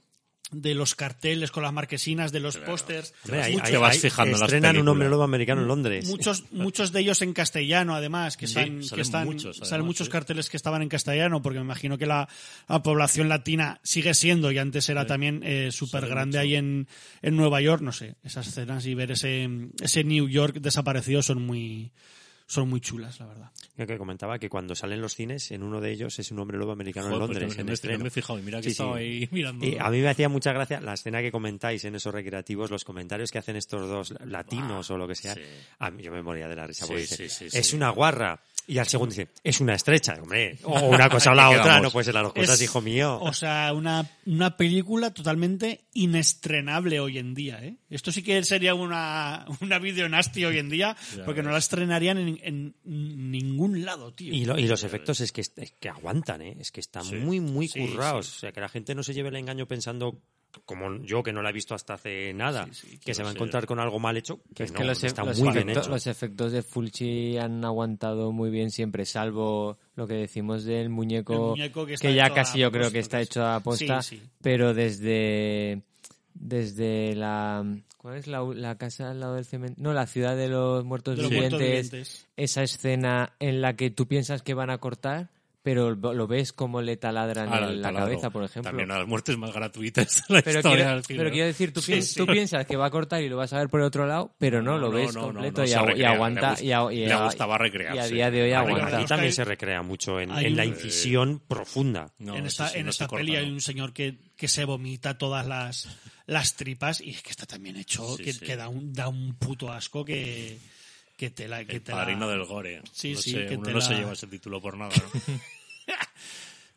de los carteles con las marquesinas, de los pósters. Muchos- ahí- te vas fijando estrenan un hombre lobo americano en Londres. Muchos, muchos de ellos en castellano, además, que Sí, están, que salen están, muchos, además, salen muchos sí. carteles que estaban en castellano, porque me imagino que la, la población latina sigue siendo, y antes era también eh, súper grande ahí en, en Nueva York, no sé, esas escenas y ver ese, ese New York desaparecido son muy, son muy chulas, la verdad. Yo que comentaba que cuando salen los cines, en uno de ellos es un hombre lobo americano Joder, en pues Londres, no, en me- no me he fijado y mira que Sí, sí. estaba ahí mirando. Y a mí me hacía mucha gracia la escena que comentáis en esos recreativos, los comentarios que hacen estos dos latinos o lo que sea. sí. A mí yo me moría de la risa. Porque dice, es una guarra. Y al segundo dice, es una estrecha. Hombre, o una cosa o la otra, quedamos. no puede ser las dos cosas, Es- hijo mío. O sea, una, una película totalmente inestrenable hoy en día, ¿eh? Esto sí que sería una, una video nasty hoy en día, porque no la estrenarían en, en ningún lado, tío. Y, lo- y los efectos es que, es que aguantan, ¿eh? Es que están Sí. muy, muy Sí, currados. sí. O sea, que la gente no se lleve el engaño pensando, como yo que no la he visto hasta hace nada, que se va a encontrar con algo mal hecho, que Es no, que los, está los muy bien efectos, hecho. los efectos de Fulci han aguantado muy bien siempre, salvo lo que decimos del muñeco, que ya casi yo creo que está hecho a posta, Sí, sí. pero desde desde la ¿cuál es la, la casa al lado del cementerio? No, la ciudad de los muertos De los vivientes. muertos vivientes. Esa escena en la que tú piensas que van a cortar, pero lo ves como le taladran Ahora, en el la taladro. cabeza, por ejemplo. También una de las muertes más gratuitas de la Pero historia quiero, del cine. pero quiero decir, tú, Sí, piens- sí. tú piensas que va a cortar y lo vas a ver por el otro lado, pero no, lo ves no, no, completo no, y, le aguanta. gusta- y, a- y le a- gustaba recrearse. Y a día de hoy Ah, aguanta. aquí también se recrea mucho en, la un- incisión profunda. No, en esta, sí, en no esta corta, peli hay un señor que, que se vomita todas las, las tripas y es que está también hecho Sí, que, sí. que da, un, da un puto asco que, que te la... Que El te la- padrino del gore. Sí, no sí, sé, que uno te no la- se lleva ese título por nada. ¿no?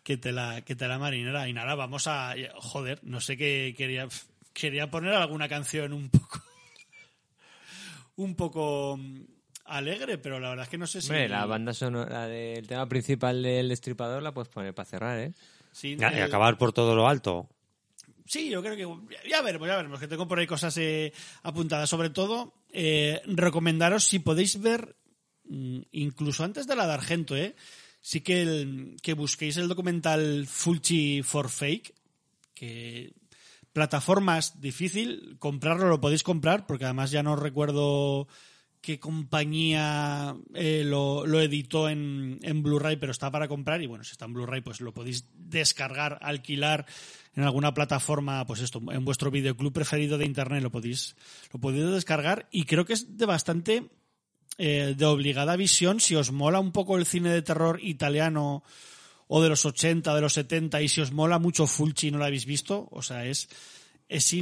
que te la que te la marinera y nada vamos a joder no sé qué quería quería poner alguna canción un poco un poco mm, alegre pero la verdad es que no sé si Hombre, la banda sonora del tema principal del destripador la puedes poner para cerrar, ¿eh? sí, Y el- acabar por todo lo alto. sí, yo creo que ya- ya veremos ya veremos que tengo por ahí cosas eh, apuntadas sobre todo eh, recomendaros si podéis ver mm, incluso antes de la de Argento eh sí que el- que busquéis el documental Fulci for Fake que plataformas difícil, comprarlo lo podéis comprar, porque además ya no recuerdo qué compañía eh, lo, lo editó en, en Blu-ray, pero está para comprar. Y bueno, si está en Blu-ray pues lo podéis descargar, alquilar en alguna plataforma, pues esto, en vuestro videoclub preferido de internet lo podéis, lo podéis descargar. Y creo que es de bastante eh, de obligada visión si os mola un poco el cine de terror italiano o de los 80, de los 70 y si os mola mucho Fulci y no lo habéis visto, o sea, es, es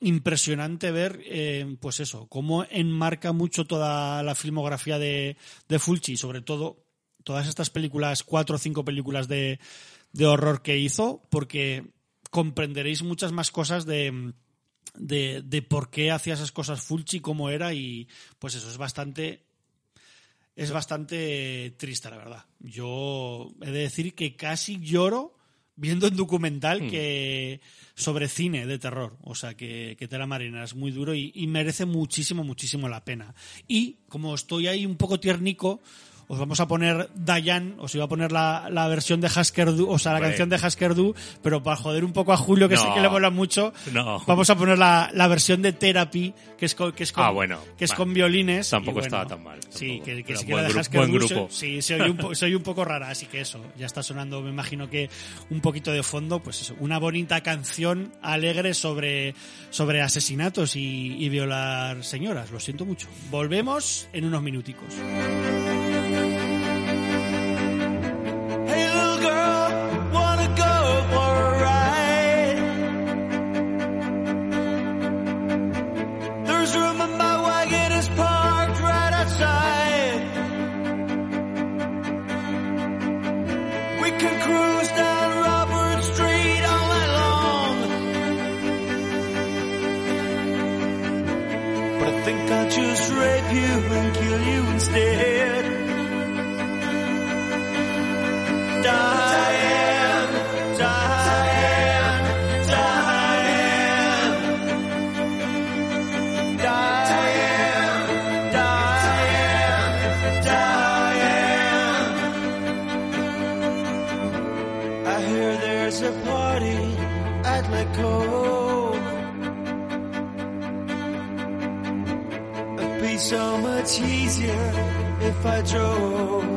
impresionante ver, eh, pues eso, cómo enmarca mucho toda la filmografía de, de Fulci sobre todo todas estas películas, cuatro o cinco películas de, de horror que hizo, porque comprenderéis muchas más cosas de, de, de por qué hacía esas cosas Fulci, cómo era y pues eso es bastante es bastante triste, la verdad. Yo he de decir que casi lloro viendo un documental Hmm. que sobre cine de terror. O sea, que, que Tela Marina es muy duro y, y merece muchísimo, muchísimo la pena. Y como estoy ahí un poco tiernico, os vamos a poner Dayan, os iba a poner la, la versión de Hasker Du, o sea, la canción de Hasker Du, pero para joder un poco a Julio, que No. sé que le mola mucho, No. vamos a poner la, la versión de Therapy, que es con, que es con, Ah, bueno. que es Vale. con violines. Tampoco bueno, estaba tan mal, Sí, que, que sí que buen la de gru- Hasker buen Du grupo. se- Sí, soy un, soy un poco rara, así que eso, ya está sonando, me imagino que un poquito de fondo, pues eso, una bonita canción alegre sobre, sobre asesinatos y, y violar señoras, lo siento mucho. Volvemos en unos minuticos. You and kill you instead. Easier if I drove.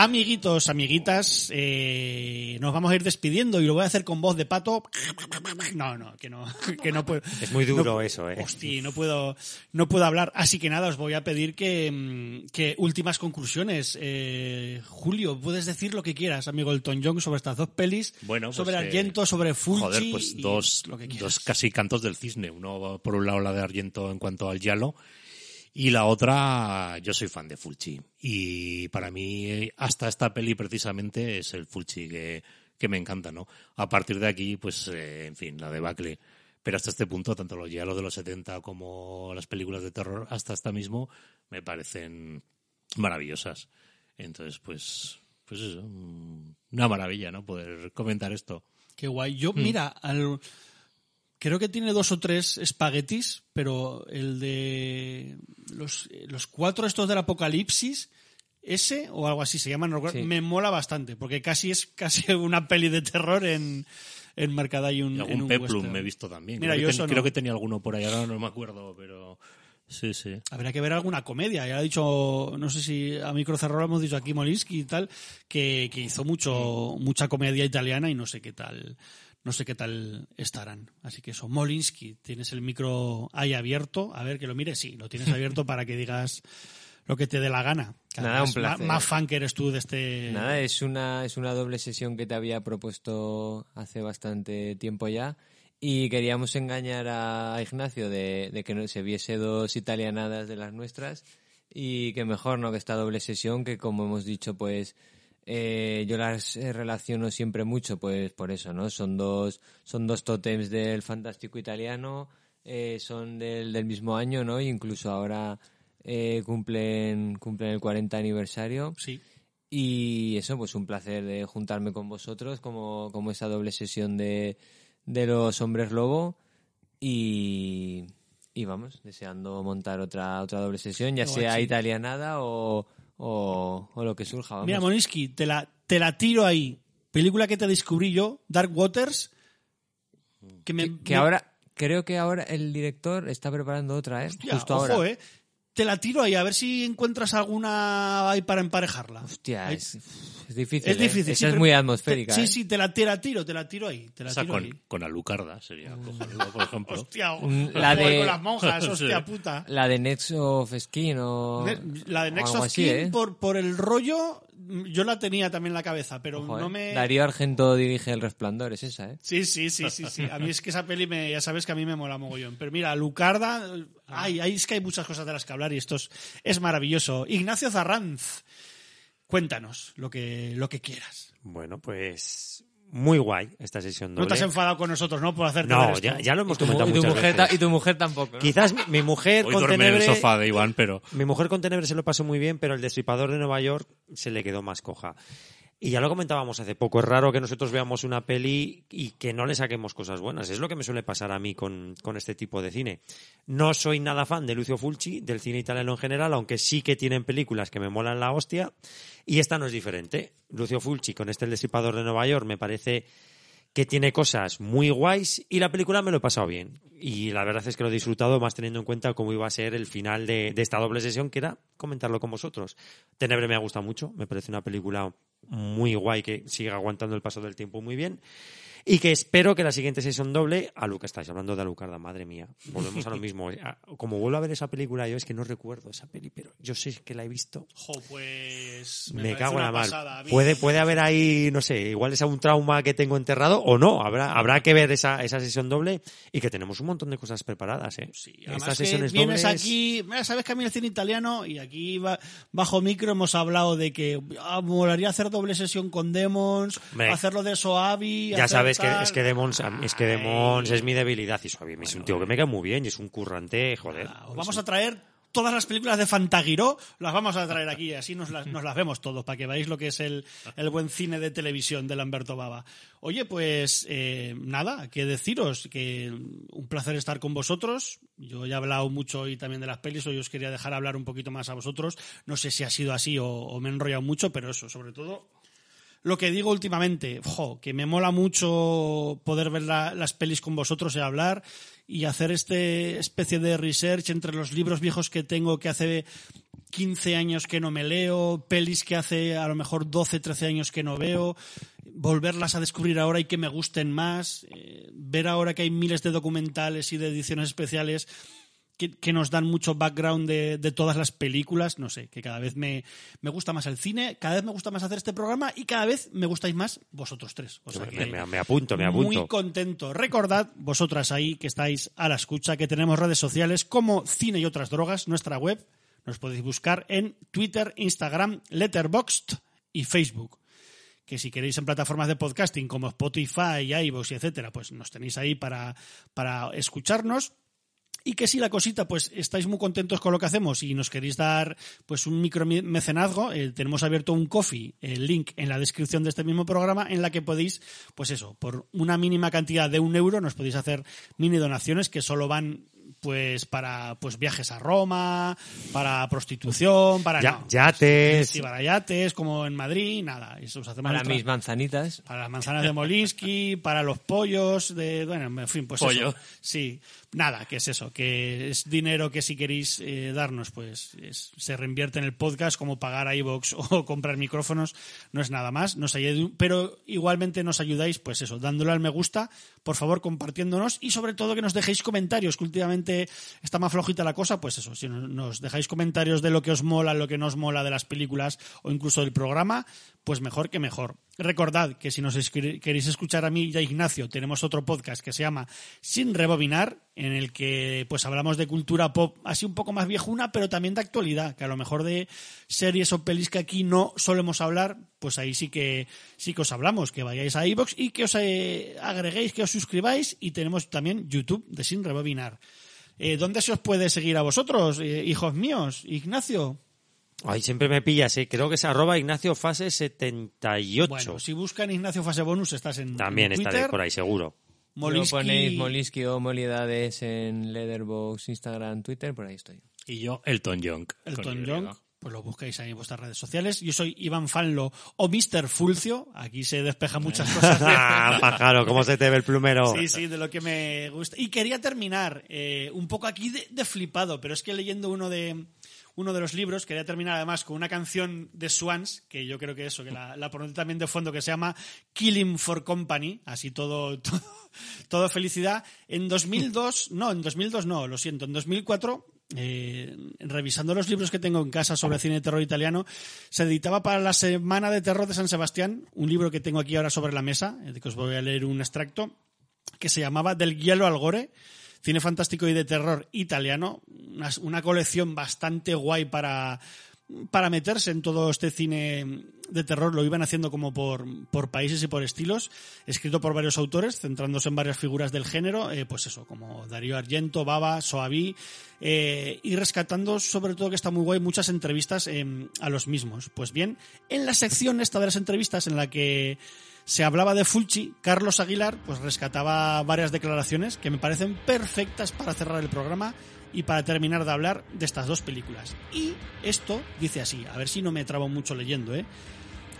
Amiguitos, amiguitas, eh, nos vamos a ir despidiendo y lo voy a hacer con voz de pato. No, no, que no, que no puedo. Es muy duro no- eso, ¿eh? Hostia, no puedo, no puedo hablar. Así que nada, os voy a pedir que, mm, que últimas conclusiones. Eh, Julio, puedes decir lo que quieras, amigo Elton John, sobre estas dos pelis. Bueno, sobre pues, eh, Argento, sobre Fulci. Joder, pues dos, lo que quieras. dos casi cantos del cisne. Uno, por un lado, la de Argento en cuanto al Yalo. Y la otra, yo soy fan de Fulci. Y para mí, hasta esta peli precisamente es el Fulci que, que me encanta, ¿no? A partir de aquí, pues, eh, en fin, la debacle. Pero hasta este punto, tanto los Yalos de los 70 como las películas de terror, hasta esta mismo, me parecen maravillosas. Entonces, pues, pues eso, mm, una maravilla, ¿no? Poder comentar esto. Qué guay. Yo, Mm. mira, al- creo que tiene dos o tres espaguetis, pero el de los, los cuatro estos del apocalipsis, ese o algo así se no Sí. me mola bastante, porque casi es casi una peli de terror en, enmarcada y un, Y en algún un peplum western. me he visto también. Mira, creo, yo que ten- eso no. creo que tenía alguno por ahí, ahora no me acuerdo, pero sí, sí. Habría que ver alguna comedia. Ya ha dicho, no sé si a micro cerrado hemos dicho aquí Molinsky y tal, que, que hizo mucho, mucha comedia italiana y no sé qué tal, no sé qué tal estarán. Así que eso, Molinsky, tienes el micro ahí abierto, a ver que lo mires, sí, lo tienes abierto para que digas lo que te dé la gana. Nada, un placer. Más, fan que eres tú de este. Nada, es una, es una doble sesión que te había propuesto hace bastante tiempo ya. Y queríamos engañar a Ignacio de, de que no se viese dos italianadas de las nuestras. Y que mejor, ¿no? Que esta doble sesión, que como hemos dicho, pues eh, yo las eh, relaciono siempre mucho, pues por eso, ¿no? Son dos, son dos tótems del fantástico italiano, eh, son del, del mismo año, ¿no? Incluso ahora eh, cumplen, cumplen el 40 aniversario. Sí. Y eso, pues un placer de juntarme con vosotros, como, como esa doble sesión de, de los hombres lobo. Y, y vamos, deseando montar otra, otra doble sesión, ya sea sí. italianada o, o, o lo que surja. Vamos. Mira, Molinsky, te la, te la tiro ahí. Película que te descubrí yo, Dark Waters. Que, me, que, que me- ahora, creo que ahora el director está preparando otra, ¿eh? Hostia, Justo ojo, ahora. eh. Te la tiro ahí, a ver si encuentras alguna ahí para emparejarla. Hostia, Ahí- es, es difícil. es ¿eh? difícil. Esa sí, es muy te- atmosférica. sí, ¿eh? sí, te la, te la tiro, te la tiro ahí. Te la O sea, tiro ahí. con, con Alucarda sería por ejemplo. Hostia, la de- con las monjas, Sí. hostia puta. La de Next of Skin o. Ne- La de Next of así, Kin, ¿eh? por, por el rollo, yo la tenía también en la cabeza, pero Ojo, ¿eh? no me... Darío Argento dirige El Resplandor, es esa, ¿eh? Sí, sí, sí, sí, sí. A mí es que esa peli, me, ya sabes que a mí me mola mogollón. Pero mira, Lucarda, ay, ay, es que hay muchas cosas de las que hablar y esto es, es maravilloso. Ignacio Zarranz, cuéntanos lo que, lo que quieras. Bueno, pues muy guay esta sesión No doble. te has enfadado con nosotros, ¿no? Por hacerte ver No, esto. ya, ya lo hemos Y tu, comentado y tu mujer veces. y tu mujer tampoco. ¿no? Quizás mi, mi mujer Hoy con duerme en el Tenebre, sofá de Iván, pero... mi mujer con Tenebre se lo pasó muy bien, pero el destripador de Nueva York se le quedó más coja. Y ya lo comentábamos hace poco, es raro que nosotros veamos una peli y que no le saquemos cosas buenas. Es lo que me suele pasar a mí con, con este tipo de cine. No soy nada fan de Lucio Fulci, del cine italiano en general, aunque sí que tienen películas que me molan la hostia. Y esta no es diferente. Lucio Fulci con este El Destripador de Nueva York me parece que tiene cosas muy guays y la película me lo he pasado bien. Y la verdad es que lo he disfrutado más teniendo en cuenta cómo iba a ser el final de, de esta doble sesión, que era comentarlo con vosotros. Tenebre me ha gustado mucho, me parece una película muy guay que sigue aguantando el paso del tiempo muy bien. Y que espero que la siguiente sesión doble, a que estáis hablando de Alucarda, madre mía, volvemos a lo mismo. Como vuelvo a ver esa película, yo es que no recuerdo esa peli, pero yo sé que la he visto Jo, pues... me, cago en la pasada. Mí- Puede, puede haber ahí, no sé, igual es un trauma que tengo enterrado o no. Habrá, habrá que ver esa, esa sesión doble y que tenemos un montón de cosas preparadas, ¿eh? Sí, Estas que sesiones vienes dobles- aquí, mira, sabes que a mí el cine italiano y aquí va- bajo micro hemos hablado de que ah, molaría hacer doble sesión con Demons, Hombre, hacerlo de Soavi, Ya hacer sabes que es que Demons, es que. Demons es mi debilidad y Suavi es un tío que me cae muy bien y es un currante, joder. Ah, os vamos a traer todas las películas de Fantaguiró, las vamos a traer aquí, así nos las, nos las vemos todos, para que veáis lo que es el, el buen cine de televisión de Lamberto Baba. Oye, pues eh, nada, que deciros que un placer estar con vosotros. Yo ya he hablado mucho hoy también de las pelis, hoy os quería dejar hablar un poquito más a vosotros. No sé si ha sido así o, o me he enrollado mucho, pero eso, sobre todo lo que digo últimamente, jo, que me mola mucho poder ver la- las pelis con vosotros y hablar y hacer este especie de research entre los libros viejos que tengo que hace 15 años que no me leo, pelis que hace a lo mejor 12, 13 años que no veo, volverlas a descubrir ahora y que me gusten más, eh, ver ahora que hay miles de documentales y de ediciones especiales que, que nos dan mucho background de, de todas las películas, no sé, que cada vez me, me gusta más el cine, cada vez me gusta más hacer este programa y cada vez me gustáis más vosotros tres. O sea me, que me- me apunto, me muy apunto. contento. Recordad, vosotras ahí que estáis a la escucha, que tenemos redes sociales como Cine y otras drogas, nuestra web. Nos podéis buscar en Twitter, Instagram, Letterboxd y Facebook que si queréis en plataformas de podcasting como Spotify, iVoox y etcétera, pues nos tenéis ahí para, para escucharnos. Y que si la cosita, pues estáis muy contentos con lo que hacemos y nos queréis dar pues un micro mecenazgo, eh, tenemos abierto un coffee, el link en la descripción de este mismo programa, en la que podéis, pues eso, por una mínima cantidad de un euro nos podéis hacer mini donaciones que solo van pues para pues viajes a Roma, para prostitución, para Ya- no. yates. Sí, para yates, como en Madrid, nada. Eso os hacemos Para nuestra- mis manzanitas. para las manzanas de Molinsky, para los pollos de, bueno, en fin, pues Pollo. eso. Sí, nada, que es eso, que es dinero que si queréis eh, darnos, pues es- se reinvierte en el podcast, como pagar a o comprar micrófonos, no es nada más, nos pero igualmente nos ayudáis, pues eso, dándole al me gusta, por favor compartiéndonos y sobre todo que nos dejéis comentarios, que últimamente está más flojita la cosa, pues eso, si no- nos dejáis comentarios de lo que os mola, lo que no os mola de las películas o incluso del programa, pues mejor que mejor. Recordad que si nos queréis escuchar a mí y a Ignacio, tenemos otro podcast que se llama Sin Rebobinar, en el que pues hablamos de cultura pop así un poco más viejuna, pero también de actualidad, que a lo mejor de series o pelis que aquí no solemos hablar, pues ahí sí que sí que os hablamos, que vayáis a iVoox y que os eh, agreguéis, que os suscribáis y tenemos también YouTube de Sin Rebobinar. Eh, ¿Dónde se os puede seguir a vosotros, eh, hijos míos? Ignacio. Ay, siempre me pillas, ¿eh? Creo que es arroba Ignacio Fase 78. Bueno, si buscan Ignacio Fase Bonus, estás en También en estaré Twitter. por ahí, seguro. Molinsky- Luego ponéis Molinsky o Molidades en Letterboxd, Instagram, Twitter, por ahí estoy. Y yo, Elton John. con Elton Y. John, pues lo buscáis ahí en vuestras redes sociales. Yo soy Iván Fanlo o Mr. Fulcio. Aquí se despejan muchas cosas. Ah, pájaro, ¿cómo se te ve el plumero? Sí, sí, de lo que me gusta. Y quería terminar eh, un poco aquí de, de flipado, pero es que leyendo uno de, uno de los libros. Quería terminar además con una canción de Swans, que yo creo que eso, que la, la también de fondo, que se llama Killing for Company, así todo, todo, felicidad. En 2002, no, en 2002 no, lo siento, en 2004 eh, revisando los libros que tengo en casa sobre cine de terror italiano, se editaba para la Semana de Terror de San Sebastián, un libro que tengo aquí ahora sobre la mesa, eh, que os voy a leer un extracto, que se llamaba Del hielo al gore, cine fantástico y de terror italiano, una, colección bastante guay para, para meterse en todo este cine de terror lo iban haciendo como por, por países y por estilos, escrito por varios autores, centrándose en varias figuras del género, eh, pues eso, como Darío Argento, Baba, Soaví, eh, y rescatando sobre todo que está muy guay muchas entrevistas eh, a los mismos. Pues bien, en la sección esta de las entrevistas en la que se hablaba de Fulci, Carlos Aguilar pues rescataba varias declaraciones que me parecen perfectas para cerrar el programa y para terminar de hablar de estas dos películas. Y esto dice así, a ver si no me trabo mucho leyendo, ¿eh?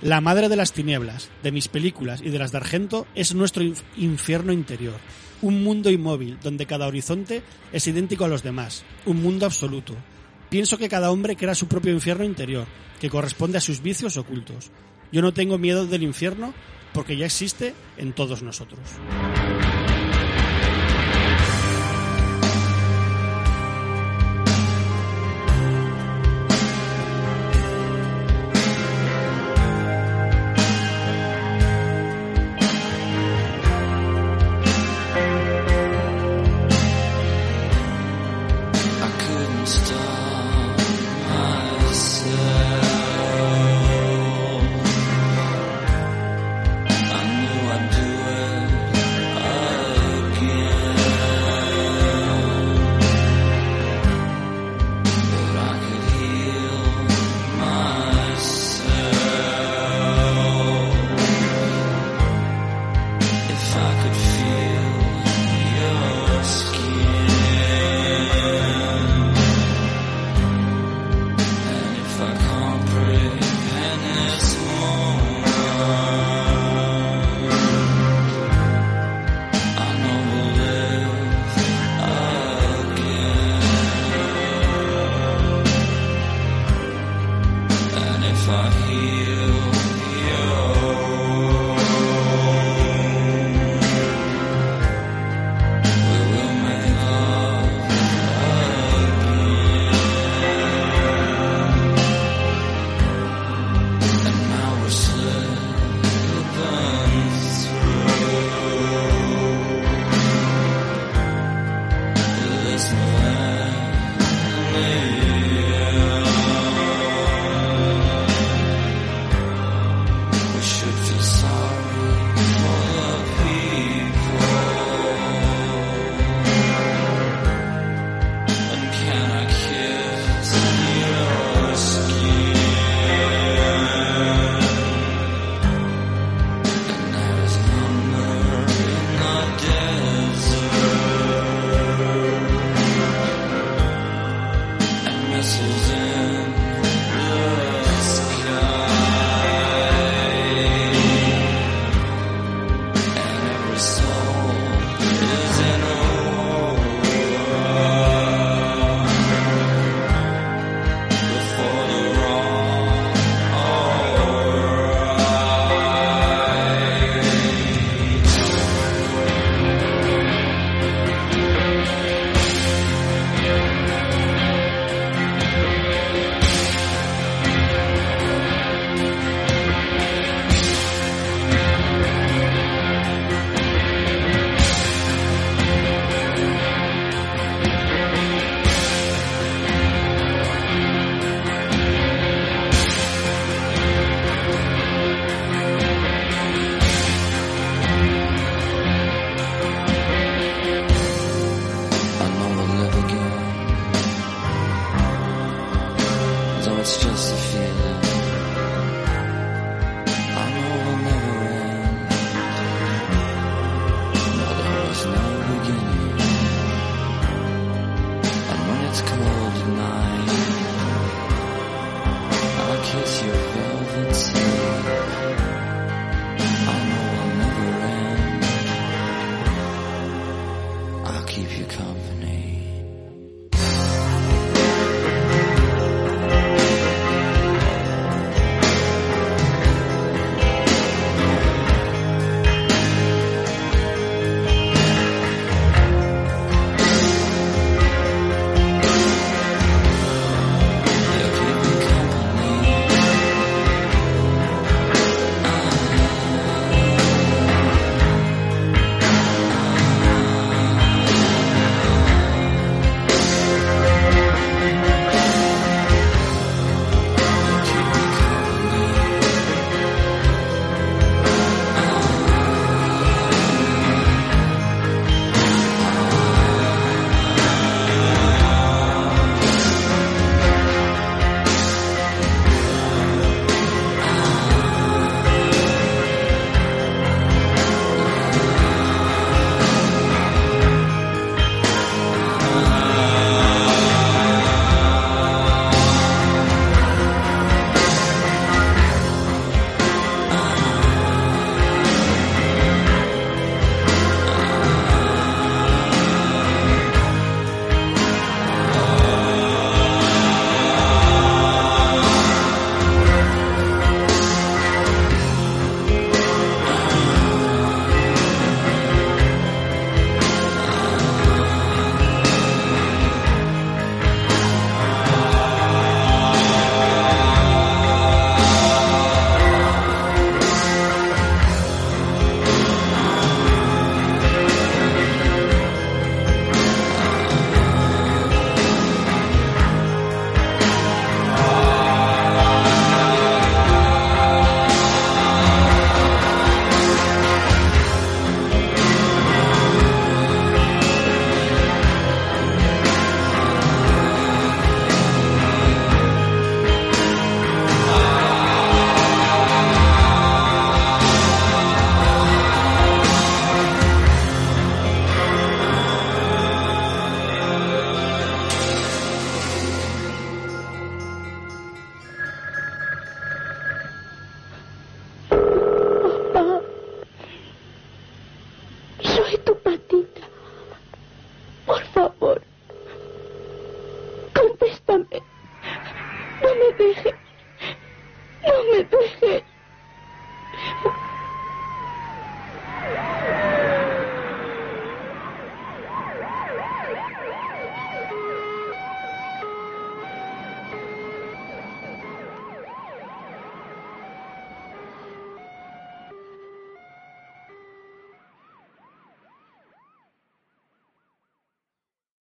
La madre de las tinieblas, de mis películas y de las de Argento, es nuestro inf- infierno interior. Un mundo inmóvil, donde cada horizonte es idéntico a los demás. Un mundo absoluto. Pienso que cada hombre crea su propio infierno interior, que corresponde a sus vicios ocultos. Yo no tengo miedo del infierno porque ya existe en todos nosotros.